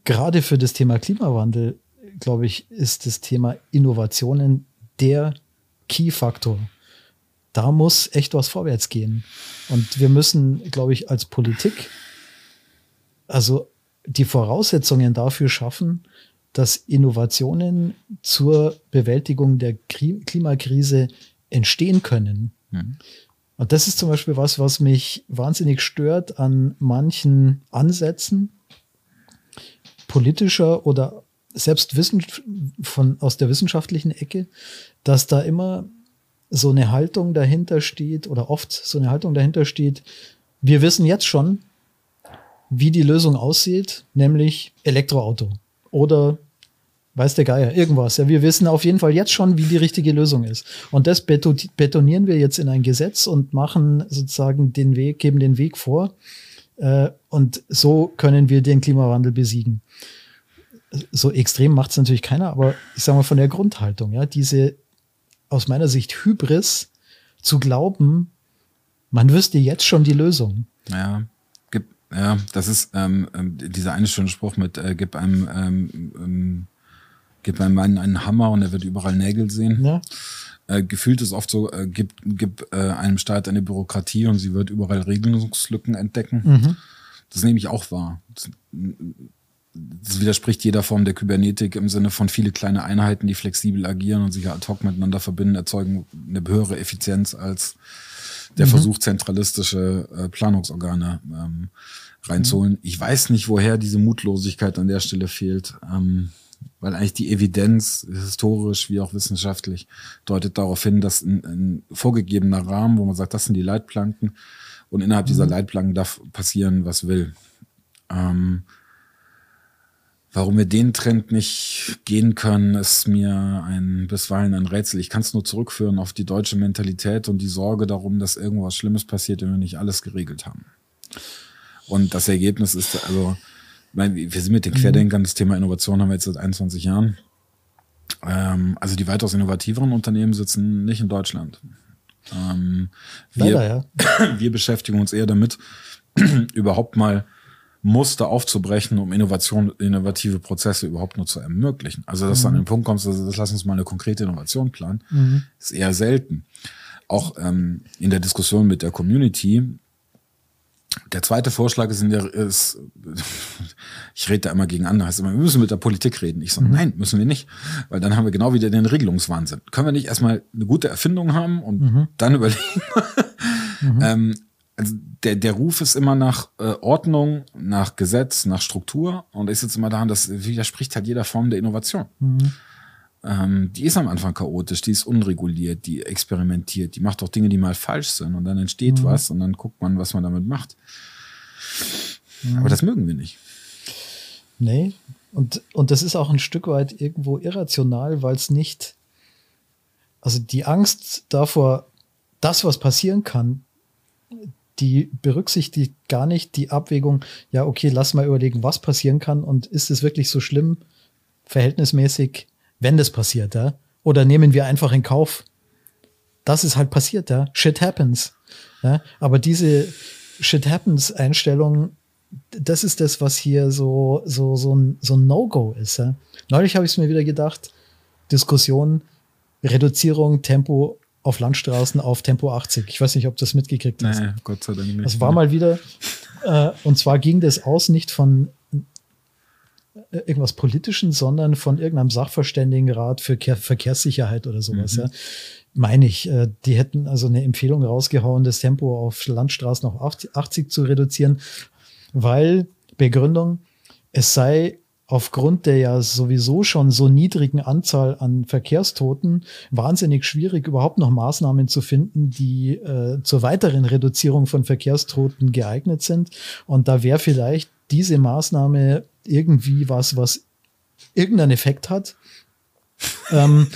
gerade für das Thema Klimawandel glaube ich, ist das Thema Innovationen der Key-Faktor. Da muss echt was vorwärts gehen. Und wir müssen, glaube ich, als Politik also die Voraussetzungen dafür schaffen, dass Innovationen zur Bewältigung der Klimakrise entstehen können. Mhm. Und das ist zum Beispiel was, was mich wahnsinnig stört an manchen Ansätzen politischer oder selbst Wissen von, aus der wissenschaftlichen Ecke, dass da immer so eine Haltung dahinter steht oder oft so eine Haltung dahinter steht, wir wissen jetzt schon, wie die Lösung aussieht, nämlich Elektroauto oder weiß der Geier, irgendwas. Ja, wir wissen auf jeden Fall jetzt schon, wie die richtige Lösung ist. Und das betonieren wir jetzt in ein Gesetz und machen sozusagen den Weg, geben den Weg vor. Äh, und so können wir den Klimawandel besiegen so extrem macht es natürlich keiner, aber ich sage mal von der Grundhaltung, ja, diese aus meiner Sicht Hybris zu glauben, man wüsste jetzt schon die Lösung. Ja, gib, ja, das ist ähm, ähm dieser eine schöne Spruch mit, äh, gib einem, ähm, ähm, gib einem einen, einen Hammer und er wird überall Nägel sehen. Ja. Äh, gefühlt ist oft so, äh, gib, gib äh, einem Staat eine Bürokratie und sie wird überall Regelungslücken entdecken. Mhm. Das nehme ich auch wahr. Das, das widerspricht jeder Form der Kybernetik im Sinne von viele kleine Einheiten, die flexibel agieren und sich ad hoc miteinander verbinden, erzeugen eine höhere Effizienz als der mhm. Versuch, zentralistische äh, Planungsorgane ähm, reinzuholen. Mhm. Ich weiß nicht, woher diese Mutlosigkeit an der Stelle fehlt, ähm, weil eigentlich die Evidenz, historisch wie auch wissenschaftlich, deutet darauf hin, dass ein, ein vorgegebener Rahmen, wo man sagt, das sind die Leitplanken und innerhalb mhm. dieser Leitplanken darf passieren, was will. Ähm, Warum wir den Trend nicht gehen können, ist mir ein bisweilen ein Rätsel. Ich kann es nur zurückführen auf die deutsche Mentalität und die Sorge darum, dass irgendwas Schlimmes passiert, wenn wir nicht alles geregelt haben. Und das Ergebnis ist, also, wir sind mit den mhm. Querdenkern, das Thema Innovation haben wir jetzt seit 21 Jahren. Ähm, also die weitaus innovativeren Unternehmen sitzen nicht in Deutschland. Ähm, wir, Leider, ja. wir beschäftigen uns eher damit, überhaupt mal Muster aufzubrechen, um Innovation, innovative Prozesse überhaupt nur zu ermöglichen. Also, dass mhm. du an den Punkt kommst, dass, das lass uns mal eine konkrete Innovation planen, mhm. ist eher selten. Auch ähm, in der Diskussion mit der Community der zweite Vorschlag ist, in der, ist ich rede da immer gegen andere, heißt immer, wir müssen mit der Politik reden. Ich sage, mhm. nein, müssen wir nicht, weil dann haben wir genau wieder den Regelungswahnsinn. Können wir nicht erstmal eine gute Erfindung haben und mhm. dann überlegen? mhm. ähm, also der, der Ruf ist immer nach äh, Ordnung, nach Gesetz, nach Struktur und ist jetzt immer daran, das widerspricht halt jeder Form der Innovation. Mhm. Ähm, die ist am Anfang chaotisch, die ist unreguliert, die experimentiert, die macht auch Dinge, die mal falsch sind und dann entsteht mhm. was und dann guckt man, was man damit macht. Mhm. Aber das mögen wir nicht. Nee, und, und das ist auch ein Stück weit irgendwo irrational, weil es nicht, also die Angst davor, das, was passieren kann, die berücksichtigt gar nicht die Abwägung, ja, okay, lass mal überlegen, was passieren kann und ist es wirklich so schlimm, verhältnismäßig wenn das passiert, ja? Oder nehmen wir einfach in Kauf, dass es halt passiert, ja? Shit happens. Ja? Aber diese Shit happens Einstellung, das ist das, was hier so, so, so ein, so ein No-Go ist. Ja? Neulich habe ich es mir wieder gedacht, Diskussion, Reduzierung, Tempo auf Landstraßen auf Tempo 80. Ich weiß nicht, ob du das mitgekriegt hast. Nee, Gott sei Dank nicht. Das war mal wieder, äh, und zwar ging das aus nicht von irgendwas Politischen, sondern von irgendeinem Sachverständigenrat für Verkehrssicherheit oder sowas. Mhm. Ja. Meine ich, äh, die hätten also eine Empfehlung rausgehauen, das Tempo auf Landstraßen auf 80 zu reduzieren, weil Begründung, es sei aufgrund der ja sowieso schon so niedrigen Anzahl an Verkehrstoten wahnsinnig schwierig, überhaupt noch Maßnahmen zu finden, die äh, zur weiteren Reduzierung von Verkehrstoten geeignet sind. Und da wäre vielleicht diese Maßnahme irgendwie was, was irgendeinen Effekt hat. ähm,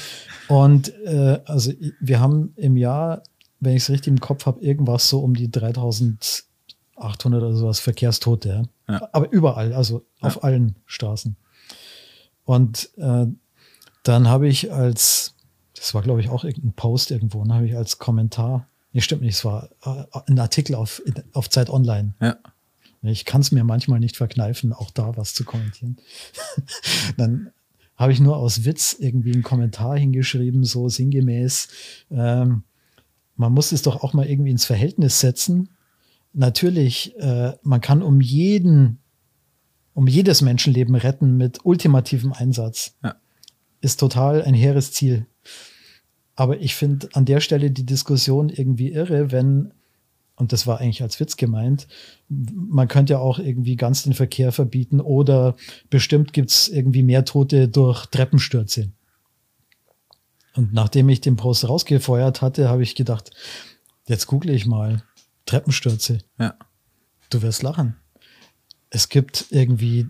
und äh, also wir haben im Jahr, wenn ich es richtig im Kopf habe, irgendwas so um die 3800 oder sowas Verkehrstote. Ja? Ja. Aber überall, also ja. auf allen Straßen. Und äh, dann habe ich als, das war glaube ich auch irgendein Post irgendwo, und habe ich als Kommentar, nee, stimmt nicht, es war äh, ein Artikel auf, auf Zeit Online. Ja. Ich kann es mir manchmal nicht verkneifen, auch da was zu kommentieren. Dann habe ich nur aus Witz irgendwie einen Kommentar hingeschrieben, so sinngemäß, ähm, man muss es doch auch mal irgendwie ins Verhältnis setzen. Natürlich, äh, man kann um jeden, um jedes Menschenleben retten mit ultimativem Einsatz. Ja. Ist total ein hehres Ziel. Aber ich finde an der Stelle die Diskussion irgendwie irre, wenn und das war eigentlich als Witz gemeint, man könnte ja auch irgendwie ganz den Verkehr verbieten oder bestimmt gibt's irgendwie mehr Tote durch Treppenstürze. Und nachdem ich den Post rausgefeuert hatte, habe ich gedacht, jetzt google ich mal Treppenstürze. Ja. Du wirst lachen. Es gibt irgendwie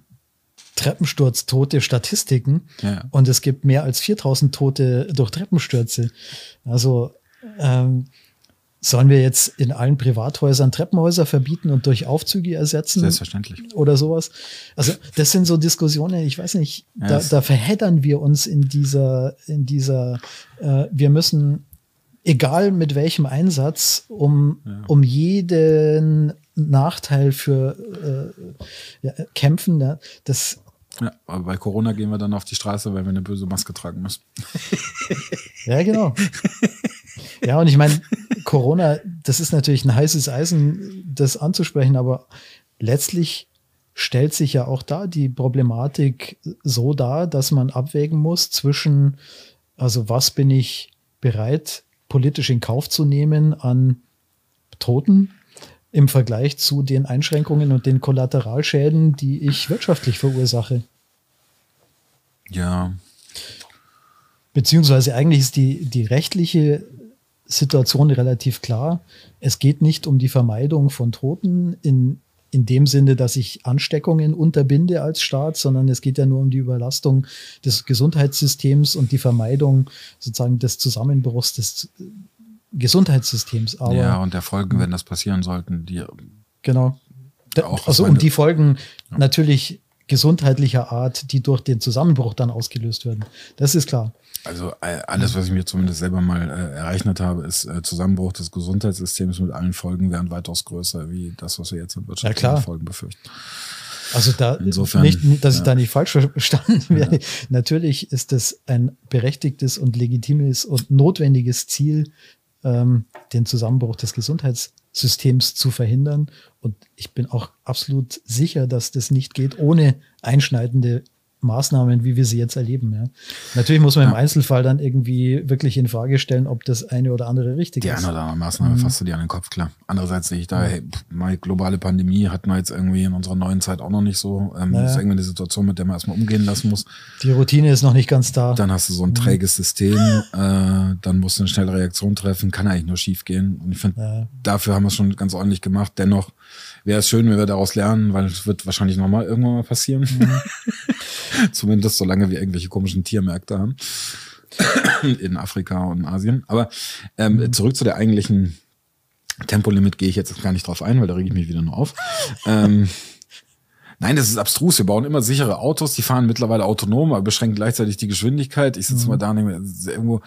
Treppensturztote Statistiken ja. und es gibt mehr als 4000 Tote durch Treppenstürze. Also ähm, Sollen wir jetzt in allen Privathäusern Treppenhäuser verbieten und durch Aufzüge ersetzen? Selbstverständlich. Oder sowas. Also, das sind so Diskussionen, ich weiß nicht, da, da verheddern wir uns in dieser, in dieser, äh, wir müssen, egal mit welchem Einsatz, um, ja. um jeden Nachteil für äh, ja, kämpfen. Ja, das, ja, aber bei Corona gehen wir dann auf die Straße, weil wir eine böse Maske tragen müssen. ja, genau. Ja, und ich meine, Corona, das ist natürlich ein heißes Eisen, das anzusprechen, aber letztlich stellt sich ja auch da die Problematik so dar, dass man abwägen muss zwischen, also was bin ich bereit, politisch in Kauf zu nehmen an Toten im Vergleich zu den Einschränkungen und den Kollateralschäden, die ich wirtschaftlich verursache. Ja. Beziehungsweise eigentlich ist die, die rechtliche Situation relativ klar. Es geht nicht um die Vermeidung von Toten in, in dem Sinne, dass ich Ansteckungen unterbinde als Staat, sondern es geht ja nur um die Überlastung des Gesundheitssystems und die Vermeidung sozusagen des Zusammenbruchs des Gesundheitssystems. Aber, ja, und der Folgen, wenn das passieren sollten, die genau. Auch also um die Folgen ja. natürlich gesundheitlicher Art, die durch den Zusammenbruch dann ausgelöst werden. Das ist klar. Also äh, alles, was ich mir zumindest selber mal äh, errechnet habe, ist äh, Zusammenbruch des Gesundheitssystems mit allen Folgen wären weitaus größer wie das, was wir jetzt in wirtschaftlichen ja, Folgen befürchten. Also da Insofern, nicht, dass ich ja. da nicht falsch verstanden werde. Natürlich ist es ein berechtigtes und legitimes und notwendiges Ziel, ähm, den Zusammenbruch des Gesundheitssystems zu verhindern. Und ich bin auch absolut sicher, dass das nicht geht ohne einschneidende Maßnahmen, wie wir sie jetzt erleben. Ja. Natürlich muss man im Ja. Einzelfall dann irgendwie wirklich in Frage stellen, ob das eine oder andere richtig Die ist. eine oder andere Maßnahme Mhm. fasst du dir an den Kopf, klar. Andererseits sehe ich da, hey, pff, mal globale Pandemie hatten wir jetzt irgendwie in unserer neuen Zeit auch noch nicht so. Ähm, Naja. Das ist irgendwie eine Situation, mit der man erstmal umgehen lassen muss. Die Routine ist noch nicht ganz da. Dann hast du Mhm. so ein träges System, äh, dann musst du eine schnelle Reaktion treffen, kann eigentlich nur schief gehen. Und ich finde, Ja. dafür haben wir es schon ganz ordentlich gemacht. Dennoch wäre es schön, wenn wir daraus lernen, weil es wird wahrscheinlich nochmal irgendwann mal passieren. Mhm. Zumindest solange wir irgendwelche komischen Tiermärkte haben. in Afrika und Asien. Aber ähm, Mhm. zurück zu der eigentlichen Tempolimit gehe ich jetzt gar nicht drauf ein, weil da rege ich mich wieder nur auf. ähm, Nein, das ist abstrus. Wir bauen immer sichere Autos, die fahren mittlerweile autonom, aber beschränken gleichzeitig die Geschwindigkeit. Ich sitze mal da und denke irgendwo,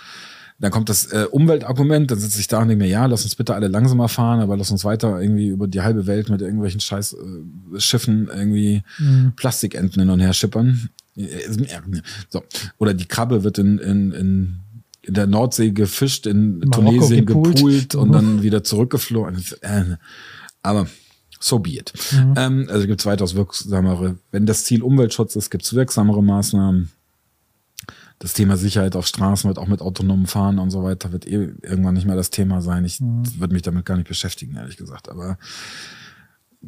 dann kommt das äh, Umweltargument, dann sitze ich da und denke mir, ja, lass uns bitte alle langsamer fahren, aber lass uns weiter irgendwie über die halbe Welt mit irgendwelchen scheiß äh, Schiffen irgendwie Mhm. Plastikenten hin und her schippern. So. Oder die Krabbe wird in, in, in, in der Nordsee gefischt, in Marokko Tunesien gepoolt. gepoolt und Mhm. dann wieder zurückgeflogen. Aber so be it. Mhm. Ähm, also gibt es weitaus wirksamere. Wenn das Ziel Umweltschutz ist, gibt es wirksamere Maßnahmen. Das Thema Sicherheit auf Straßen wird auch mit autonomem Fahren und so weiter wird eh irgendwann nicht mehr das Thema sein. Ich Mhm. würde mich damit gar nicht beschäftigen, ehrlich gesagt. Aber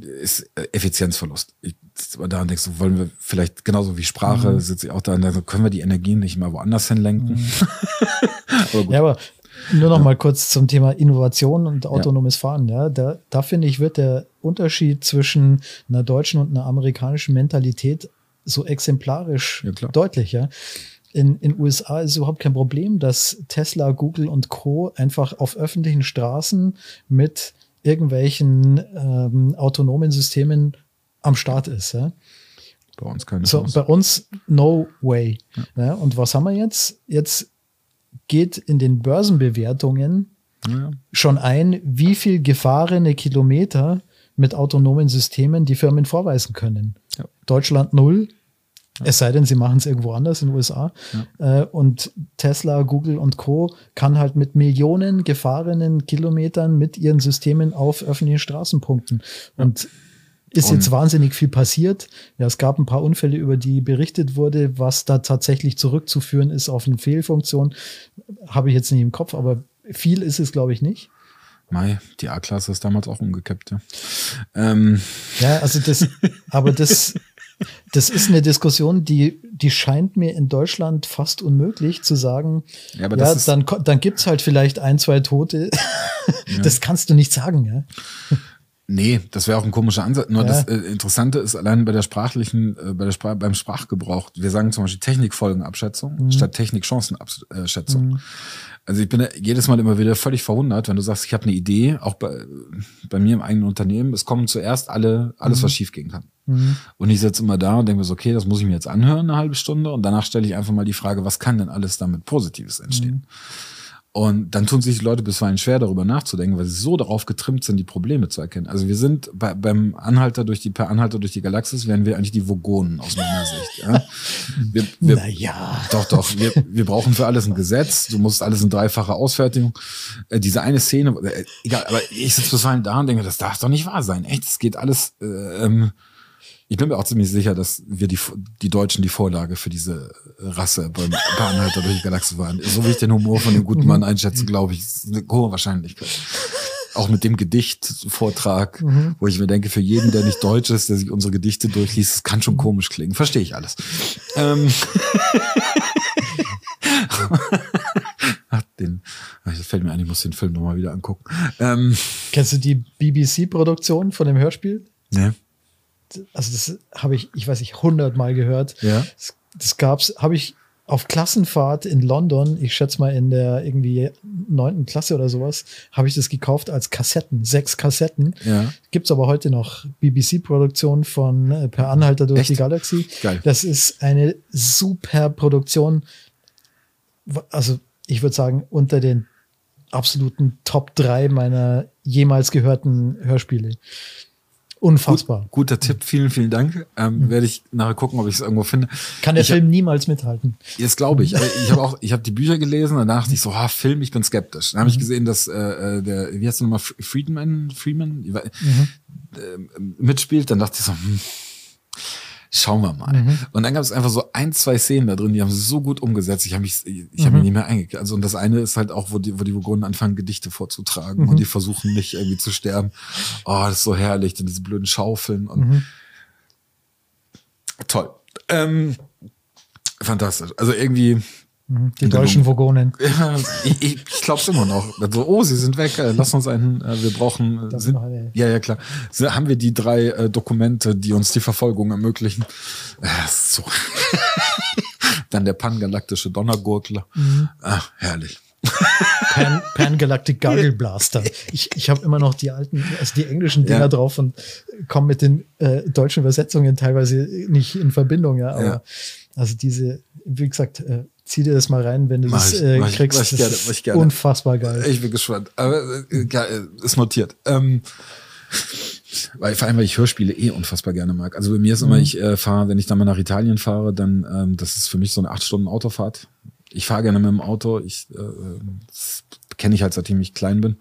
ist äh, Effizienzverlust. Ich sitze aber da und denkst, so, wollen wir vielleicht genauso wie Sprache, Mhm. sitze ich auch da und denke, können wir die Energien nicht mal woanders hinlenken? Mhm. aber. Ja, aber nur noch mal kurz zum Thema Innovation und autonomes Fahren. Ja, da, da finde ich, wird der Unterschied zwischen einer deutschen und einer amerikanischen Mentalität so exemplarisch Ja, deutlich. Ja. In den USA ist es überhaupt kein Problem, dass Tesla, Google und Co. einfach auf öffentlichen Straßen mit irgendwelchen ähm, autonomen Systemen am Start ist. Ja. Bei uns keine So, Chance. bei uns no way. Ja, und was haben wir jetzt? Jetzt geht in den Börsenbewertungen Ja, schon ein, wie viel gefahrene Kilometer mit autonomen Systemen die Firmen vorweisen können. Ja. Deutschland null. Es sei denn, sie machen es irgendwo anders in den USA. Äh, und Tesla, Google und Co. kann halt mit Millionen gefahrenen Kilometern mit ihren Systemen auf öffentlichen Straßen punkten. Und ist Und- jetzt wahnsinnig viel passiert. Ja, es gab ein paar Unfälle, über die berichtet wurde, was da tatsächlich zurückzuführen ist auf eine Fehlfunktion. Habe ich jetzt nicht im Kopf, aber viel ist es, glaube ich, nicht. Mai, die A-Klasse ist damals auch umgekippt, ja. Ähm, Ja, also das, aber das, das ist eine Diskussion, die, die scheint mir in Deutschland fast unmöglich zu sagen. Ja, aber ja, dann, dann gibt's halt vielleicht ein, zwei Tote. Das kannst du nicht sagen, ja. Nee, das wäre auch ein komischer Ansatz. Nur Ja. das äh, Interessante ist allein bei der sprachlichen, äh, bei der Spra beim Sprachgebrauch. Wir sagen zum Beispiel Technikfolgenabschätzung Mhm. statt Technikchancenabschätzung. Also ich bin jedes Mal immer wieder völlig verwundert, wenn du sagst, ich habe eine Idee, auch bei, bei mir im eigenen Unternehmen. Es kommen zuerst alle, alles, was schiefgehen kann. Mhm. Und ich sitze immer da und denke mir so, okay, das muss ich mir jetzt anhören, eine halbe Stunde. Und danach stelle ich einfach mal die Frage, was kann denn alles damit Positives entstehen? Und dann tun sich die Leute bisweilen schwer, darüber nachzudenken, weil sie so darauf getrimmt sind, die Probleme zu erkennen. Also wir sind bei, beim Anhalter durch die, per Anhalter durch die Galaxis, wären wir eigentlich die Vogonen aus meiner Sicht. Ja? Wir, wir, Naja. doch, doch. Wir, wir brauchen für alles ein Gesetz. Du musst alles in dreifacher Ausfertigung. Äh, diese eine Szene, äh, egal, aber ich sitze bisweilen da und denke, das darf doch nicht wahr sein. Echt, es geht alles. Äh, ähm, ich bin mir auch ziemlich sicher, dass wir die, die Deutschen die Vorlage für diese Rasse beim bei Anhalter durch die Galaxie waren. So wie ich den Humor von dem guten Mann einschätze, glaube ich, ist eine hohe Wahrscheinlichkeit. Auch mit dem Gedichtvortrag, wo ich mir denke, für jeden, der nicht deutsch ist, der sich unsere Gedichte durchliest, das kann schon komisch klingen. Verstehe ich alles. Ähm, den, das fällt mir ein, ich muss den Film nochmal wieder angucken. Ähm, Kennst du die BBC-Produktion von dem Hörspiel? ne? Also das habe ich, ich weiß nicht, hundertmal gehört. Ja. Das, das gab's, habe ich auf Klassenfahrt in London, ich schätze mal in der irgendwie neunten Klasse oder sowas, habe ich das gekauft als Kassetten, sechs Kassetten. Ja. Gibt's aber heute noch BBC-Produktion von äh, Per Anhalter durch Echt? die Galaxie. Geil. Das ist eine super Produktion. Also ich würde sagen, unter den absoluten Top 3 meiner jemals gehörten Hörspiele. Unfassbar. Gut, guter Tipp, vielen, vielen Dank. Ähm, mhm. Werde ich nachher gucken, ob ich es irgendwo finde. Kann der ich Film hab, niemals mithalten. Jetzt glaube ich. ich habe auch, ich habe die Bücher gelesen, dann dachte ich so, ha, Film, ich bin skeptisch. Dann habe ich mhm. gesehen, dass äh, äh, der, wie heißt der nochmal, Friedman, Freeman mhm. äh, mitspielt. Dann dachte ich so, hm, schauen wir mal. Mhm. Und dann gab es einfach so ein, zwei Szenen da drin, die haben sie so gut umgesetzt. Ich habe mich, ich mhm. habe mich nicht mehr eingekriegt. Also und das eine ist halt auch, wo die, wo die Burgunden anfangen, Gedichte vorzutragen mhm. und die versuchen nicht irgendwie zu sterben. Oh, das ist so herrlich, denn diese blöden Schaufeln und mhm. toll. Ähm, fantastisch. Also irgendwie, die deutschen Vogonen. Ja, ich, ich, glaube es immer noch. Also, oh, sie sind weg. Äh, lass uns einen. Äh, wir brauchen. Äh, sind, ja, ja, klar. Haben wir die drei äh, Dokumente, die uns die Verfolgung ermöglichen? Äh, so. Dann der pangalaktische Donnergurkler. Mhm. Ach, herrlich. Pan, Pangalactic Gargle Blaster. Ich, ich habe immer noch die alten, also die englischen Dinger ja. drauf und komme mit den äh, deutschen Übersetzungen teilweise nicht in Verbindung, ja. Aber ja. also diese, wie gesagt, äh, zieh dir das mal rein, wenn du mach das ich, äh, kriegst. Ich, gerne, ist gerne. unfassbar geil. Ich bin gespannt. Aber äh, äh ist notiert. Ähm, weil vor allem, weil ich Hörspiele eh unfassbar gerne mag. Also bei mir ist immer, mhm. ich äh, fahre, wenn ich dann mal nach Italien fahre, dann ähm, das ist für mich so eine acht Stunden Autofahrt. Ich fahre gerne mit dem Auto. Ich äh, das kenne ich halt seitdem ich klein bin.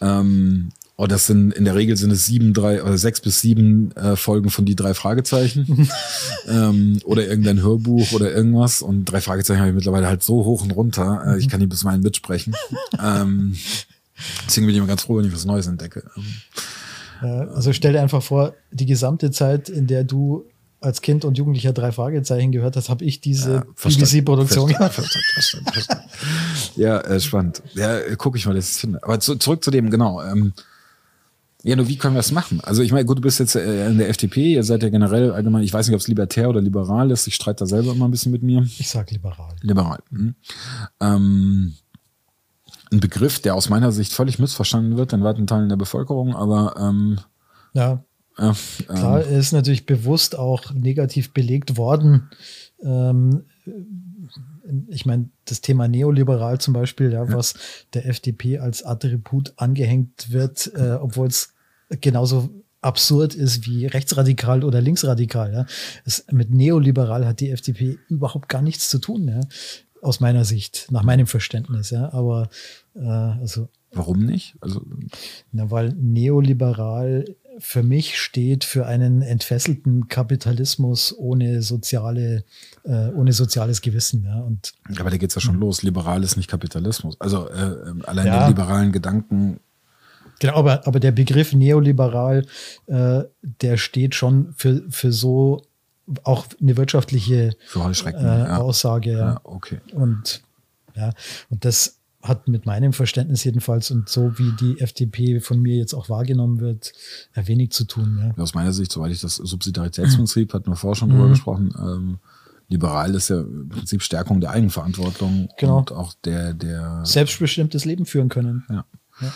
Ähm, Oh, das sind in der Regel sind es sieben, drei oder sechs bis sieben äh, Folgen von die drei Fragezeichen ähm, oder irgendein Hörbuch oder irgendwas. Und drei Fragezeichen habe ich mittlerweile halt so hoch und runter. Äh, ich kann die bis mal mitsprechen. ähm, deswegen bin ich immer ganz froh, wenn ich was Neues entdecke. also stell dir einfach vor, die gesamte Zeit, in der du als Kind und Jugendlicher drei Fragezeichen gehört hast, habe ich diese ja, BBC-Produktion gemacht. ja, äh, spannend. Ja, gucke ich mal, dass ich es finde. Aber zu, zurück zu dem, genau. Ähm, ja, nur wie können wir das machen? Also ich meine, gut, du bist jetzt äh, in der FDP, ihr seid ja generell allgemein, ich weiß nicht, ob es libertär oder liberal ist, ich streite da selber immer ein bisschen mit mir. Ich sag liberal. Liberal. Mhm. Ähm, ein Begriff, der aus meiner Sicht völlig missverstanden wird in weiten Teilen der Bevölkerung, aber ähm, ja. ja Klar, ähm, ist natürlich bewusst auch negativ belegt worden. Ähm, ich meine, das Thema neoliberal zum Beispiel, ja, ja, was der FDP als Attribut angehängt wird, äh, obwohl es genauso absurd ist wie rechtsradikal oder linksradikal. Ja. Es, mit neoliberal hat die FDP überhaupt gar nichts zu tun, ja. aus meiner Sicht, nach meinem Verständnis. Ja. Aber äh, also Warum nicht? Also, na, weil neoliberal für mich steht für einen entfesselten Kapitalismus ohne soziale, äh, ohne soziales Gewissen. Ja. Und, Aber da geht es ja schon los. Liberal ist nicht Kapitalismus. Also äh, allein ja. den liberalen Gedanken Genau, aber, aber der Begriff neoliberal, äh, der steht schon für, für so auch eine wirtschaftliche äh, ja. Aussage. Ja. ja. okay. Und ja, und das hat mit meinem Verständnis jedenfalls und so wie die FDP von mir jetzt auch wahrgenommen wird, ja, wenig zu tun. Ja. Aus meiner Sicht, soweit ich das Subsidiaritätsprinzip, hatten wir vorher schon drüber mhm. gesprochen, ähm, liberal ist ja im Prinzip Stärkung der Eigenverantwortung genau. und auch der, der selbstbestimmtes Leben führen können. Ja. ja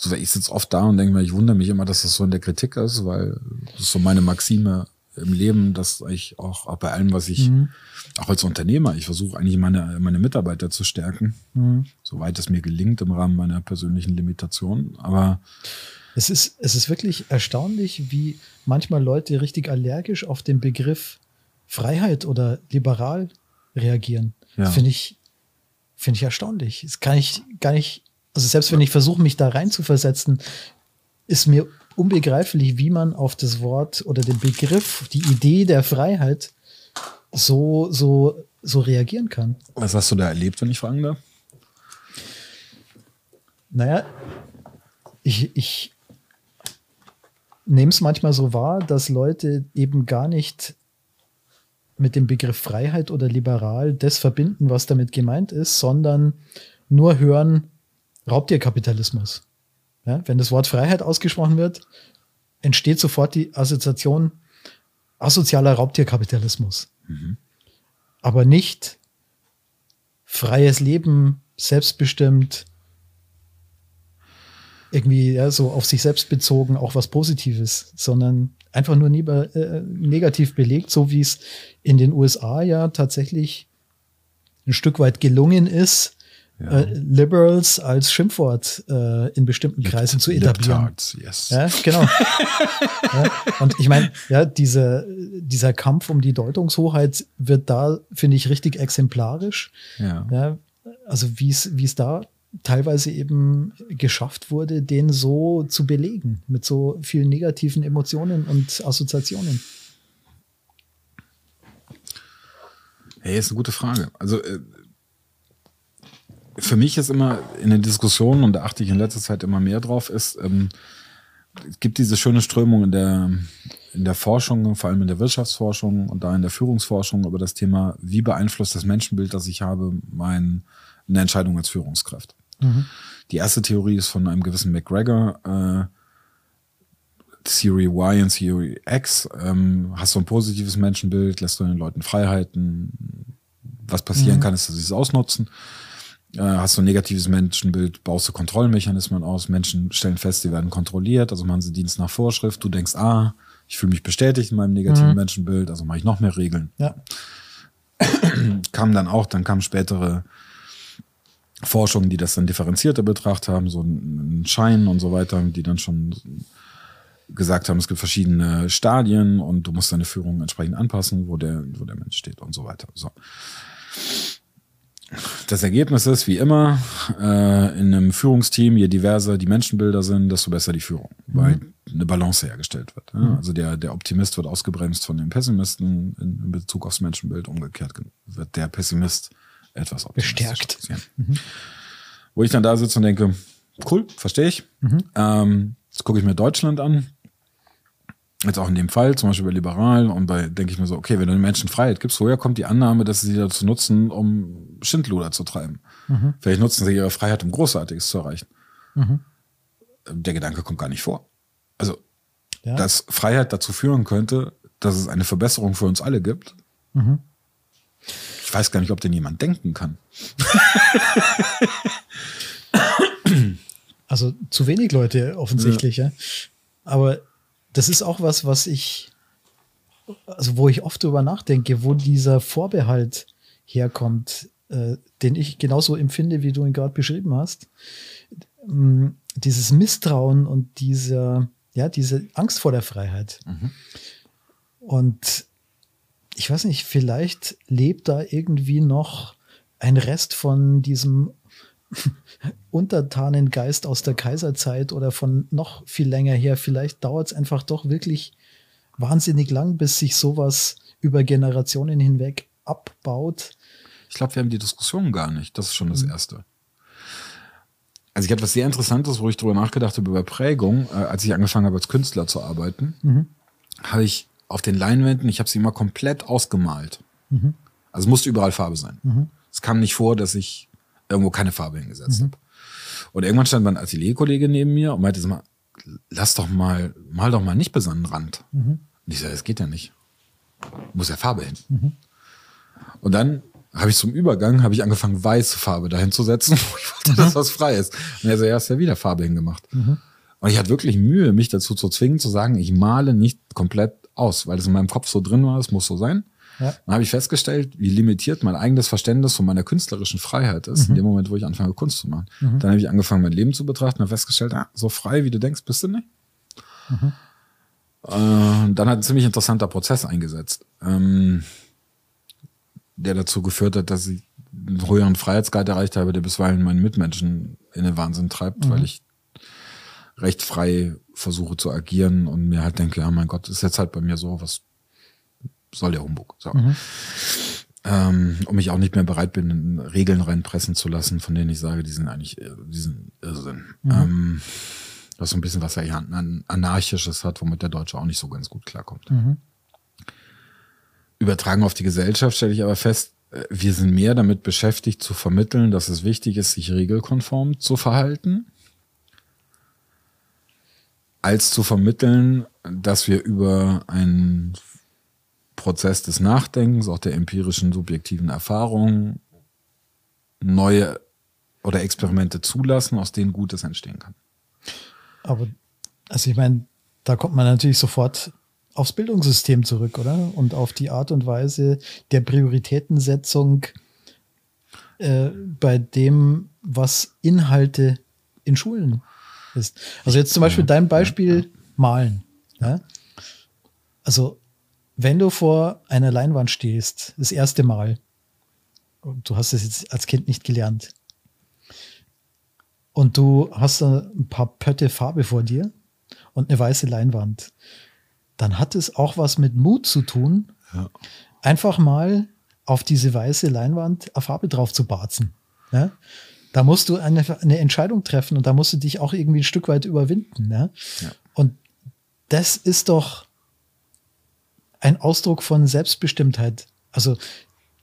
so, ich sitze oft da und denke mir, ich wundere mich immer, dass das so in der Kritik ist, weil das ist so meine Maxime im Leben, dass ich auch, auch bei allem, was ich, mhm. auch als Unternehmer, ich versuche eigentlich meine, meine Mitarbeiter zu stärken, mhm. soweit es mir gelingt im Rahmen meiner persönlichen Limitation. Aber es ist, es ist wirklich erstaunlich, wie manchmal Leute richtig allergisch auf den Begriff Freiheit oder liberal reagieren. Ja. Finde ich, finde ich erstaunlich. Das kann ich gar nicht also selbst wenn ich versuche, mich da rein zu versetzen, ist mir unbegreiflich, wie man auf das Wort oder den Begriff, die Idee der Freiheit so, so, so reagieren kann. Was hast du da erlebt, wenn ich fragen darf? Naja, ich, ich nehme es manchmal so wahr, dass Leute eben gar nicht mit dem Begriff Freiheit oder liberal das verbinden, was damit gemeint ist, sondern nur hören, Raubtierkapitalismus. Ja, wenn das Wort Freiheit ausgesprochen wird, entsteht sofort die Assoziation asozialer Raubtierkapitalismus. Mhm. Aber nicht freies Leben, selbstbestimmt, irgendwie ja, so auf sich selbst bezogen, auch was Positives, sondern einfach nur lieber, äh, negativ belegt, so wie es in den USA ja tatsächlich ein Stück weit gelungen ist, ja. äh, Liberals als Schimpfwort äh, in bestimmten Kreisen zu etablieren. Libtards, yes. Ja, genau. ja, und ich meine, ja, diese, dieser Kampf um die Deutungshoheit wird da, finde ich, richtig exemplarisch. Ja. ja also wie es wie es da teilweise eben geschafft wurde, den so zu belegen, mit so vielen negativen Emotionen und Assoziationen. Hey, ist eine gute Frage. Also äh, für mich ist immer in den Diskussionen, und da achte ich in letzter Zeit immer mehr drauf, ist, ähm, es gibt diese schöne Strömung in der, in der Forschung, vor allem in der Wirtschaftsforschung und da in der Führungsforschung über das Thema, wie beeinflusst das Menschenbild, das ich habe, mein, eine Entscheidung als Führungskraft. Mhm. Die erste Theorie ist von einem gewissen McGregor, äh, Theory Y und Theory X. Ähm, hast du ein positives Menschenbild, lässt du den Leuten Freiheiten. Was passieren mhm. kann, ist, dass sie es ausnutzen. Äh, hast du ein negatives Menschenbild, baust du Kontrollmechanismen aus. Menschen stellen fest, sie werden kontrolliert, also machen sie Dienst nach Vorschrift. Du denkst, ah, ich fühle mich bestätigt in meinem negativen mhm. Menschenbild, also mache ich noch mehr Regeln. Ja. kam dann auch, dann kamen spätere Forschungen, die das dann differenzierter betrachtet haben, so einen Schein und so weiter, die dann schon gesagt haben, es gibt verschiedene Stadien und du musst deine Führung entsprechend anpassen, wo der, wo der Mensch steht und so weiter. So. Das Ergebnis ist, wie immer, äh, in einem Führungsteam, je diverser die Menschenbilder sind, desto besser die Führung, mhm. weil eine Balance hergestellt wird. Ja? Mhm. Also der, der Optimist wird ausgebremst von dem Pessimisten in, in Bezug aufs Menschenbild, umgekehrt wird der Pessimist etwas bestärkt. Mhm. Wo ich dann da sitze und denke, cool, verstehe ich. Mhm. Ähm, jetzt gucke ich mir Deutschland an jetzt auch in dem Fall, zum Beispiel bei Liberal, und bei, denke ich mir so, okay, wenn du den Menschen Freiheit gibst, woher kommt die Annahme, dass sie dazu nutzen, um Schindluder zu treiben? Mhm. Vielleicht nutzen sie ihre Freiheit, um Großartiges zu erreichen. Mhm. Der Gedanke kommt gar nicht vor. Also, ja. dass Freiheit dazu führen könnte, dass es eine Verbesserung für uns alle gibt. Mhm. Ich weiß gar nicht, ob denn jemand denken kann. also zu wenig Leute offensichtlich, ja. ja. Aber das ist auch was, was ich, also wo ich oft drüber nachdenke, wo dieser Vorbehalt herkommt, äh, den ich genauso empfinde, wie du ihn gerade beschrieben hast. Ähm, dieses Misstrauen und dieser, ja, diese Angst vor der Freiheit. Mhm. Und ich weiß nicht, vielleicht lebt da irgendwie noch ein Rest von diesem Untertanengeist aus der Kaiserzeit oder von noch viel länger her. Vielleicht dauert es einfach doch wirklich wahnsinnig lang, bis sich sowas über Generationen hinweg abbaut. Ich glaube, wir haben die Diskussion gar nicht. Das ist schon das mhm. Erste. Also ich hatte was sehr Interessantes, wo ich darüber nachgedacht habe, über Prägung. Äh, als ich angefangen habe, als Künstler zu arbeiten, mhm. habe ich auf den Leinwänden, ich habe sie immer komplett ausgemalt. Mhm. Also es musste überall Farbe sein. Mhm. Es kam nicht vor, dass ich irgendwo keine Farbe hingesetzt mhm. habe. Und irgendwann stand mein Atelierkollege neben mir und meinte, mal, lass doch mal, mal doch mal nicht bis an den Rand. Mhm. Und ich sage, das geht ja nicht. Muss ja Farbe hin. Mhm. Und dann habe ich zum Übergang, habe ich angefangen, weiße Farbe dahin zu setzen, wo ich wollte, dass mhm. was frei ist. Und er so, ja, hast ja wieder Farbe hingemacht. Mhm. Und ich hatte wirklich Mühe, mich dazu zu zwingen, zu sagen, ich male nicht komplett aus, weil es in meinem Kopf so drin war, es muss so sein. Ja. Dann habe ich festgestellt, wie limitiert mein eigenes Verständnis von meiner künstlerischen Freiheit ist, mhm. in dem Moment, wo ich anfange, Kunst zu machen. Mhm. Dann habe ich angefangen, mein Leben zu betrachten und festgestellt, ah, so frei, wie du denkst, bist du nicht. Mhm. Äh, dann hat ein ziemlich interessanter Prozess eingesetzt, ähm, der dazu geführt hat, dass ich einen höheren Freiheitsgrad erreicht habe, der bisweilen meinen Mitmenschen in den Wahnsinn treibt, mhm. weil ich recht frei versuche zu agieren und mir halt denke, ja, mein Gott, ist jetzt halt bei mir so, was soll der Humbug. So. Mhm. Ähm, und mich auch nicht mehr bereit bin, Regeln reinpressen zu lassen, von denen ich sage, die sind eigentlich, äh, die sind Irrsinn. Mhm. Ähm, was so ein bisschen was ja an Anarchisches hat, womit der Deutsche auch nicht so ganz gut klarkommt. Mhm. Übertragen auf die Gesellschaft stelle ich aber fest, äh, wir sind mehr damit beschäftigt zu vermitteln, dass es wichtig ist, sich regelkonform zu verhalten, als zu vermitteln, dass wir über ein Prozess des Nachdenkens, auch der empirischen subjektiven Erfahrung, neue oder Experimente zulassen, aus denen Gutes entstehen kann. Aber, also ich meine, da kommt man natürlich sofort aufs Bildungssystem zurück, oder? Und auf die Art und Weise der Prioritätensetzung. äh, bei dem, was Inhalte in Schulen ist. Also jetzt zum Beispiel dein Beispiel Malen. Ja? Also wenn du vor einer Leinwand stehst, das erste Mal, und du hast es jetzt als Kind nicht gelernt, und du hast ein paar Pötte Farbe vor dir und eine weiße Leinwand, dann hat es auch was mit Mut zu tun, ja. einfach mal auf diese weiße Leinwand eine Farbe drauf zu barzen. Ja? Da musst du eine, eine, Entscheidung treffen und da musst du dich auch irgendwie ein Stück weit überwinden. Ja? ja. Und das ist doch ein Ausdruck von Selbstbestimmtheit. Also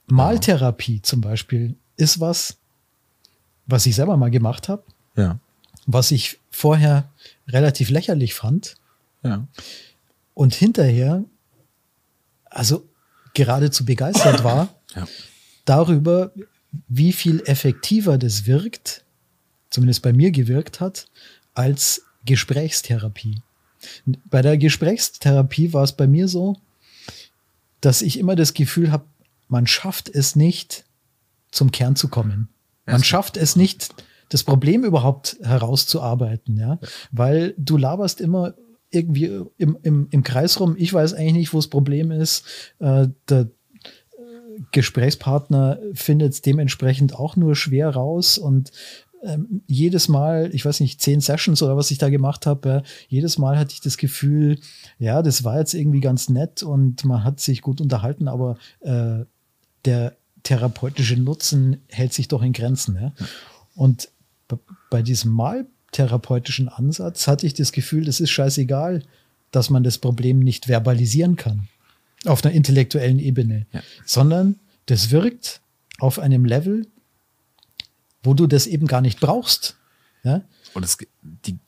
Maltherapie zum Beispiel ist was, was ich selber mal gemacht habe. Ja. Was ich vorher relativ lächerlich fand. Ja. Und hinterher, also geradezu begeistert war ja. darüber, wie viel effektiver das wirkt, zumindest bei mir gewirkt hat, als Gesprächstherapie. Bei der Gesprächstherapie war es bei mir so, dass ich immer das Gefühl habe, man schafft es nicht, zum Kern zu kommen. Man schafft es nicht, das Problem überhaupt herauszuarbeiten, ja, weil du laberst immer irgendwie im, im, im Kreis rum. Ich weiß eigentlich nicht, wo das Problem ist. Äh, der äh, Gesprächspartner findet es dementsprechend auch nur schwer raus und ähm, jedes Mal, ich weiß nicht, zehn Sessions oder was ich da gemacht habe, äh, jedes Mal hatte ich das Gefühl, ja, das war jetzt irgendwie ganz nett und man hat sich gut unterhalten, aber äh, der therapeutische Nutzen hält sich doch in Grenzen. Ja? Und bei diesem maltherapeutischen Ansatz hatte ich das Gefühl, es ist scheißegal, dass man das Problem nicht verbalisieren kann auf einer intellektuellen Ebene, ja. sondern das wirkt auf einem Level, wo du das eben gar nicht brauchst. Ja? Und das, die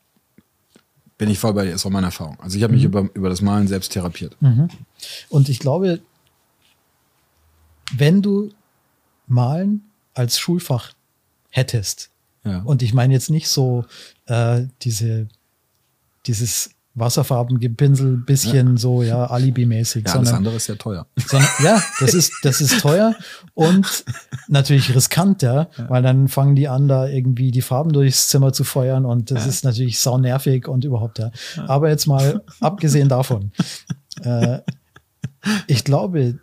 bin ich voll bei dir, ist auch meine Erfahrung. Also ich habe mich mhm. über, über das Malen selbst therapiert. Mhm. Und ich glaube, wenn du Malen als Schulfach hättest, ja. und ich meine jetzt nicht so äh, diese, dieses Wasserfarbengepinsel, bisschen ja. so, ja, Alibi-mäßig. Ja, sondern, das andere ist ja teuer. Sondern, ja, das ist, das ist teuer und natürlich riskant, ja, ja, weil dann fangen die an, da irgendwie die Farben durchs Zimmer zu feuern und das ja. ist natürlich sau nervig und überhaupt, ja. Aber jetzt mal abgesehen davon, äh, ich glaube,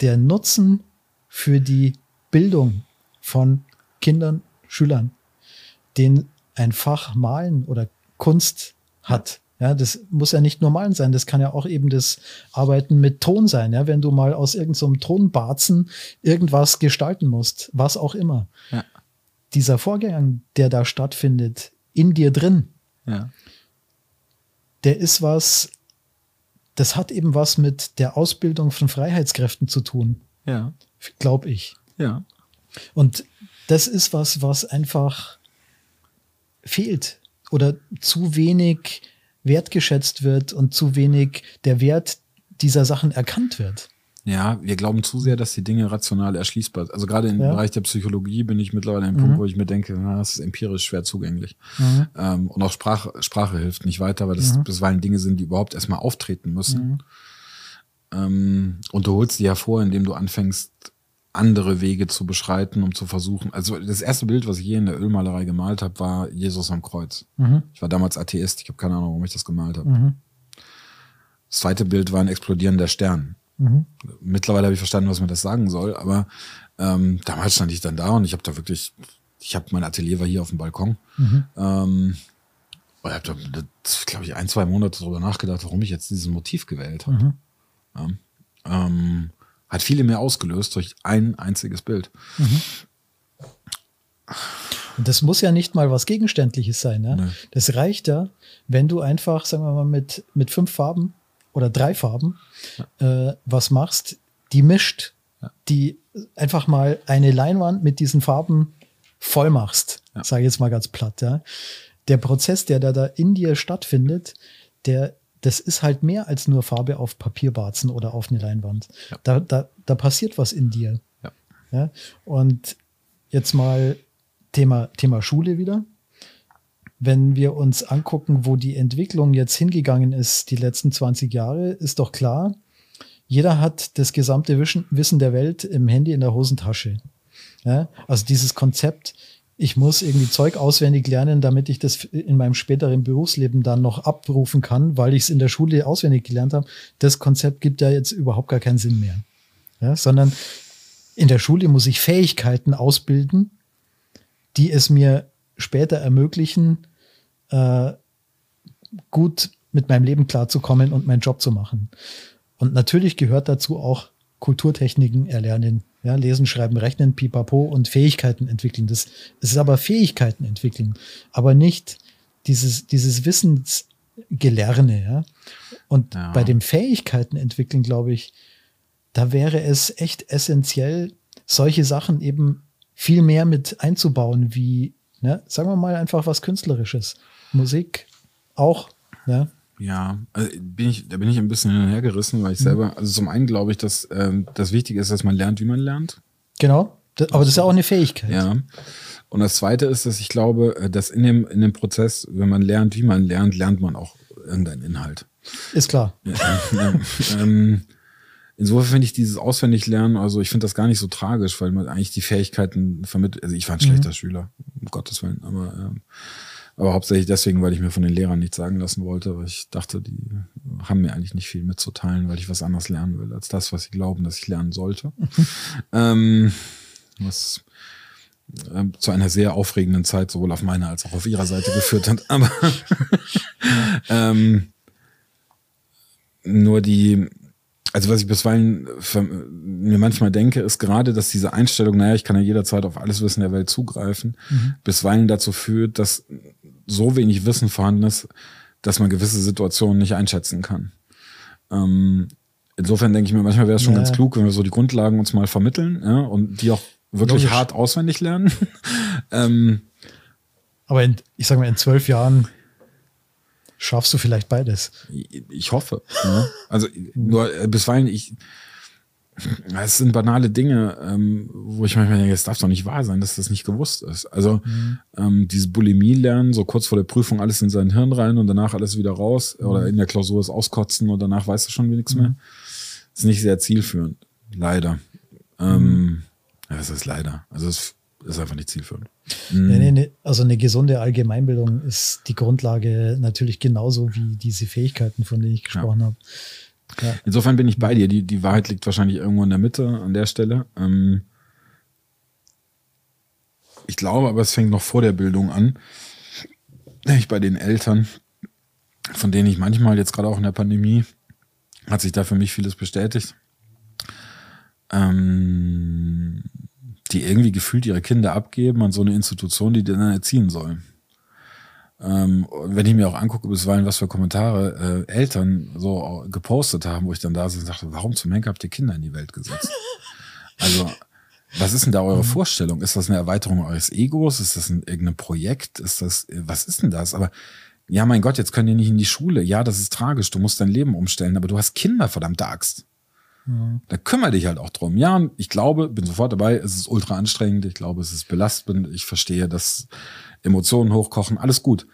der Nutzen für die Bildung von Kindern, Schülern, den ein Fach Malen oder Kunst hat, ja, das muss ja nicht nur Malen sein, das kann ja auch eben das Arbeiten mit Ton sein, ja, wenn du mal aus irgendeinem so Tonbarzen irgendwas gestalten musst, was auch immer. Ja. Dieser Vorgang, der da stattfindet, in dir drin, ja. der ist was, das hat eben was mit der Ausbildung von Freiheitskräften zu tun. Ja. Glaube ich. Ja. Und das ist was, was einfach fehlt oder zu wenig wertgeschätzt wird und zu wenig der Wert dieser Sachen erkannt wird. Ja, wir glauben zu sehr, dass die Dinge rational erschließbar sind. Also gerade im ja. Bereich der Psychologie bin ich mittlerweile an einem mhm. Punkt, wo ich mir denke, na, das ist empirisch schwer zugänglich. Mhm. Ähm, und auch Sprache, Sprache hilft nicht weiter, weil das mhm. bisweilen Dinge sind, die überhaupt erstmal auftreten müssen. Mhm. Ähm, und du holst die hervor, indem du anfängst, andere Wege zu beschreiten, um zu versuchen. Also das erste Bild, was ich hier in der Ölmalerei gemalt habe, war Jesus am Kreuz. Mhm. Ich war damals Atheist, ich habe keine Ahnung, warum ich das gemalt habe. Mhm. Das zweite Bild war ein explodierender Stern. Mhm. Mittlerweile habe ich verstanden, was mir das sagen soll, aber ähm, damals stand ich dann da und ich habe da wirklich, ich habe mein Atelier war hier auf dem Balkon. Mhm. Ähm, und habe da, glaube ich, ein, zwei Monate darüber nachgedacht, warum ich jetzt dieses Motiv gewählt habe. Mhm. Ja. Ähm, hat viele mehr ausgelöst durch ein einziges Bild. Mhm. Und das muss ja nicht mal was Gegenständliches sein. Ne? Nee. Das reicht ja, wenn du einfach, sagen wir mal, mit, mit fünf Farben oder drei Farben ja. äh, was machst, die mischt, ja. die einfach mal eine Leinwand mit diesen Farben voll machst, ja. sage ich jetzt mal ganz platt. Ja? Der Prozess, der da, da in dir stattfindet, der das ist halt mehr als nur Farbe auf Papierbarzen oder auf eine Leinwand. Ja. Da, da, da passiert was in dir. Ja. ja. Und jetzt mal Thema, Thema Schule wieder. Wenn wir uns angucken, wo die Entwicklung jetzt hingegangen ist, die letzten 20 Jahre, ist doch klar, jeder hat das gesamte Wissen der Welt im Handy in der Hosentasche. Ja? Also dieses Konzept, ich muss irgendwie Zeug auswendig lernen, damit ich das in meinem späteren Berufsleben dann noch abrufen kann, weil ich es in der Schule auswendig gelernt habe. Das Konzept gibt ja jetzt überhaupt gar keinen Sinn mehr. Ja? Sondern in der Schule muss ich Fähigkeiten ausbilden, die es mir später ermöglichen, äh, gut mit meinem Leben klarzukommen und meinen Job zu machen. Und natürlich gehört dazu auch Kulturtechniken erlernen, ja, lesen, schreiben, rechnen, pipapo und Fähigkeiten entwickeln. Das, das ist aber Fähigkeiten entwickeln, aber nicht dieses, dieses Wissensgelerne, ja. Und ja. bei dem Fähigkeiten entwickeln, glaube ich, da wäre es echt essentiell, solche Sachen eben viel mehr mit einzubauen, wie, ne, sagen wir mal einfach was Künstlerisches. Musik auch, ne? Ja, also bin ich, da bin ich ein bisschen hinterhergerissen, weil ich mhm. selber, also zum einen glaube ich, dass ähm, das Wichtige ist, dass man lernt, wie man lernt. Genau, das, aber das ist ja auch eine Fähigkeit. Ja. Und das zweite ist, dass ich glaube, äh, dass in dem, in dem Prozess, wenn man lernt, wie man lernt, lernt man auch irgendeinen Inhalt. Ist klar. Ja, ähm, insofern finde ich dieses Auswendiglernen, also ich finde das gar nicht so tragisch, weil man eigentlich die Fähigkeiten vermittelt. Also ich war ein schlechter mhm. Schüler, um Gottes Willen, aber ähm, aber hauptsächlich deswegen, weil ich mir von den Lehrern nichts sagen lassen wollte, weil ich dachte, die haben mir eigentlich nicht viel mitzuteilen, weil ich was anderes lernen will, als das, was sie glauben, dass ich lernen sollte. ähm, was äh, zu einer sehr aufregenden Zeit sowohl auf meiner als auch auf ihrer Seite geführt hat. Aber ähm, nur die, also was ich bisweilen mir manchmal denke, ist gerade, dass diese Einstellung, naja, ich kann ja jederzeit auf alles Wissen der Welt zugreifen, mhm. bisweilen dazu führt, dass so wenig Wissen vorhanden ist, dass man gewisse Situationen nicht einschätzen kann. Ähm, insofern denke ich mir, manchmal wäre es schon ja. ganz klug, wenn wir so die Grundlagen uns mal vermitteln ja, und die auch wirklich Logisch. hart auswendig lernen. ähm, Aber in, ich sage mal, in zwölf Jahren schaffst du vielleicht beides. Ich hoffe. Ja. Also nur äh, bisweilen, ich, es sind banale Dinge, ähm, wo ich manchmal denke, es darf doch nicht wahr sein, dass das nicht gewusst ist. Also mhm. ähm, diese Bulimie lernen, so kurz vor der Prüfung alles in sein Hirn rein und danach alles wieder raus mhm. oder in der Klausur es auskotzen und danach weißt du schon nichts mhm. mehr, ist nicht sehr zielführend. Leider. Ähm, mhm. ja, das ist leider. Also es ist einfach nicht zielführend. Mhm. Nee, nee, also eine gesunde Allgemeinbildung ist die Grundlage natürlich genauso wie diese Fähigkeiten, von denen ich gesprochen ja. habe. Ja. Insofern bin ich bei dir. Die, die Wahrheit liegt wahrscheinlich irgendwo in der Mitte an der Stelle. Ähm ich glaube aber, es fängt noch vor der Bildung an. Ich bei den Eltern, von denen ich manchmal jetzt gerade auch in der Pandemie, hat sich da für mich vieles bestätigt. Ähm die irgendwie gefühlt ihre Kinder abgeben an so eine Institution, die die dann erziehen sollen. Ähm, wenn ich mir auch angucke, bisweilen, was für Kommentare äh, Eltern so gepostet haben, wo ich dann da sitze und dachte, warum zum Henker habt ihr Kinder in die Welt gesetzt? Also, was ist denn da eure mhm. Vorstellung? Ist das eine Erweiterung eures Egos? Ist das ein irgendein Projekt? Ist das, was ist denn das? Aber ja, mein Gott, jetzt können die nicht in die Schule. Ja, das ist tragisch. Du musst dein Leben umstellen, aber du hast Kinder, verdammte Axt. Mhm. Da kümmere dich halt auch drum. Ja, ich glaube, bin sofort dabei, es ist ultra anstrengend, ich glaube, es ist belastend, ich verstehe, dass Emotionen hochkochen, alles gut.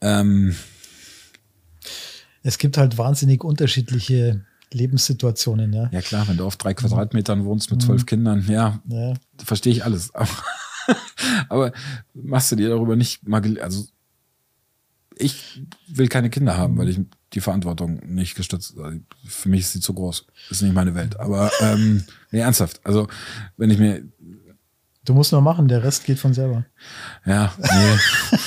Ähm, es gibt halt wahnsinnig unterschiedliche Lebenssituationen, ja. Ja klar, wenn du auf drei Quadratmetern wohnst mit zwölf mhm. Kindern, ja, ja. verstehe ich alles. Aber, aber machst du dir darüber nicht mal, also ich will keine Kinder haben, weil ich die Verantwortung nicht gestützt. Also für mich ist sie zu groß. Ist nicht meine Welt. Aber ähm, nee, ernsthaft. Also wenn ich mir Du musst nur machen, der Rest geht von selber. Ja, nee.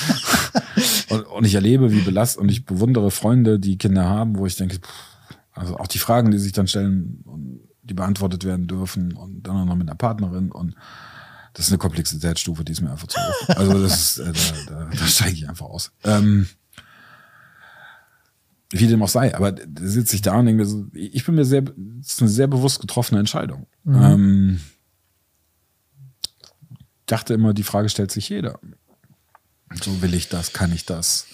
und, und ich erlebe, wie belastend und ich bewundere Freunde, die Kinder haben, wo ich denke, pff, also auch die Fragen, die sich dann stellen und die beantwortet werden dürfen und dann auch noch mit einer Partnerin und das ist eine Komplexitätsstufe, die ist mir einfach zu hoch. Also das ist, äh, da, da, da steige ich einfach aus. Ähm, wie dem auch sei, aber sitze ich da und denke, ich bin mir sehr, das ist eine sehr bewusst getroffene Entscheidung. Mhm. Ähm, dachte immer, die Frage stellt sich jeder. So will ich das, kann ich das?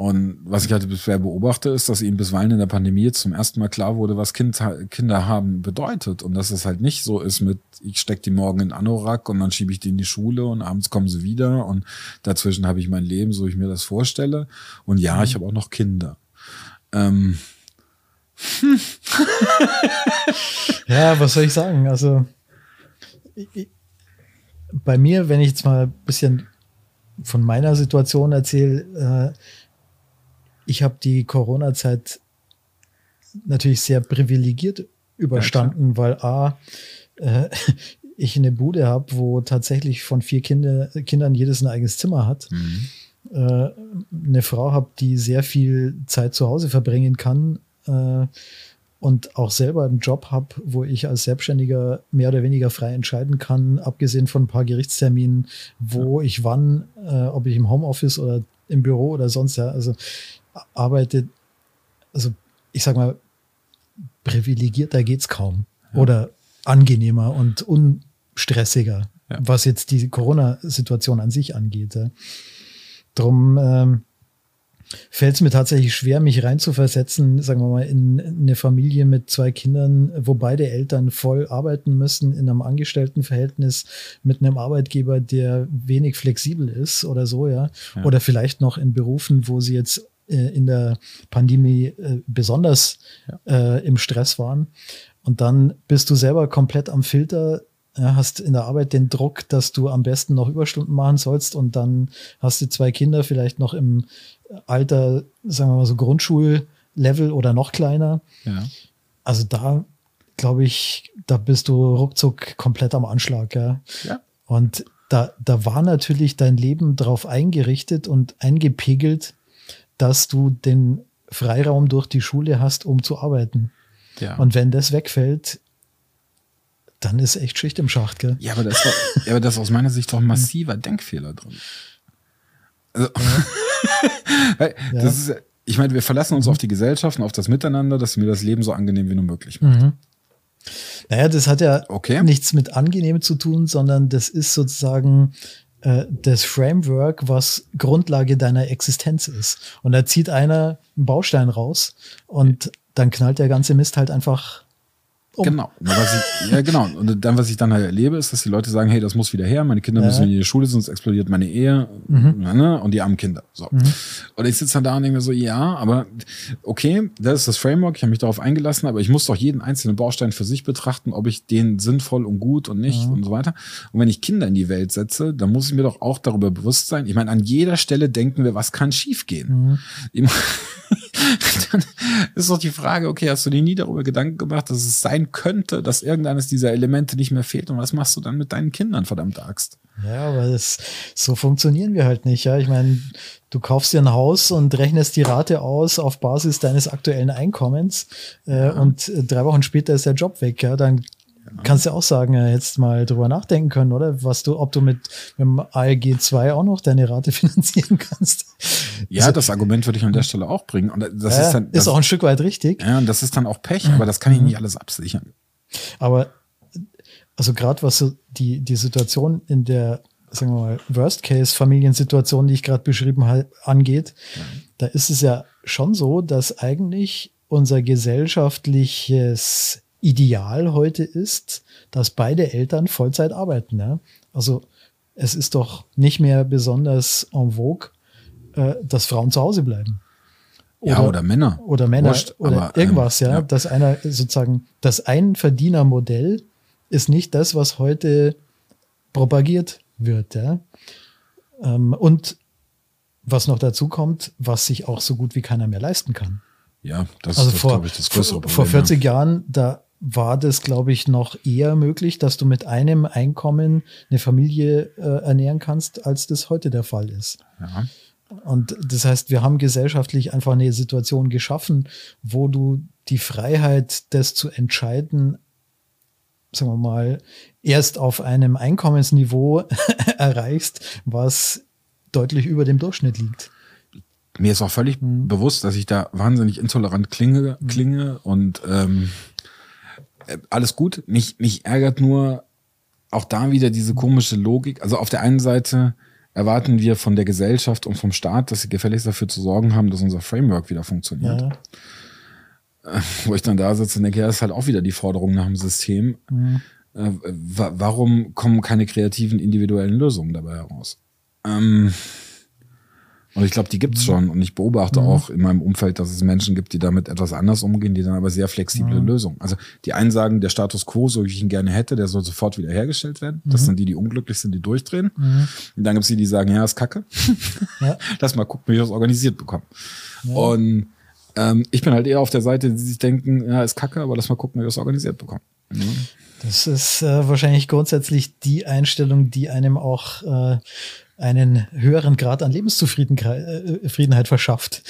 Und was ich halt bisher beobachte, ist, dass ihm bisweilen in der Pandemie zum ersten Mal klar wurde, was kind, Kinder haben bedeutet. Und dass es halt nicht so ist mit, ich stecke die morgen in Anorak und dann schiebe ich die in die Schule und abends kommen sie wieder und dazwischen habe ich mein Leben, so ich mir das vorstelle. Und ja, mhm. ich habe auch noch Kinder. Ähm. ja, was soll ich sagen? Also, ich, bei mir, wenn ich jetzt mal ein bisschen von meiner Situation erzähle, äh, ich habe die Corona-Zeit natürlich sehr privilegiert überstanden, ja, weil A, äh, ich eine Bude habe, wo tatsächlich von vier Kinder, Kindern jedes ein eigenes Zimmer hat. Mhm. Äh, eine Frau habe, die sehr viel Zeit zu Hause verbringen kann äh, und auch selber einen Job habe, wo ich als Selbstständiger mehr oder weniger frei entscheiden kann, abgesehen von ein paar Gerichtsterminen, wo ja. ich wann, äh, ob ich im Homeoffice oder im Büro oder sonst, ja, also arbeite, also ich sag mal, privilegierter geht's kaum. Ja. Oder angenehmer und unstressiger, ja. was jetzt die Corona-Situation an sich angeht. Drum ähm, fällt es mir tatsächlich schwer, mich reinzuversetzen, sagen wir mal, in eine Familie mit zwei Kindern, wo beide Eltern voll arbeiten müssen, in einem Angestelltenverhältnis mit einem Arbeitgeber, der wenig flexibel ist oder so, ja. ja. Oder vielleicht noch in Berufen, wo sie jetzt äh, in der Pandemie äh, besonders ja. äh, im Stress waren. Und dann bist du selber komplett am Filter, ja, hast in der Arbeit den Druck, dass du am besten noch Überstunden machen sollst und dann hast du zwei Kinder, vielleicht noch im Alter, sagen wir mal so Grundschullevel oder noch kleiner. Ja. Also da glaube ich, da bist du ruckzuck komplett am Anschlag. Ja. ja. Und da, da war natürlich dein Leben darauf eingerichtet und eingepegelt, dass du den Freiraum durch die Schule hast, um zu arbeiten. Ja. Und wenn das wegfällt, dann ist echt Schicht im Schacht, gell? Ja, aber das, war, ja, aber das ist aus meiner Sicht doch ein massiver Denkfehler drin. Also, ja. das ist, ich meine, wir verlassen uns mhm. auf die Gesellschaft und auf das Miteinander, dass mir das Leben so angenehm wie nur möglich macht. Mhm. Naja, das hat ja okay. nichts mit angenehm zu tun, sondern das ist sozusagen äh, das Framework, was Grundlage deiner Existenz ist. Und da zieht einer einen Baustein raus und dann knallt der ganze Mist halt einfach um. Genau. Ich, ja, genau. Und dann, was ich dann halt erlebe, ist, dass die Leute sagen, hey, das muss wieder her, meine Kinder ja. müssen in die Schule, sonst explodiert meine Ehe mhm. ne? und die armen Kinder. So. Mhm. Und ich sitze dann da und denke mir so, ja, aber okay, das ist das Framework, ich habe mich darauf eingelassen, aber ich muss doch jeden einzelnen Baustein für sich betrachten, ob ich den sinnvoll und gut und nicht mhm. und so weiter. Und wenn ich Kinder in die Welt setze, dann muss ich mir doch auch darüber bewusst sein. Ich meine, an jeder Stelle denken wir, was kann schiefgehen? Mhm. dann ist doch die Frage, okay, hast du dir nie darüber Gedanken gemacht, dass es sein könnte, dass irgendeines dieser Elemente nicht mehr fehlt und was machst du dann mit deinen Kindern, verdammt Axt? Ja, aber das, so funktionieren wir halt nicht, ja. Ich meine, du kaufst dir ein Haus und rechnest die Rate aus auf Basis deines aktuellen Einkommens äh, ja. und drei Wochen später ist der Job weg, ja. Dann Kannst du auch sagen, jetzt mal drüber nachdenken können, oder? Was du, ob du mit, mit dem ALG 2 auch noch deine Rate finanzieren kannst. Ja, also, das Argument würde ich an der Stelle auch bringen. Und das ja, ist dann. Das, ist auch ein Stück weit richtig. Ja, und das ist dann auch Pech, aber das kann ich nicht alles absichern. Aber, also gerade was so die, die Situation in der, sagen wir mal, Worst-Case-Familiensituation, die ich gerade beschrieben habe, angeht, ja. da ist es ja schon so, dass eigentlich unser gesellschaftliches Ideal heute ist, dass beide Eltern Vollzeit arbeiten. Ja? Also es ist doch nicht mehr besonders en vogue, äh, dass Frauen zu Hause bleiben. Oder, ja, oder Männer. Oder Männer Wurscht, oder aber, irgendwas, ähm, ja, ja. Dass einer sozusagen, das Einverdienermodell ist nicht das, was heute propagiert wird. Ja? Ähm, und was noch dazu kommt, was sich auch so gut wie keiner mehr leisten kann. Ja, das also ist, vor, glaube ich, das größere Problem. Vor 40 ja. Jahren, da war das, glaube ich, noch eher möglich, dass du mit einem Einkommen eine Familie äh, ernähren kannst, als das heute der Fall ist. Ja. Und das heißt, wir haben gesellschaftlich einfach eine Situation geschaffen, wo du die Freiheit, das zu entscheiden, sagen wir mal, erst auf einem Einkommensniveau erreichst, was deutlich über dem Durchschnitt liegt. Mir ist auch völlig mhm. bewusst, dass ich da wahnsinnig intolerant klinge, mhm. klinge und ähm, äh, alles gut. Mich, mich ärgert nur auch da wieder diese komische Logik. Also auf der einen Seite erwarten wir von der Gesellschaft und vom Staat, dass sie gefälligst dafür zu sorgen haben, dass unser Framework wieder funktioniert. Ja. Äh, wo ich dann da sitze und denke, ja, das ist halt auch wieder die Forderung nach dem System. Mhm. Äh, warum kommen keine kreativen individuellen Lösungen dabei heraus? Ähm, Und ich glaube, die gibt's schon. Und ich beobachte mhm. auch in meinem Umfeld, dass es Menschen gibt, die damit etwas anders umgehen, die dann aber sehr flexible mhm. Lösungen. Also die einen sagen, der Status quo, so wie ich ihn gerne hätte, der soll sofort wieder hergestellt werden. Das mhm. sind die, die unglücklich sind, die durchdrehen. Mhm. Und dann gibt's die, die sagen, ja, ist kacke. Ja. Lass mal gucken, wie ich das organisiert bekomme. Ja. Und ähm, ich bin halt eher auf der Seite, die sich denken, ja, ist kacke, aber lass mal gucken, wie wir das organisiert bekommen. Ja. Das ist äh, wahrscheinlich grundsätzlich die Einstellung, die einem auch äh, einen höheren Grad an Lebenszufriedenheit äh, verschafft.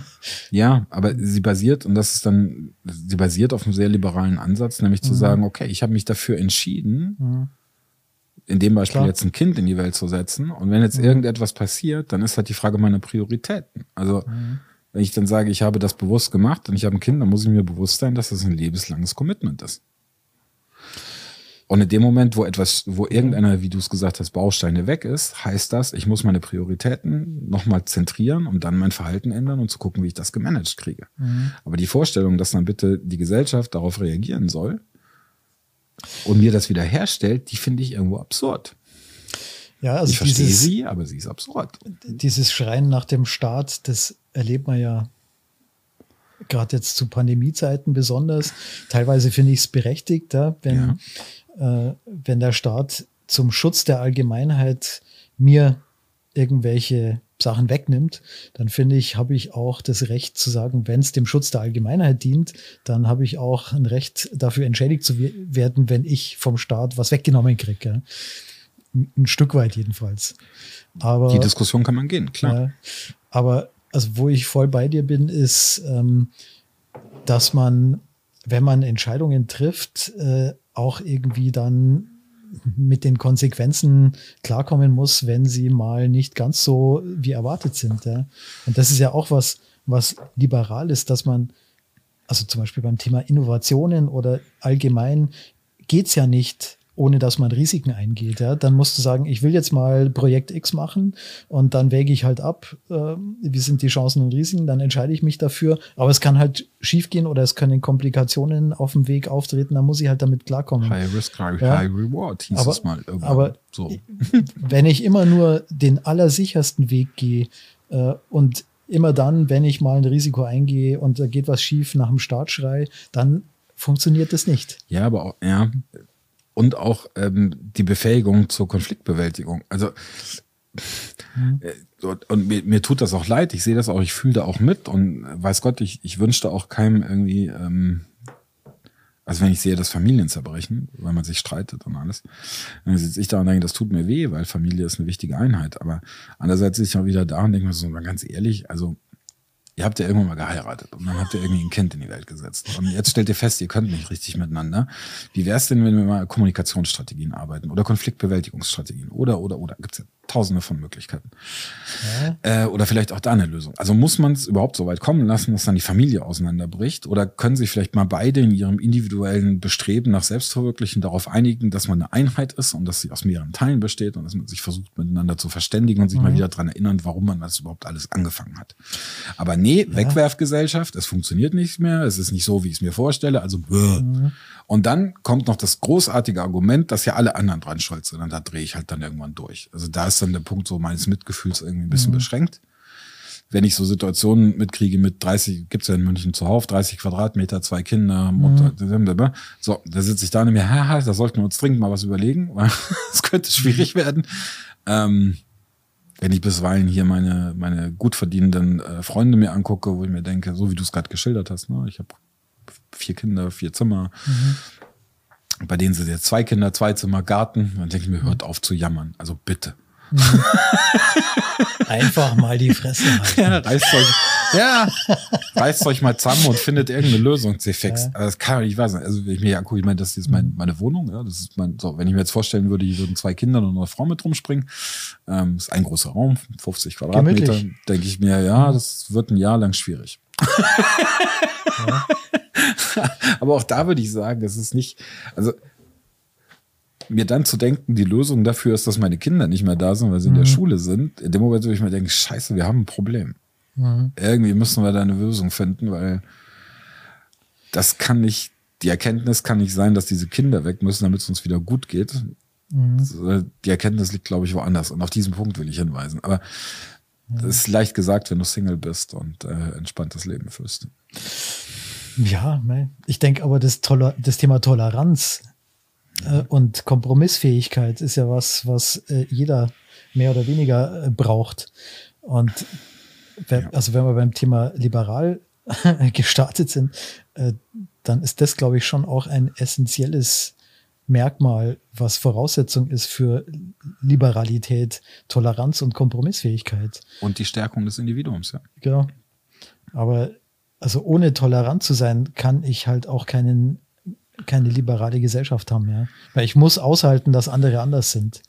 ja, aber sie basiert, und das ist dann, sie basiert auf einem sehr liberalen Ansatz, nämlich zu mhm. sagen, okay, ich habe mich dafür entschieden, mhm. in dem Beispiel Klar. jetzt ein Kind in die Welt zu setzen. Und wenn jetzt mhm. irgendetwas passiert, dann ist halt die Frage meiner Prioritäten. Also, mhm. wenn ich dann sage, ich habe das bewusst gemacht und ich habe ein Kind, dann muss ich mir bewusst sein, dass das ein lebenslanges Commitment ist. Und in dem Moment, wo etwas, wo irgendeiner, wie du es gesagt hast, Bausteine weg ist, heißt das, ich muss meine Prioritäten nochmal zentrieren und dann mein Verhalten ändern und zu gucken, wie ich das gemanagt kriege. Mhm. Aber die Vorstellung, dass dann bitte die Gesellschaft darauf reagieren soll und mir das wieder herstellt, die finde ich irgendwo absurd. Ja, also ich verstehe dieses, sie, aber sie ist absurd. Dieses Schreien nach dem Staat, das erlebt man ja gerade jetzt zu Pandemiezeiten besonders. Teilweise finde ich es berechtigt, ja, wenn ja äh, wenn der Staat zum Schutz der Allgemeinheit mir irgendwelche Sachen wegnimmt, dann finde ich, habe ich auch das Recht zu sagen, wenn es dem Schutz der Allgemeinheit dient, dann habe ich auch ein Recht dafür entschädigt zu werden, wenn ich vom Staat was weggenommen kriege. Ein Stück weit jedenfalls. Aber, Die Diskussion kann man gehen, klar. Äh, aber also wo ich voll bei dir bin, ist, ähm, dass man, wenn man Entscheidungen trifft, äh, auch irgendwie dann mit den Konsequenzen klarkommen muss, wenn sie mal nicht ganz so wie erwartet sind. Ja. Und das ist ja auch was, was liberal ist, dass man, also zum Beispiel beim Thema Innovationen oder allgemein geht's ja nicht ohne dass man Risiken eingeht. Ja? Dann musst du sagen, ich will jetzt mal Projekt X machen und dann wäge ich halt ab, äh, wie sind die Chancen und Risiken, dann entscheide ich mich dafür. Aber es kann halt schiefgehen oder es können Komplikationen auf dem Weg auftreten, dann muss ich halt damit klarkommen. High Risk, High, ja? high Reward hieß aber, es mal. Irgendwann. Aber so. wenn ich immer nur den allersichersten Weg gehe äh, und immer dann, wenn ich mal ein Risiko eingehe und da geht was schief nach dem Startschrei, dann funktioniert das nicht. Ja, aber auch, ja, und auch ähm, die Befähigung zur Konfliktbewältigung. Also mhm. äh, und mir, mir tut das auch leid, ich sehe das auch, ich fühle da auch mit und weiß Gott, ich, ich wünschte auch keinem irgendwie, ähm, also wenn ich sehe, dass Familien zerbrechen, weil man sich streitet und alles, dann sitze ich da und denke, das tut mir weh, weil Familie ist eine wichtige Einheit. Aber andererseits sitze ich auch wieder da und denke mir so, mal ganz ehrlich, also ihr habt ja irgendwann mal geheiratet und dann habt ihr irgendwie ein Kind in die Welt gesetzt. Und jetzt stellt ihr fest, ihr könnt nicht richtig miteinander. Wie wäre es denn, wenn wir mal Kommunikationsstrategien arbeiten oder Konfliktbewältigungsstrategien oder, oder, oder? Gibt's ja tausende von Möglichkeiten. Ja. Äh, oder vielleicht auch da eine Lösung. Also muss man es überhaupt so weit kommen lassen, dass dann die Familie auseinanderbricht? Oder können sich vielleicht mal beide in ihrem individuellen Bestreben nach Selbstverwirklichen darauf einigen, dass man eine Einheit ist und dass sie aus mehreren Teilen besteht und dass man sich versucht, miteinander zu verständigen und sich mhm. mal wieder dran erinnern, warum man das überhaupt alles angefangen hat. Aber nee, ja. Wegwerfgesellschaft, es funktioniert nicht mehr, es ist nicht so, wie ich es mir vorstelle, also mhm. Und dann kommt noch das großartige Argument, dass ja alle anderen dran schuld sind. Und da drehe ich halt dann irgendwann durch. Also da ist dann der Punkt so meines Mitgefühls irgendwie ein bisschen mhm. beschränkt. Wenn ich so Situationen mitkriege mit 30, gibt's ja in München zuhauf, 30 Quadratmeter, zwei Kinder, Mutter, mhm. so, da sitze ich da und mir, haha, da sollten wir uns dringend mal was überlegen, weil es könnte schwierig werden. Ähm, wenn ich bisweilen hier meine, meine gut verdienenden äh, Freunde mir angucke, wo ich mir denke, so wie du es gerade geschildert hast, ne, ich habe vier Kinder, vier Zimmer. Mhm. Bei denen sind jetzt zwei Kinder, zwei Zimmer, Garten. Dann denke ich mir, hört auf zu jammern. Also bitte. Einfach mal die Fresse halten. Ja, reißt euch, ja, reißt euch mal zusammen und findet irgendeine Lösung. C-Fix. Ja. Also das kann ich weiß nicht. Also wenn ich mir angucke, ich meine, das ist mein, mhm. meine Wohnung. Ja, das ist mein, so, wenn ich mir jetzt vorstellen würde, hier würden zwei Kinder und eine Frau mit rumspringen, ähm, ist ein großer Raum, 50 Quadratmeter, denke ich mir, ja, mhm. das wird ein Jahr lang schwierig. ja. Aber auch da würde ich sagen, das ist nicht, also mir dann zu denken, die Lösung dafür ist, dass meine Kinder nicht mehr da sind, weil sie mhm. in der mhm. Schule sind. In dem Moment würde ich mir denken, scheiße, wir haben ein Problem. Mhm. Irgendwie müssen wir da eine Lösung finden, weil das kann nicht, die Erkenntnis kann nicht sein, dass diese Kinder weg müssen, damit es uns wieder gut geht. Mhm. Die Erkenntnis liegt, glaube ich, woanders. Und auf diesen Punkt will ich hinweisen. Aber Das ist leicht gesagt, wenn du Single bist und äh, entspanntes Leben führst. Ja, ich denke aber das, Toler das Thema Toleranz und Kompromissfähigkeit ist ja was, was äh, jeder mehr oder weniger äh, braucht. Und wenn, also wenn wir beim Thema liberal gestartet sind, äh, dann ist das, glaube ich, schon auch ein essentielles Merkmal, was Voraussetzung ist für Liberalität, Toleranz und Kompromissfähigkeit. Und die Stärkung des Individuums, ja. Genau. Aber also ohne tolerant zu sein, kann ich halt auch keinen, keine liberale Gesellschaft haben, ja. Weil ich muss aushalten, dass andere anders sind.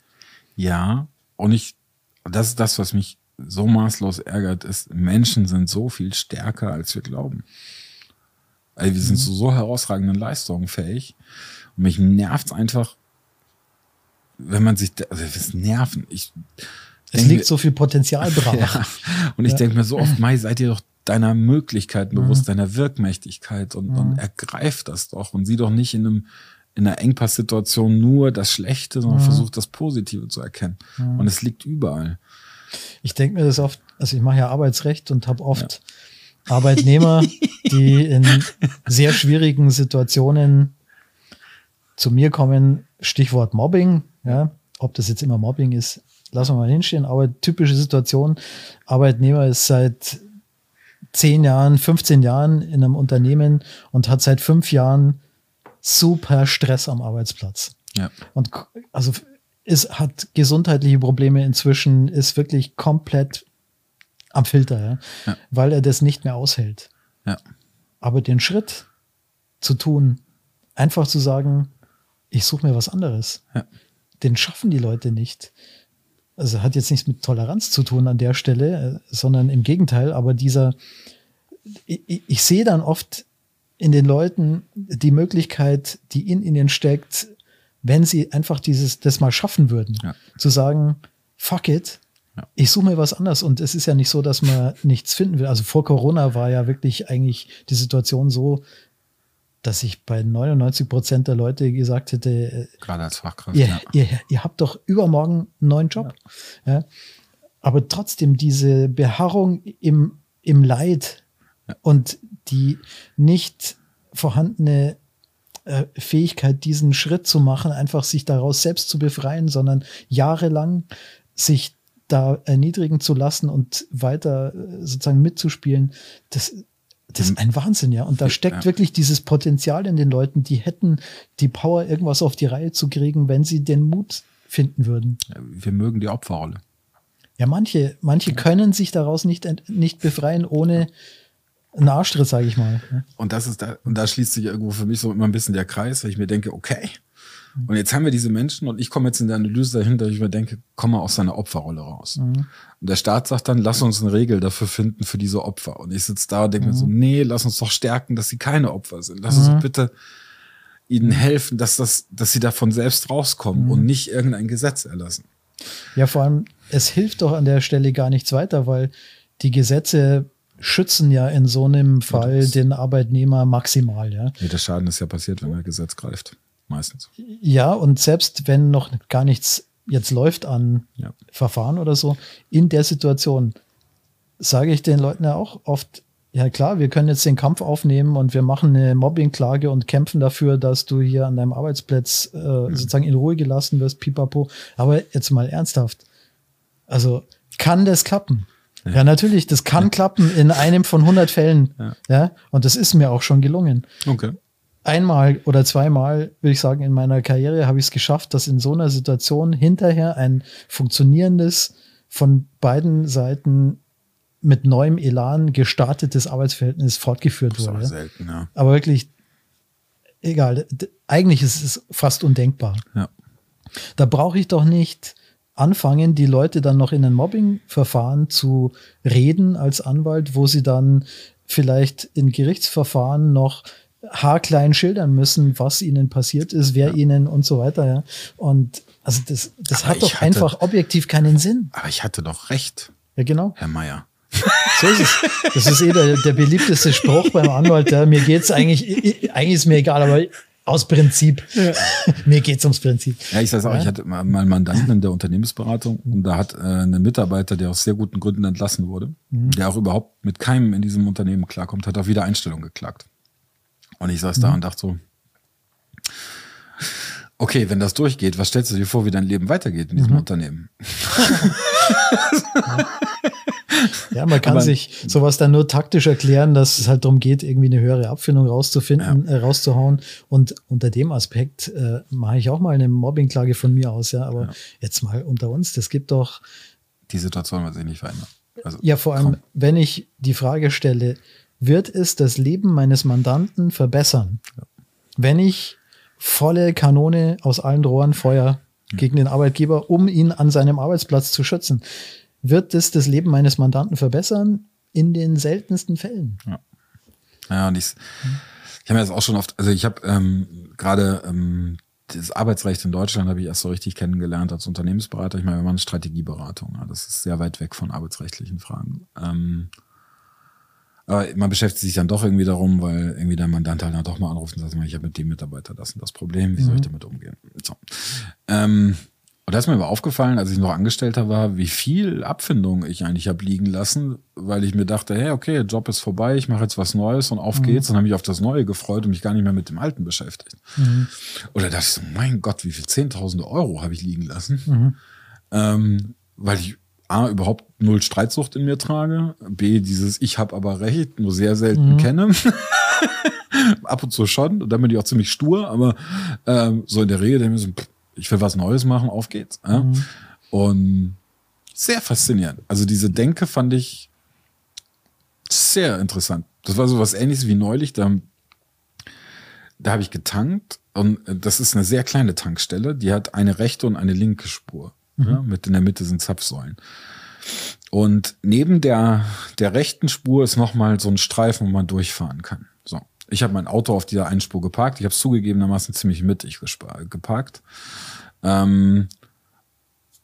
Ja, und ich, das ist das, was mich so maßlos ärgert, ist, Menschen sind so viel stärker, als wir glauben. Also wir sind mhm. zu so herausragenden Leistungen fähig. Und mich nervt es einfach, wenn man sich, also das Nerven. Ich es liegt so viel Potenzial brach. ja. Und ich ja. denke mir so oft, Mai, seid ihr doch deiner Möglichkeiten bewusst, mhm. deiner Wirkmächtigkeit und, mhm. und ergreift das doch und sieh doch nicht in einem in einer Engpasssituation nur das Schlechte, sondern mhm. versucht das Positive zu erkennen. Mhm. Und es liegt überall. Ich denke mir das oft, also ich mache ja Arbeitsrecht und habe oft ja. Arbeitnehmer, die in sehr schwierigen Situationen zu mir kommen, Stichwort Mobbing, ja, ob das jetzt immer Mobbing ist, lassen wir mal hinstehen, aber typische Situation, Arbeitnehmer ist seit 10 Jahren, 15 Jahren in einem Unternehmen und hat seit fünf Jahren super Stress am Arbeitsplatz. Ja. Und also ist, hat gesundheitliche Probleme inzwischen, ist wirklich komplett am Filter, ja? ja. weil er das nicht mehr aushält. Ja. Aber den Schritt zu tun, einfach zu sagen, ich suche mir was anderes. Den schaffen die Leute nicht. Also hat jetzt nichts mit Toleranz zu tun an der Stelle, äh, sondern im Gegenteil, aber dieser, ich, ich sehe dann oft in den Leuten die Möglichkeit, die in ihnen steckt, wenn sie einfach dieses, das mal schaffen würden, ja. zu sagen, fuck it, ja. ich suche mir was anderes. Und es ist ja nicht so, dass man nichts finden will. Also vor Corona war ja wirklich eigentlich die Situation so, dass ich bei 99 Prozent der Leute gesagt hätte, äh, gerade als Fachkraft, ihr, ja. ihr, ihr habt doch übermorgen einen neuen Job. Ja. ja. Aber trotzdem diese Beharrung im, im Leid und die nicht vorhandene äh, Fähigkeit, diesen Schritt zu machen, einfach sich daraus selbst zu befreien, sondern jahrelang sich da erniedrigen zu lassen und weiter äh, sozusagen mitzuspielen, das, das ist ein Wahnsinn, ja. Und da steckt ja. wirklich dieses Potenzial in den Leuten, die hätten die Power, irgendwas auf die Reihe zu kriegen, wenn sie den Mut finden würden. Ja, wir mögen die Opferrolle. Ja, manche, manche können sich daraus nicht, nicht befreien, ohne einen Arschtritt, sage ich mal. Und das ist da, und da schließt sich irgendwo für mich so immer ein bisschen der Kreis, weil ich mir denke, okay, und jetzt haben wir diese Menschen und ich komme jetzt in der Analyse dahinter, ich mir denke, komm mal aus seiner Opferrolle raus. Mhm. Und der Staat sagt dann, lass uns eine Regel dafür finden für diese Opfer. Und ich sitze da und denke mhm. mir so, mhm. nee, lass uns doch stärken, dass sie keine Opfer sind. Lass mhm. uns bitte ihnen helfen, dass das, dass sie davon selbst rauskommen mhm. und nicht irgendein Gesetz erlassen. Ja, vor allem, es hilft doch an der Stelle gar nichts weiter, weil die Gesetze schützen ja in so einem Fall den Arbeitnehmer maximal, ja. Nee, der Schaden ist ja passiert, wenn der Gesetz greift meistens. Ja, und selbst wenn noch gar nichts jetzt läuft an ja. Verfahren oder so, in der Situation sage ich den Leuten ja auch oft, ja klar, wir können jetzt den Kampf aufnehmen und wir machen eine Mobbingklage und kämpfen dafür, dass du hier an deinem Arbeitsplatz äh, mhm. sozusagen in Ruhe gelassen wirst, pipapo. Aber jetzt mal ernsthaft. Also kann das klappen? Ja, ja natürlich, das kann klappen in einem von 100 Fällen. Ja. ja. Und das ist mir auch schon gelungen. Okay einmal oder zweimal, würde ich sagen, in meiner Karriere habe ich es geschafft, dass in so einer Situation hinterher ein funktionierendes, von beiden Seiten mit neuem Elan gestartetes Arbeitsverhältnis fortgeführt wurde. Selten, ja. Aber wirklich, egal, eigentlich ist es fast undenkbar. Ja. Da brauche ich doch nicht anfangen, die Leute dann noch in ein Mobbingverfahren zu reden als Anwalt, wo sie dann vielleicht in Gerichtsverfahren noch haarklein schildern müssen, was ihnen passiert ist, wer ja. ihnen und so weiter. Ja. Und also das, das hat doch hatte, einfach objektiv keinen Sinn. Aber ich hatte doch recht. Ja, genau. Herr Meier. So ist es. Das ist eh der, der beliebteste Spruch beim Anwalt. Ja, mir geht's eigentlich, eigentlich ist mir egal, aber Aus Prinzip. Ja. Mir geht's ums Prinzip. Ja, ich sag's auch, ja? ich hatte mal einen Mandanten in der Unternehmensberatung und da hat äh, ein Mitarbeiter, der aus sehr guten Gründen entlassen wurde, mhm. der auch überhaupt mit keinem in diesem Unternehmen klarkommt, hat auf Wiedereinstellung geklagt. Und ich saß mhm. da und dachte so, okay, wenn das durchgeht, was stellst du dir vor, wie dein Leben weitergeht in diesem mhm. Unternehmen? ja, man kann Aber, sich sowas dann nur taktisch erklären, dass es halt darum geht, irgendwie eine höhere Abfindung rauszufinden, ja. äh, rauszuhauen. Und unter dem Aspekt äh, mache ich auch mal eine Mobbingklage von mir aus, ja. Aber ja. jetzt mal unter uns, das gibt doch. Die Situation wird sich nicht verändern. Also, ja, vor allem, komm. wenn ich die Frage stelle, wird es das Leben meines Mandanten verbessern, ja. wenn ich volle Kanone aus allen Rohren Feuer gegen den Arbeitgeber, um ihn an seinem Arbeitsplatz zu schützen. Wird es das Leben meines Mandanten verbessern? In den seltensten Fällen. Ja, ja und ich, ich habe mir das auch schon oft, also ich habe ähm, gerade ähm, das Arbeitsrecht in Deutschland habe ich erst so richtig kennengelernt als Unternehmensberater. Ich meine, wir machen Strategieberatung. Ja, das ist sehr weit weg von arbeitsrechtlichen Fragen. Ähm, aber man beschäftigt sich dann doch irgendwie darum, weil irgendwie der Mandant halt doch mal anruft und sagt, ich habe mit dem Mitarbeiter das und das Problem, wie soll ich mhm. damit umgehen? So. Ähm, und da ist mir aber aufgefallen, als ich noch Angestellter war, wie viel Abfindung ich eigentlich habe liegen lassen, weil ich mir dachte, hey, okay, Job ist vorbei, ich mache jetzt was Neues und auf mhm. geht's. Und habe mich auf das Neue gefreut und mich gar nicht mehr mit dem Alten beschäftigt. Mhm. Oder dachte ich so, mein Gott, wie viel Zehntausende Euro habe ich liegen lassen? Mhm. Ähm, weil ich A, überhaupt null Streitsucht in mir trage, B, dieses Ich habe aber recht, nur sehr selten mhm. kenne. Ab und zu schon, und dann bin ich auch ziemlich stur, aber ähm, so in der Regel denke ich so, ich will was Neues machen, auf geht's. Ja? Mhm. Und sehr faszinierend. Also diese Denke fand ich sehr interessant. Das war so was ähnliches wie neulich, da, da habe ich getankt und das ist eine sehr kleine Tankstelle, die hat eine rechte und eine linke Spur. Mhm. Ja, mit in der Mitte sind Zapfsäulen. Und neben der, der rechten Spur ist nochmal so ein Streifen, wo man durchfahren kann. So. Ich habe mein Auto auf dieser einen Spur geparkt. Ich habe es zugegebenermaßen ziemlich mittig geparkt. Ähm,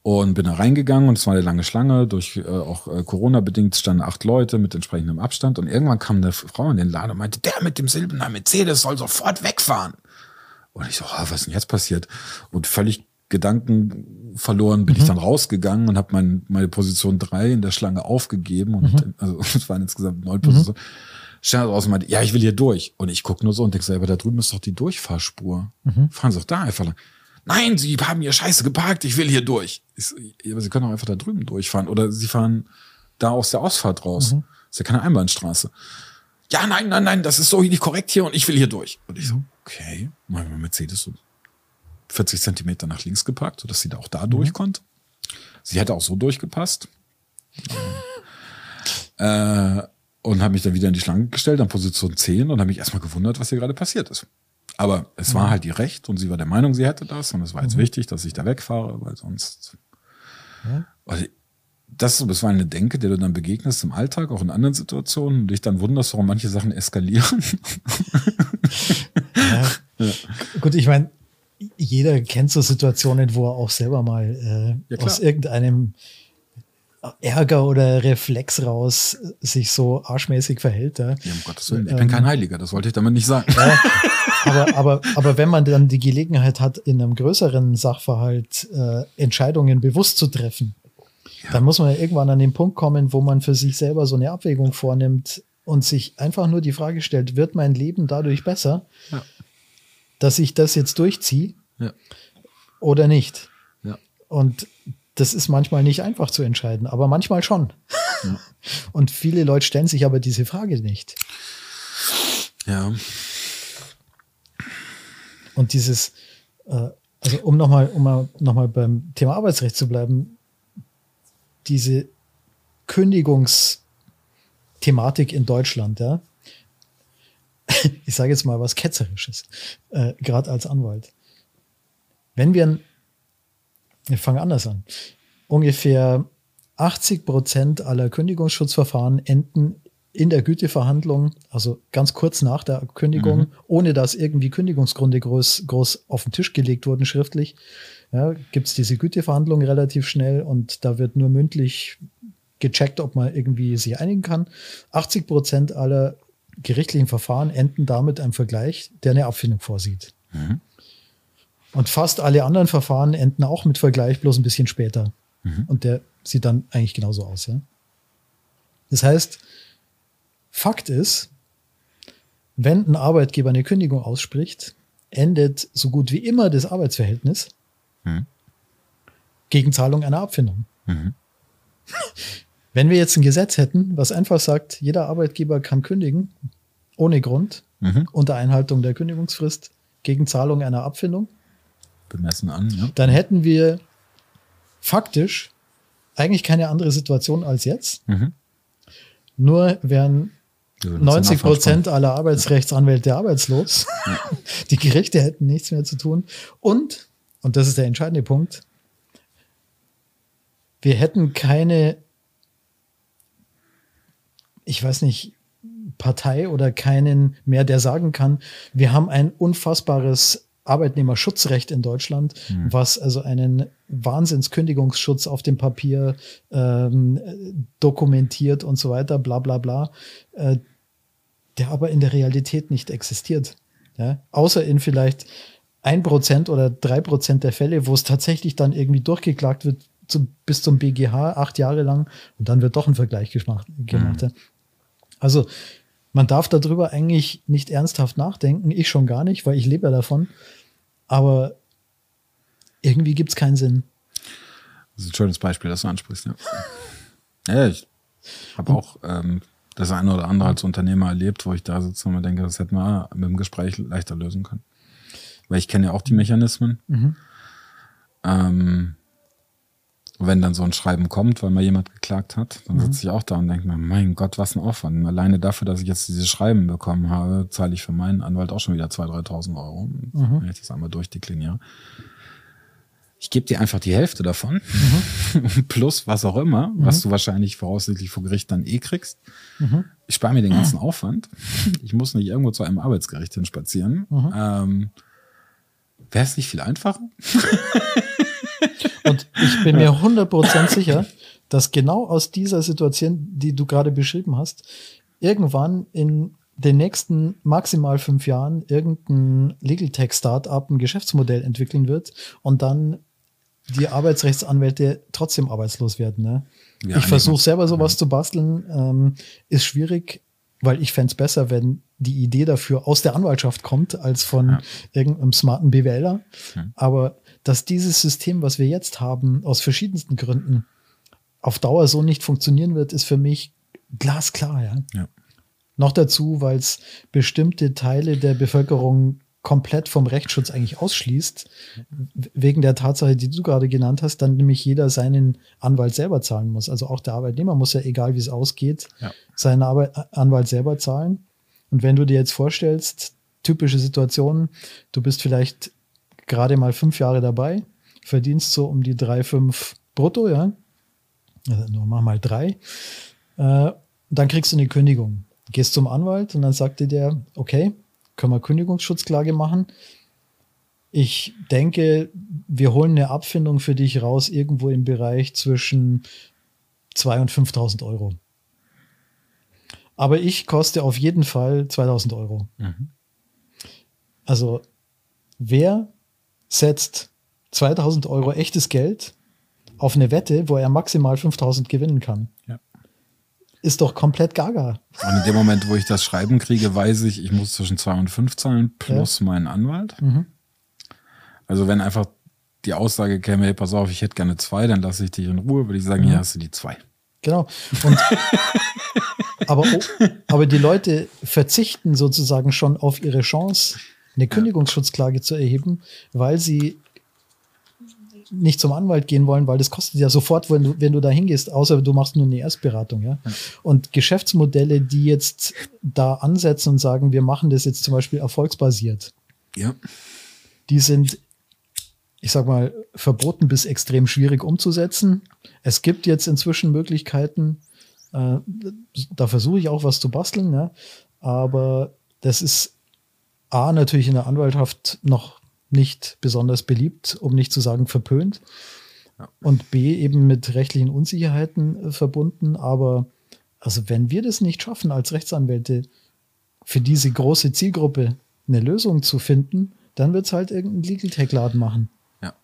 und bin da reingegangen und es war eine lange Schlange. Durch äh, auch äh, Corona-bedingt standen acht Leute mit entsprechendem Abstand. Und irgendwann kam eine Frau in den Laden und meinte, der mit dem silbernen Mercedes soll sofort wegfahren. Und ich so, oh, was ist denn jetzt passiert? Und völlig Gedanken verloren, bin mhm. ich dann rausgegangen und habe mein, meine Position drei in der Schlange aufgegeben. Und mhm. also es waren insgesamt neun Positionen. Mhm. Stand raus und meinte, ja, ich will hier durch. Und ich gucke nur so und denke selber, da drüben ist doch die Durchfahrspur. Mhm. Fahren Sie doch da einfach lang. Nein, Sie haben hier scheiße geparkt, ich will hier durch. Ich so, aber Sie können auch einfach da drüben durchfahren. Oder Sie fahren da aus der Ausfahrt raus. Mhm. ist ja keine Einbahnstraße. Ja, nein, nein, nein, das ist so nicht korrekt hier und ich will hier durch. Und ich so, okay, mein Mercedes so 40 Zentimeter nach links geparkt, sodass sie da auch da mhm. durch konnte. Sie hätte auch so durchgepasst. äh, und habe mich dann wieder in die Schlange gestellt, an Position 10 und habe mich erstmal gewundert, was hier gerade passiert ist. Aber es mhm. war halt ihr Recht und sie war der Meinung, sie hätte das und es war jetzt mhm. wichtig, dass ich da wegfahre, weil sonst. Ja. Also das ist bisweilen eine Denke, der du dann begegnest im Alltag, auch in anderen Situationen und dich dann wunderst, warum manche Sachen eskalieren. Ja. ja. Gut, ich meine, jeder kennt so Situationen, wo er auch selber mal äh, ja, aus irgendeinem Ärger oder Reflex raus sich so arschmäßig verhält. Ja, ja um Gottes Willen, ich ähm, bin kein Heiliger, das wollte ich damit nicht sagen. Ja, aber, aber, aber wenn man dann die Gelegenheit hat, in einem größeren Sachverhalt äh, Entscheidungen bewusst zu treffen, ja. dann muss man ja irgendwann an den Punkt kommen, wo man für sich selber so eine Abwägung vornimmt und sich einfach nur die Frage stellt, wird mein Leben dadurch besser? Ja dass ich das jetzt durchziehe ja. oder nicht. Ja. Und das ist manchmal nicht einfach zu entscheiden, aber manchmal schon. Ja. Und viele Leute stellen sich aber diese Frage nicht. Ja. Und dieses, äh, also um nochmal um noch beim Thema Arbeitsrecht zu bleiben, diese Kündigungsthematik in Deutschland, ja, ich sage jetzt mal was Ketzerisches, äh, gerade als Anwalt. Wenn wir, wir fangen anders an, ungefähr 80 Prozent aller Kündigungsschutzverfahren enden in der Güteverhandlung, also ganz kurz nach der Kündigung, mhm. ohne dass irgendwie Kündigungsgründe groß, groß auf den Tisch gelegt wurden, schriftlich. Ja, Gibt es diese Güteverhandlung relativ schnell und da wird nur mündlich gecheckt, ob man irgendwie sich einigen kann. 80 Prozent aller gerichtlichen Verfahren enden damit ein Vergleich, der eine Abfindung vorsieht. Mhm. Und fast alle anderen Verfahren enden auch mit Vergleich, bloß ein bisschen später. Mhm. Und der sieht dann eigentlich genauso aus. Ja? Das heißt, Fakt ist, wenn ein Arbeitgeber eine Kündigung ausspricht, endet so gut wie immer das Arbeitsverhältnis mhm. gegen Zahlung einer Abfindung. Mhm. Wenn wir jetzt ein Gesetz hätten, was einfach sagt, jeder Arbeitgeber kann kündigen, ohne Grund, mhm. unter Einhaltung der Kündigungsfrist, gegen Zahlung einer Abfindung, bemessen an, ja. dann hätten wir faktisch eigentlich keine andere Situation als jetzt. Mhm. Nur wären 90 Prozent aller Arbeitsrechtsanwälte arbeitslos. Ja. Die Gerichte hätten nichts mehr zu tun. Und, und das ist der entscheidende Punkt, wir hätten keine, ich weiß nicht, Partei oder keinen mehr, der sagen kann, wir haben ein unfassbares Arbeitnehmerschutzrecht in Deutschland, mhm. was also einen Wahnsinnskündigungsschutz auf dem Papier ähm, dokumentiert und so weiter, bla bla bla, äh, der aber in der Realität nicht existiert. Ja? Außer in vielleicht ein Prozent oder drei Prozent der Fälle, wo es tatsächlich dann irgendwie durchgeklagt wird zu, bis zum BGH, acht Jahre lang, und dann wird doch ein Vergleich gemacht. gemacht mhm. ja? Also man darf darüber eigentlich nicht ernsthaft nachdenken. Ich schon gar nicht, weil ich lebe ja davon. Aber irgendwie gibt es keinen Sinn. Das ist ein schönes Beispiel, das du ansprichst, ja. ja, ich habe auch ähm, das eine oder andere als Unternehmer erlebt, wo ich da sitze und mir denke, das hätten wir mit dem Gespräch leichter lösen können. Weil ich kenne ja auch die Mechanismen. Mhm. Ähm, wenn dann so ein Schreiben kommt, weil mal jemand geklagt hat, dann mhm. sitze ich auch da und denke mir, mein Gott, was ein Aufwand. Alleine dafür, dass ich jetzt dieses Schreiben bekommen habe, zahle ich für meinen Anwalt auch schon wieder 2.000, 3.000 Euro, mhm. wenn ich das einmal durchdekliniere. Ich gebe dir einfach die Hälfte davon, mhm. plus was auch immer, mhm. was du wahrscheinlich voraussichtlich vor Gericht dann eh kriegst. Mhm. Ich spare mir den ganzen Aufwand. Ich muss nicht irgendwo zu einem Arbeitsgericht hinspazieren. Mhm. Ähm, Wäre es nicht viel einfacher? Und ich bin mir 100% sicher, dass genau aus dieser Situation, die du gerade beschrieben hast, irgendwann in den nächsten maximal fünf Jahren irgendein Legal Tech Startup ein Geschäftsmodell entwickeln wird und dann die Arbeitsrechtsanwälte trotzdem arbeitslos werden. Ne? Ja, ich versuche selber sowas zu basteln, ähm, ist schwierig, weil ich fände es besser, wenn die Idee dafür aus der Anwaltschaft kommt, als von ja. irgendeinem smarten BWLer. Mhm. Aber dass dieses System, was wir jetzt haben, aus verschiedensten Gründen auf Dauer so nicht funktionieren wird, ist für mich glasklar. Ja? ja. Noch dazu, weil es bestimmte Teile der Bevölkerung komplett vom Rechtsschutz eigentlich ausschließt, wegen der Tatsache, die du gerade genannt hast, dann nämlich jeder seinen Anwalt selber zahlen muss. Also auch der Arbeitnehmer muss ja, egal wie es ausgeht, ja. seinen Arbeit Anwalt selber zahlen. Und wenn du dir jetzt vorstellst, typische Situationen, du bist vielleicht gerade mal fünf Jahre dabei, verdienst so um die drei, fünf brutto, ja. Also mach mal drei. Äh, dann kriegst du eine Kündigung. Gehst zum Anwalt und dann sagt dir der, okay, können wir Kündigungsschutzklage machen. Ich denke, wir holen eine Abfindung für dich raus, irgendwo im Bereich zwischen 2.000 und 5.000 Euro. Aber ich koste auf jeden Fall 2.000 Euro. Mhm. Also, wer setzt 2000 Euro echtes Geld auf eine Wette, wo er maximal 5000 gewinnen kann. Ja. Ist doch komplett gaga. Und in dem Moment, wo ich das Schreiben kriege, weiß ich, ich muss zwischen 2 und 5 zahlen plus ja. meinen Anwalt. Mhm. Also wenn einfach die Aussage käme, hey, pass auf, ich hätte gerne zwei, dann lasse ich dich in Ruhe, würde ich sagen, mhm. hier hast du die zwei. Genau. Und, aber, aber die Leute verzichten sozusagen schon auf ihre Chance, eine Kündigungsschutzklage zu erheben, weil sie nicht zum Anwalt gehen wollen, weil das kostet ja sofort, wenn du, wenn du da hingehst, außer du machst nur eine Erstberatung, ja? ja. Und Geschäftsmodelle, die jetzt da ansetzen und sagen, wir machen das jetzt zum Beispiel erfolgsbasiert. Ja. Die sind, ich sag mal, verboten bis extrem schwierig umzusetzen. Es gibt jetzt inzwischen Möglichkeiten, äh, da versuche ich auch was zu basteln, ja? aber das ist A, natürlich in der Anwaltschaft noch nicht besonders beliebt, um nicht zu sagen verpönt. Ja. Und B, eben mit rechtlichen Unsicherheiten äh, verbunden. Aber also wenn wir das nicht schaffen, als Rechtsanwälte für diese große Zielgruppe eine Lösung zu finden, dann wird es halt irgendein Legal Tech-Laden machen. Ja.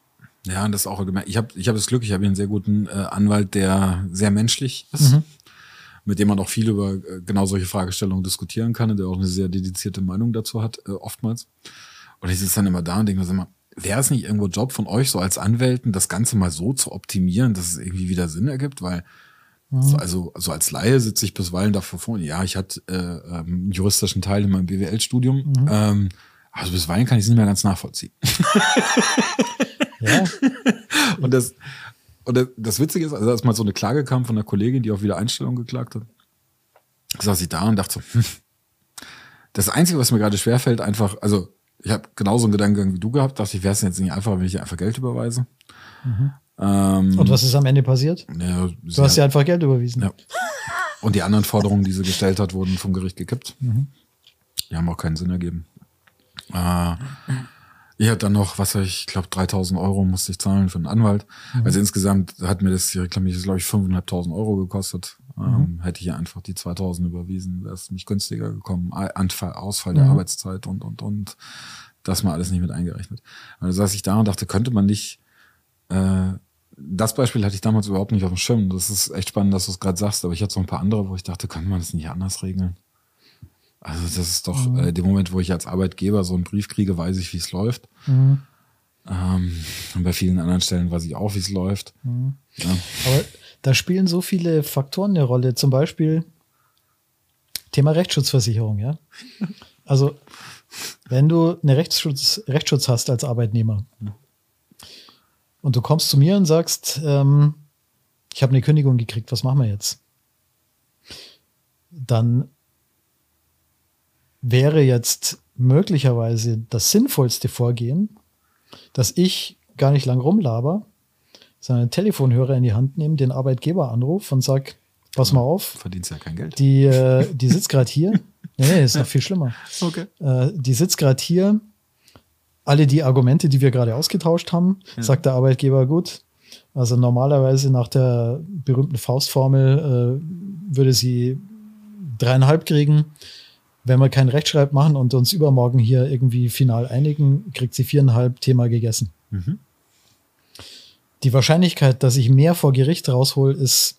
Ja, und das ist auch gemerkt. Ich habe ich hab das Glück, ich habe hier einen sehr guten äh, Anwalt, der sehr menschlich ist, mhm. Mit dem man auch viel über äh, genau solche Fragestellungen diskutieren kann und der auch eine sehr dedizierte Meinung dazu hat, äh, oftmals. Und ich sitze dann immer da und denke mir immer, wäre es nicht irgendwo Job von euch, so als Anwälten, das Ganze mal so zu optimieren, dass es irgendwie wieder Sinn ergibt? Weil mhm. also, also als Laie sitze ich bisweilen dafür vor, ja, ich hatte äh, ähm, einen juristischen Teil in meinem BWL-Studium, mhm. ähm, also bisweilen kann ich es nicht mehr ganz nachvollziehen. ja. Und das, und das, Witzige ist, also als mal so eine Klage kam von einer Kollegin, die auf Wiedereinstellung geklagt hat, saß ich da und dachte so, hm, das Einzige, was mir gerade schwerfällt, einfach, also ich habe genauso einen Gedankengang wie du gehabt, dachte ich, wäre es jetzt nicht einfacher, wenn ich einfach Geld überweise. Mhm. Ähm, Und was ist am Ende passiert? Ja, du hast ja einfach Geld überwiesen. Ja. Und die anderen Forderungen, die sie gestellt hat, wurden vom Gericht gekippt. Mhm. Die haben auch keinen Sinn ergeben. Äh, ich hatte dann noch, was weiß ich, ich glaube 3000 Euro musste ich zahlen für einen Anwalt. Mhm. Also insgesamt hat mir das, ich glaube ich, 5.500 Euro gekostet. Ähm, mhm. hätte ich ja einfach die 2000 überwiesen, wäre es nicht günstiger gekommen. Anfall, Ausfall der mhm. Arbeitszeit und, und, und. Das mal alles nicht mit eingerechnet. Also saß ich da und dachte, könnte man nicht, äh, das Beispiel hatte ich damals überhaupt nicht auf dem Schirm. Das ist echt spannend, dass du es gerade sagst, aber ich hatte so ein paar andere, wo ich dachte, könnte man das nicht anders regeln? Also das ist doch mhm. äh, dem Moment, wo ich als Arbeitgeber so einen Brief kriege, weiß ich, wie es läuft. Mhm. Ähm, und bei vielen anderen Stellen weiß ich auch, wie es läuft. Mhm. Ja. Aber da spielen so viele Faktoren eine Rolle. Zum Beispiel Thema Rechtsschutzversicherung, ja. Also, wenn du eine Rechtsschutz, Rechtsschutz hast als Arbeitnehmer und du kommst zu mir und sagst, ähm, ich habe eine Kündigung gekriegt, was machen wir jetzt? Dann wäre jetzt möglicherweise das sinnvollste Vorgehen, dass ich gar nicht lang rumlaber, seinen Telefonhörer in die Hand nehmen, den Arbeitgeber anrufe und sag, pass mal auf. Verdienst ja kein Geld. Die, äh, die sitzt gerade hier. Nee, nee, ist noch viel schlimmer. Okay. Äh, die sitzt gerade hier. Alle die Argumente, die wir gerade ausgetauscht haben, ja. sagt der Arbeitgeber gut. Also normalerweise nach der berühmten Faustformel äh, würde sie dreieinhalb kriegen. Wenn wir keinen Rechtschreib machen und uns übermorgen hier irgendwie final einigen, kriegt sie viereinhalb Thema gegessen. Mhm die Wahrscheinlichkeit, dass ich mehr vor Gericht raushol, ist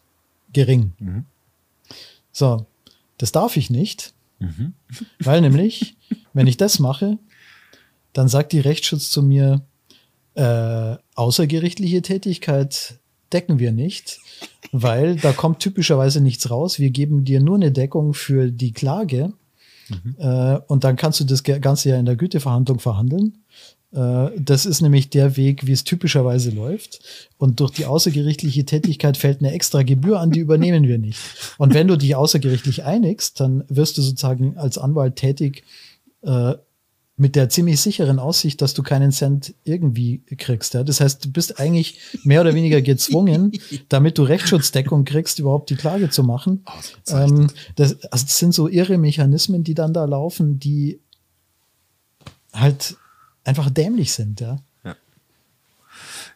gering. Mhm. So, das darf ich nicht, mhm. weil nämlich, wenn ich das mache, dann sagt die Rechtsschutz zu mir, äh, außergerichtliche Tätigkeit decken wir nicht, weil da kommt typischerweise nichts raus. Wir geben dir nur eine Deckung für die Klage mhm. äh, und dann kannst du das Ganze ja in der Güteverhandlung verhandeln. Äh, das ist nämlich der Weg, wie es typischerweise läuft. Und durch die außergerichtliche Tätigkeit fällt eine extra Gebühr an, die übernehmen wir nicht. Und wenn du dich außergerichtlich einigst, dann wirst du sozusagen als Anwalt tätig äh, mit der ziemlich sicheren Aussicht, dass du keinen Cent irgendwie kriegst. Ja? Das heißt, du bist eigentlich mehr oder weniger gezwungen, damit du Rechtsschutzdeckung kriegst, überhaupt die Klage zu machen. Ähm, das, also das sind so irre Mechanismen, die dann da laufen, die halt einfach dämlich sind, ja. Ja,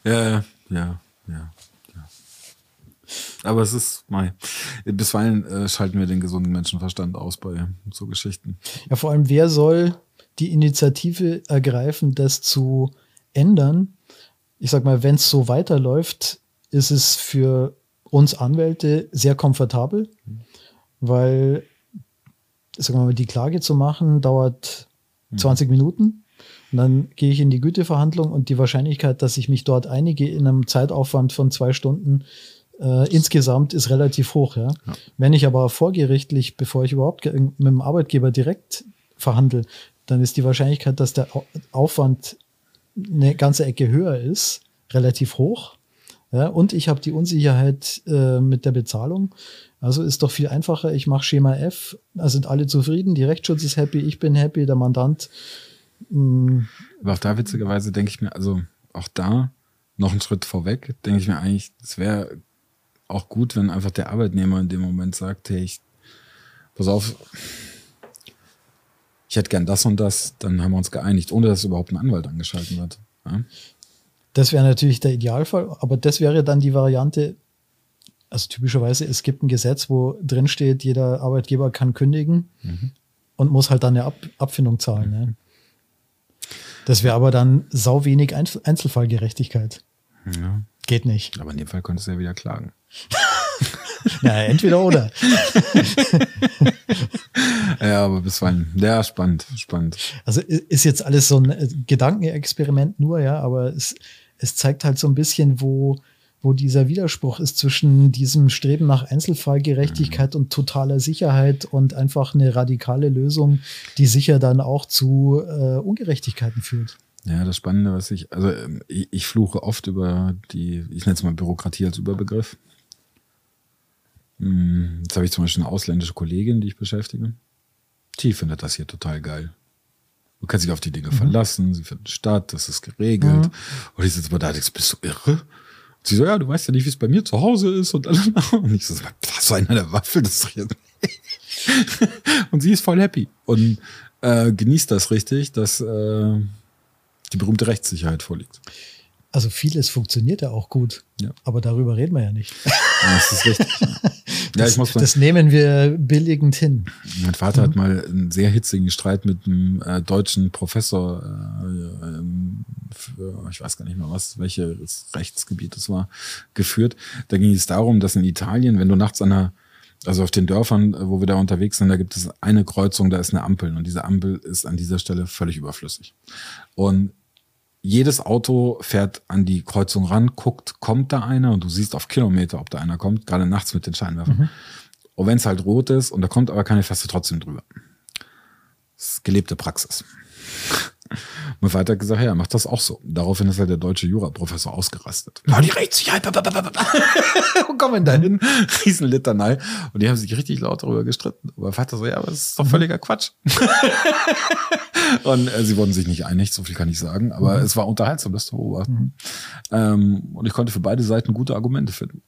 ja, ja, ja. ja. Aber es ist, mei, bisweilen äh, schalten wir den gesunden Menschenverstand aus bei so Geschichten. Ja, vor allem, wer soll die Initiative ergreifen, das zu ändern? Ich sag mal, wenn es so weiterläuft, ist es für uns Anwälte sehr komfortabel, mhm. weil, sagen wir mal, die Klage zu machen dauert 20 mhm. Minuten. Und dann gehe ich in die Güteverhandlung und die Wahrscheinlichkeit, dass ich mich dort einige in einem Zeitaufwand von zwei Stunden äh, insgesamt ist relativ hoch. Ja? ja? Wenn ich aber vorgerichtlich, bevor ich überhaupt mit dem Arbeitgeber direkt verhandle, dann ist die Wahrscheinlichkeit, dass der Aufwand eine ganze Ecke höher ist, relativ hoch. Ja? Und ich habe die Unsicherheit äh, mit der Bezahlung. Also ist doch viel einfacher, ich mache Schema F, da sind alle zufrieden, die Rechtsschutz ist happy, ich bin happy, der Mandant aber auch da witzigerweise denke ich mir, also auch da noch einen Schritt vorweg, denke ich mir eigentlich, es wäre auch gut, wenn einfach der Arbeitnehmer in dem Moment sagt, hey, ich, pass auf, ich hätte gern das und das, dann haben wir uns geeinigt, ohne dass überhaupt ein Anwalt angeschalten wird. Ja? Das wäre natürlich der Idealfall, aber das wäre dann die Variante, also typischerweise, es gibt ein Gesetz, wo drin steht, jeder Arbeitgeber kann kündigen mhm. und muss halt dann eine Ab Abfindung zahlen. Mhm. Ne? Das wäre aber dann sau wenig Einzelfallgerechtigkeit. Ja. Geht nicht. Aber in dem Fall könntest du ja wieder klagen. Na, entweder oder. ja, aber bis wann? Ja, spannend, spannend. Also ist jetzt alles so ein äh, Gedankenexperiment nur, ja, aber es, es zeigt halt so ein bisschen, wo, wo dieser Widerspruch ist zwischen diesem Streben nach Einzelfallgerechtigkeit mhm. und totaler Sicherheit und einfach eine radikale Lösung, die sicher dann auch zu äh, Ungerechtigkeiten führt. Ja, das Spannende, was ich, also ähm, ich, ich fluche oft über die, ich nenne es mal Bürokratie als Überbegriff. Hm, jetzt habe ich zum Beispiel eine ausländische Kollegin, die ich beschäftige. Die findet das hier total geil. Du kannst dich auf die Dinge mhm. verlassen, sie findet statt, das ist geregelt. Mhm. Und ich sitze mal da, denkst, bist du irre? Und sie so, ja, du weißt ja nicht, wie es bei mir zu Hause ist und alles. Und ich so, was war einer der Waffel? Das ist doch jetzt und sie ist voll happy und äh, genießt das richtig, dass äh, die berühmte Rechtssicherheit vorliegt. Also vieles funktioniert ja auch gut, ja. aber darüber reden wir ja nicht. Ja, das ist richtig. das, ich muss das nehmen wir billigend hin. Mein Vater mhm. hat mal einen sehr hitzigen Streit mit einem äh, deutschen Professor äh, ähm, für, ich weiß gar nicht mehr was, welches Rechtsgebiet das war, geführt. Da ging es darum, dass in Italien, wenn du nachts an der also auf den Dörfern, wo wir da unterwegs sind, da gibt es eine Kreuzung, da ist eine Ampel und diese Ampel ist an dieser Stelle völlig überflüssig. Und jedes Auto fährt an die Kreuzung ran, guckt, kommt da einer und du siehst auf Kilometer, ob da einer kommt, gerade nachts mit den Scheinwerfern. Mhm. Und wenn es halt rot ist und da kommt aber keine, fährst du trotzdem drüber. Das ist gelebte Praxis. Mein Vater hat gesagt, ja, er macht das auch so. Daraufhin ist halt der deutsche Juraprofessor ausgerastet. Ja, die Rechtssicherheit. Wo kommen da hin? Riesenlitanei. Und die haben sich richtig laut darüber gestritten. Aber mein Vater so, ja, aber das ist doch völliger Quatsch. und äh, sie wurden sich nicht einig, so viel kann ich sagen. Aber mhm. es war unterhaltsam, das zu beobachten. Mhm. Ähm, und ich konnte für beide Seiten gute Argumente finden.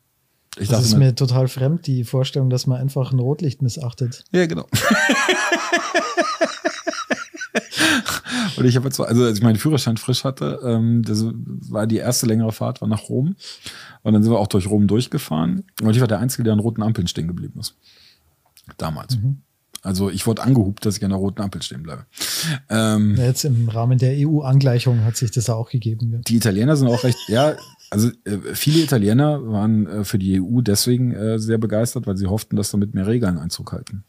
Ich das ist mir total fremd, die Vorstellung, dass man einfach ein Rotlicht missachtet. Ja, genau. Und ich habe jetzt, also als ich meinen Führerschein frisch hatte, ähm, das war die erste längere Fahrt, war nach Rom. Und dann sind wir auch durch Rom durchgefahren. Und ich war der Einzige, der an roten Ampeln stehen geblieben ist. Damals. Mhm. Also ich wurde angehubt, dass ich an der roten Ampel stehen bleibe. Ähm, Jetzt im Rahmen der EU-Angleichung hat sich das auch gegeben. Ja. Die Italiener sind auch recht, ja, also äh, viele Italiener waren äh, für die EU deswegen äh, sehr begeistert, weil sie hofften, dass damit mehr Regeln Einzug halten.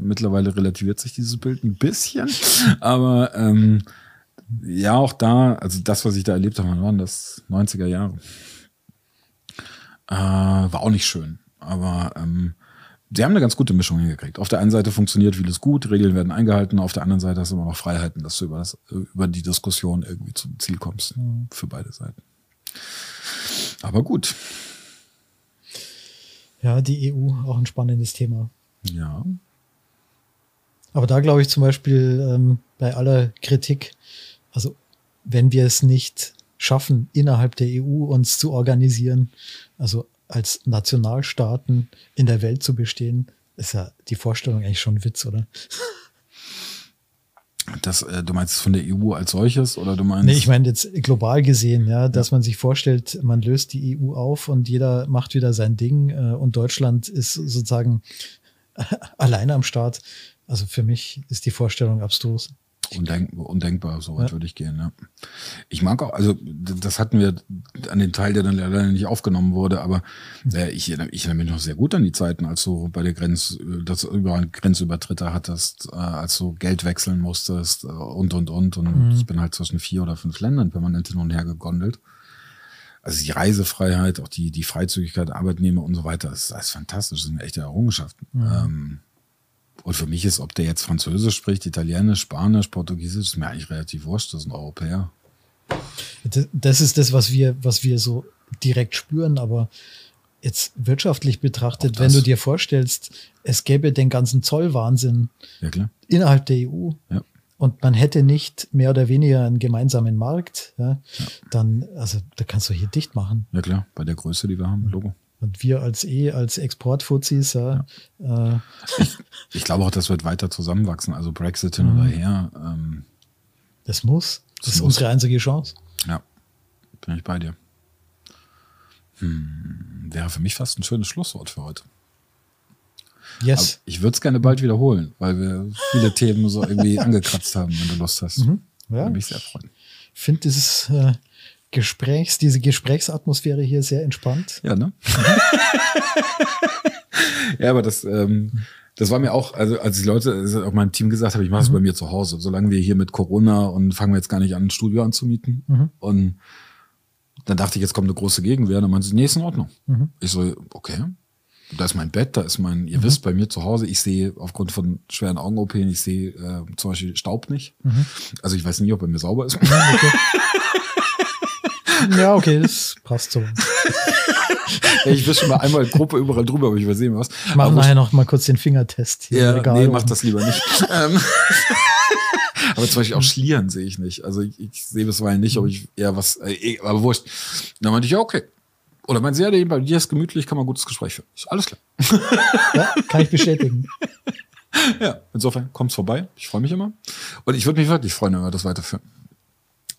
Mittlerweile relativiert sich dieses Bild ein bisschen, aber ähm, ja, auch da, also das, was ich da erlebt habe, waren das 90er Jahre. Äh, war auch nicht schön, aber ähm, sie haben eine ganz gute Mischung hingekriegt. Auf der einen Seite funktioniert vieles gut, Regeln werden eingehalten, auf der anderen Seite hast du immer noch Freiheiten, dass du über, das, über die Diskussion irgendwie zum Ziel kommst. Mhm. Für beide Seiten. Aber gut. Ja, die EU, auch ein spannendes Thema. Ja. Aber da glaube ich zum Beispiel ähm, bei aller Kritik, also wenn wir es nicht schaffen, innerhalb der EU uns zu organisieren, also als Nationalstaaten in der Welt zu bestehen, ist ja die Vorstellung eigentlich schon ein Witz, oder? Das, äh, du meinst von der EU als solches oder du meinst? Nee, ich meine jetzt global gesehen, ja, dass ja. man sich vorstellt, man löst die EU auf und jeder macht wieder sein Ding äh, und Deutschland ist sozusagen alleine am Start. Also für mich ist die Vorstellung abstrus. Undenk undenkbar, so weit ja. würde ich gehen. Ja. Ich mag auch, also das hatten wir an den Teil, der dann leider nicht aufgenommen wurde, aber äh, ich, ich erinnere mich noch sehr gut an die Zeiten, als du bei der Grenz, das über Grenzübertritte hattest, äh, als du Geld wechseln musstest äh, und und und. Und mhm. ich bin halt zwischen vier oder fünf Ländern permanent hin und her gegondelt. Also die Reisefreiheit, auch die, die Freizügigkeit der Arbeitnehmer und so weiter, das, das ist fantastisch, das sind echte Errungenschaften. Mhm. Ähm, und für mich ist, ob der jetzt Französisch spricht, Italienisch, Spanisch, Portugiesisch, ist mir eigentlich relativ wurscht. Das sind Europäer. Das ist das, was wir, was wir so direkt spüren, aber jetzt wirtschaftlich betrachtet, wenn du dir vorstellst, es gäbe den ganzen Zollwahnsinn ja, innerhalb der EU ja. und man hätte nicht mehr oder weniger einen gemeinsamen Markt, ja, dann, also da kannst du hier dicht machen. Ja klar, bei der Größe, die wir haben, Logo. Und wir als eh, als Exportfuzis, ja. ja. Äh. Ich, ich, glaube auch, das wird weiter zusammenwachsen. Also Brexit hin mhm. oder her. Ähm, das muss. Das, das ist muss. unsere einzige Chance. Ja, bin ich bei dir. Hm, wäre für mich fast ein schönes Schlusswort für heute. Yes. Aber ich würde es gerne bald wiederholen, weil wir viele Themen so irgendwie angekratzt haben, wenn du Lust hast. Mhm. Ja, Würde mich sehr freuen. Ich finde dieses äh, Gesprächs, diese Gesprächsatmosphäre hier sehr entspannt. Ja, ne? ja, aber das, ähm, das war mir auch, also als die Leute, auch meinem Team gesagt habe, ich mache es bei mir zu Hause, solange wir hier mit Corona und fangen wir jetzt gar nicht an, ein Studio anzumieten. Und dann dachte ich, jetzt kommt eine große Gegenwehr. Dann meinte sie, nee, ist in Ordnung. Ich so, okay. Da ist mein Bett, da ist mein, ihr wisst, bei mir zu Hause, ich sehe aufgrund von schweren Augen-OP, ich sehe äh, zum Beispiel Staub nicht. Also ich weiß nie, ob bei mir sauber ist. Ja, okay, das passt so. ich schon mal einmal Gruppe überall drüber, aber ich weiß nicht was. Machen nachher noch mal kurz den Fingertest hier. Ja, Regal nee, mach das lieber nicht. Ähm, aber zum Beispiel auch Schlieren sehe ich nicht. Also ich, ich sehe bisweilen nicht, ob ich eher was, äh, eh, aber wurscht. Dann meinte ich, ja, okay. Oder meinte sie, ja, bei dir ist gemütlich, kann man ein gutes Gespräch führen. Ist alles klar. Ja, kann ich bestätigen. Ja, insofern kommt's vorbei. Ich freue mich immer. Und ich würde mich wirklich freuen, wenn wir das weiterführen.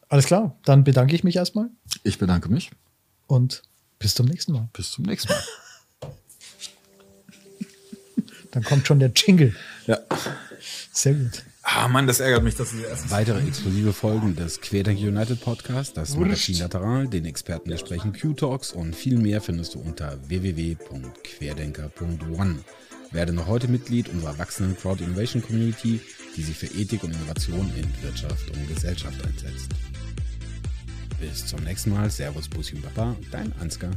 Alles klar, dann bedanke ich mich erstmal Ich bedanke mich. und bis zum nächsten Mal. Bis zum nächsten Mal. Dann kommt schon der Jingle. Ja. Sehr gut. Ah, Mann, das ärgert mich, dass wir erst. Weitere exklusive Folgen des Querdenker United Podcast, das Magazin Lateral, den Expertengesprächen Q-Talks und viel mehr findest du unter www.querdenker.one. Werde noch heute Mitglied unserer wachsenden Crowd Innovation Community, die sich für Ethik und Innovation in Wirtschaft und Gesellschaft einsetzt. Bis zum nächsten Mal. Servus, Bussi und Papa, dein Ansgar.